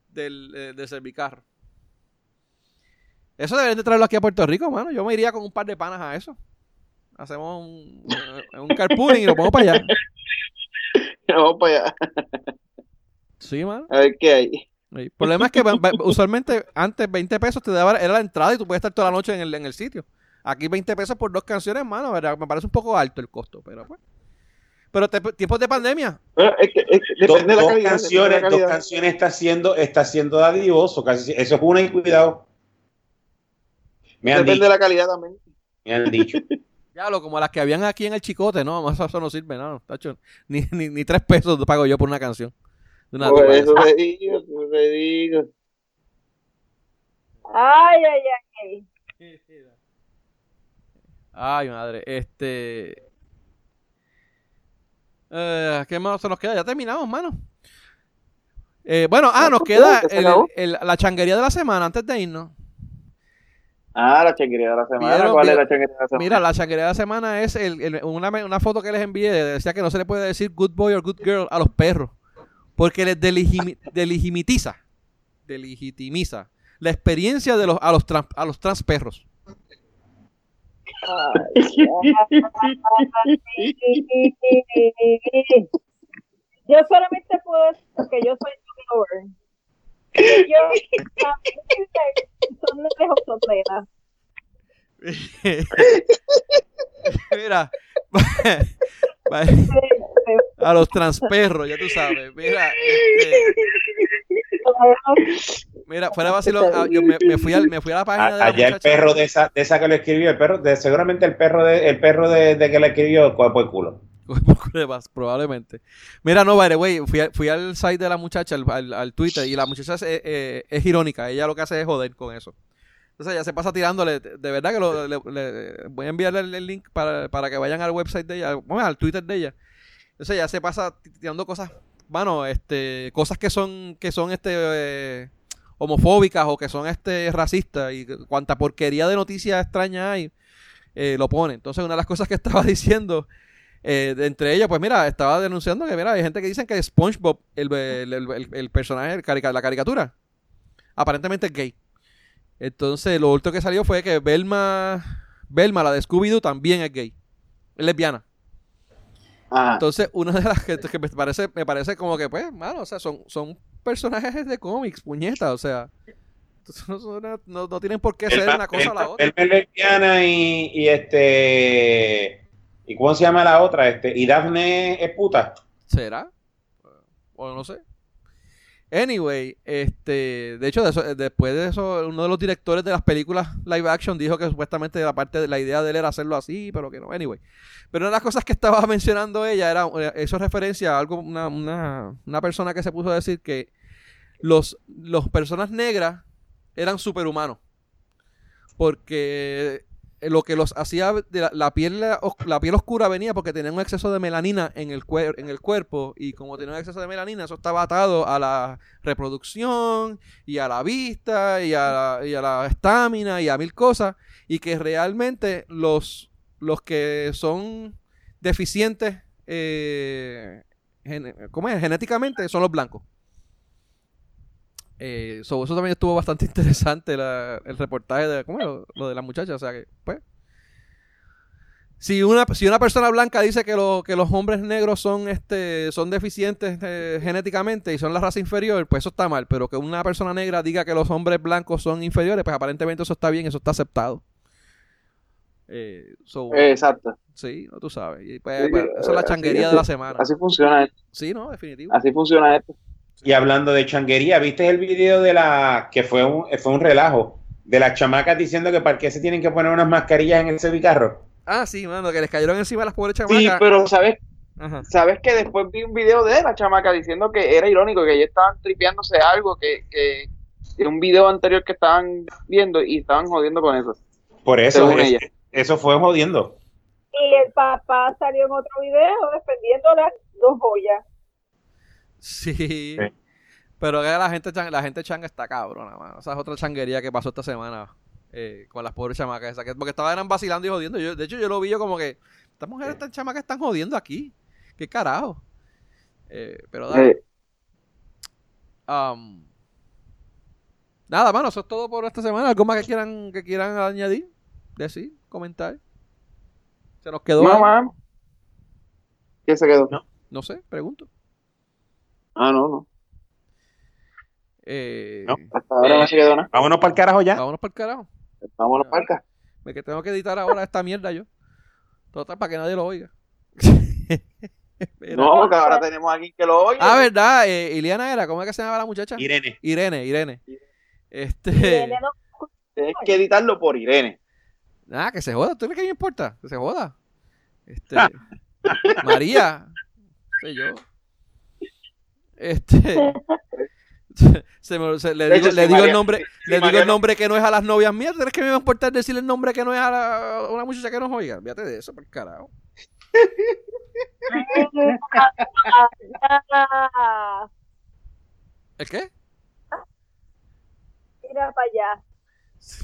del eh, de servicarro. Eso deberían de traerlo aquí a Puerto Rico, mano. Yo me iría con un par de panas a eso. Hacemos un, eh, un carpooling y lo pongo para allá. Vamos para allá. Sí, mano. A ver qué hay. El problema es que usualmente antes 20 pesos te daba era la entrada y tú puedes estar toda la noche en el, en el sitio. Aquí 20 pesos por dos canciones, mano, ¿verdad? me parece un poco alto el costo, pero pues. Pero te- tiempos de pandemia. Bueno, es que, es que Dos, depende de la dos calidad. depende de canciones, la dos canciones está siendo, está siendo dadivoso. Casi, eso es una y cuidado. Me han Depende dicho, de la calidad también. me han dicho. Ya lo como las que habían aquí en el chicote, no, eso, eso no sirve, no, tacho. Ni, ni, ni tres pesos pago yo por una canción. Una Por eso te digo, por eso te digo. Ay, ay, ay. Ay, madre, este. Eh, ¿Qué más se nos queda? Ya terminamos, mano. Eh, bueno, ah, nos queda ¿Se el- la changuería de la semana antes de irnos. Ah, la changuería de la semana. ¿Vieron? ¿Cuál es la changuería de la semana? Mira, la changuería de la semana es el- el- una, una foto que les envié. Decía que no se le puede decir good boy o good girl a los perros. Porque les delegimi- delegitimiza. Delegitimiza la experiencia de los, a, los trans, a los trans perros. Yo solamente puedo decir que yo soy lover. Yo son lejos soplera. Mira. A los transperros, ya tú sabes. Mira, este, mira, fuera vacilón, ah, yo me, me fui al, me fui a la página de la Allá el perro de esa, de esa que lo escribió, el perro, de, seguramente el perro de, el perro de, de que le escribió, por el culo. Probablemente. Mira, no, by the way, fui, a- fui al site de la muchacha, al, al- al Twitter, y la muchacha es, eh, eh, es irónica. Ella lo que hace es joder con eso. Entonces ella se pasa tirándole, de verdad que lo, le- le- voy a enviarle el, el link para, para que vayan al website de ella, bueno, al Twitter de ella. Entonces ella se pasa ti- tirando cosas, bueno, este, cosas que son, que son este eh, homofóbicas o que son este racistas y cuanta porquería de noticias extrañas hay, eh, lo pone. Entonces una de las cosas que estaba diciendo eh, entre ellas, pues mira, estaba denunciando que, mira, hay gente que dicen que SpongeBob, el, el, el- el- el personaje, la caricatura, aparentemente es gay. Entonces, lo último que salió fue que Belma, Belma, la de Scooby-Doo, también es gay. Es lesbiana. Ajá. Entonces, una de las que, que me parece, me parece como que, pues, mano, o sea, son, son personajes de cómics, puñetas, o sea. entonces no, son- no- no tienen por qué ser una cosa o la otra. Es lesbiana y, y este. ¿Y cómo se llama la otra? Este, y Daphne es puta. ¿Será? O no sé. Anyway, este, de hecho, eso- después de eso, uno de los directores de las películas live action dijo que supuestamente la parte de la idea de él era hacerlo así, pero que no. Anyway, pero una de las cosas que estaba mencionando ella era eh, eso es referencia a algo, una, una, una persona que se puso a decir que los, los personas negras eran superhumanos, porque eh, lo que los hacía de la, la piel os- la piel oscura venía porque tenían un exceso de melanina en el cuer- en el cuerpo y como tenían un exceso de melanina eso estaba atado a la reproducción y a la vista y a la, a la estamina y a mil cosas y que realmente los los que son deficientes eh, ¿cómo es? genéticamente son los blancos eh, so, eso también estuvo bastante interesante la- el reportaje de ¿cómo? Lo, lo de la muchacha. O sea que, pues. Si una, si una persona blanca dice que, lo, que los hombres negros son este son deficientes eh, genéticamente y son la raza inferior, pues eso está mal. Pero que una persona negra diga que los hombres blancos son inferiores, pues aparentemente eso está bien, eso está aceptado. Eh, so, Exacto. sí, no tú sabes. Y, pues, Sí, pues, esa es la así- changuería de la semana. Así funciona esto. Sí, no, definitivo. Así funciona esto. Y hablando de changuería, ¿viste el video de la que fue un, fue un relajo? De las chamacas diciendo que para qué se tienen que poner unas mascarillas en el servicarro. Ah, sí, mano, que les cayeron encima las pobres chamacas. Sí, pero ¿sabes, Ajá. sabes que después vi un video de la chamaca diciendo que era irónico, que ellos estaban tripeándose algo, que, que, de un video anterior que estaban viendo y estaban jodiendo con eso. Por eso, Según es- ella. eso fue jodiendo. Y el papá salió en otro video defendiendo las dos joyas. Sí. Sí. Pero que la gente, la gente changa está cabrona, mano. Esa es otra changuería que pasó esta semana eh, con las pobres chamacas esas. que- Porque estaban vacilando y jodiendo. Yo, de hecho, yo lo vi yo como que estas mujeres, estas chamacas están jodiendo aquí. ¿Qué carajo? Eh, pero dale. Eh, Um, nada, mano, eso es todo por esta semana. ¿Algo más que quieran, que quieran añadir? Decir, comentar. Se nos quedó. no. ¿Qué se quedó? No. No sé, pregunto. Ah, no, no. Eh, No. Hasta ahora no se quedó nada. Vámonos para el carajo ya. Vámonos para el carajo. Vámonos para acá. Me que tengo que editar ahora esta mierda yo. Total, para que nadie lo oiga. No, porque ahora tenemos a alguien que lo oye. Ah, verdad, eh, Iliana era, ¿cómo es que se llama la muchacha? Irene. Irene, Irene. Este. Irene no- Tienes que editarlo por Irene. Nada, que se joda. ¿Tú crees que me importa? Que se joda. Este. María. Sé yo. Este. Se me- se- le digo, hecho, le si digo el nombre, si le digo el no- nombre que no es a las novias mías. ¿Tú crees que me va a importar decirle el nombre que no es a, la- a una muchacha que nos oiga? Fíjate de eso, por carajo. ¿El qué? Mira para allá.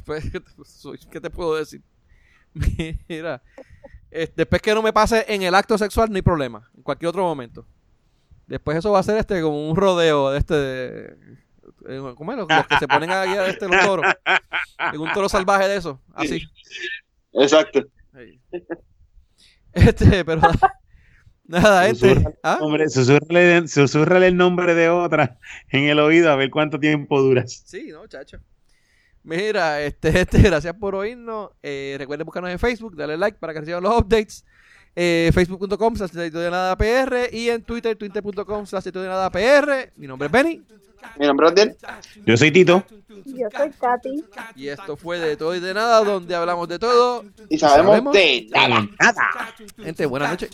Pues, ¿qué te- soy- ¿qué te puedo decir? Mira, eh, después que no me pase en el acto sexual, no hay problema. En cualquier otro momento. Después eso va a ser este como un rodeo de este. de- eh, ¿Cómo es? Los, los que se ponen a guiar este, los toros. En un toro salvaje de eso. Así. Exacto. Este, pero. Nada, este. Susurra. ¿Ah? Hombre, susúrrale el nombre de otra en el oído a ver cuánto tiempo duras. Sí, no, chacho. Mira, este, este, gracias por oírnos. Eh, recuerden buscarnos en Facebook, darle like para que reciban los updates. Eh, Facebook.com slash de nada PR y en Twitter, twitter.com slash de nada PR. Mi nombre es Benny Mi nombre es Abdiel. Yo soy Tito. Yo soy Katy. y esto fue de todo y de nada, donde hablamos de todo. Y sabemos, ¿Sabemos? de nada. Nada. Gente, buenas noches.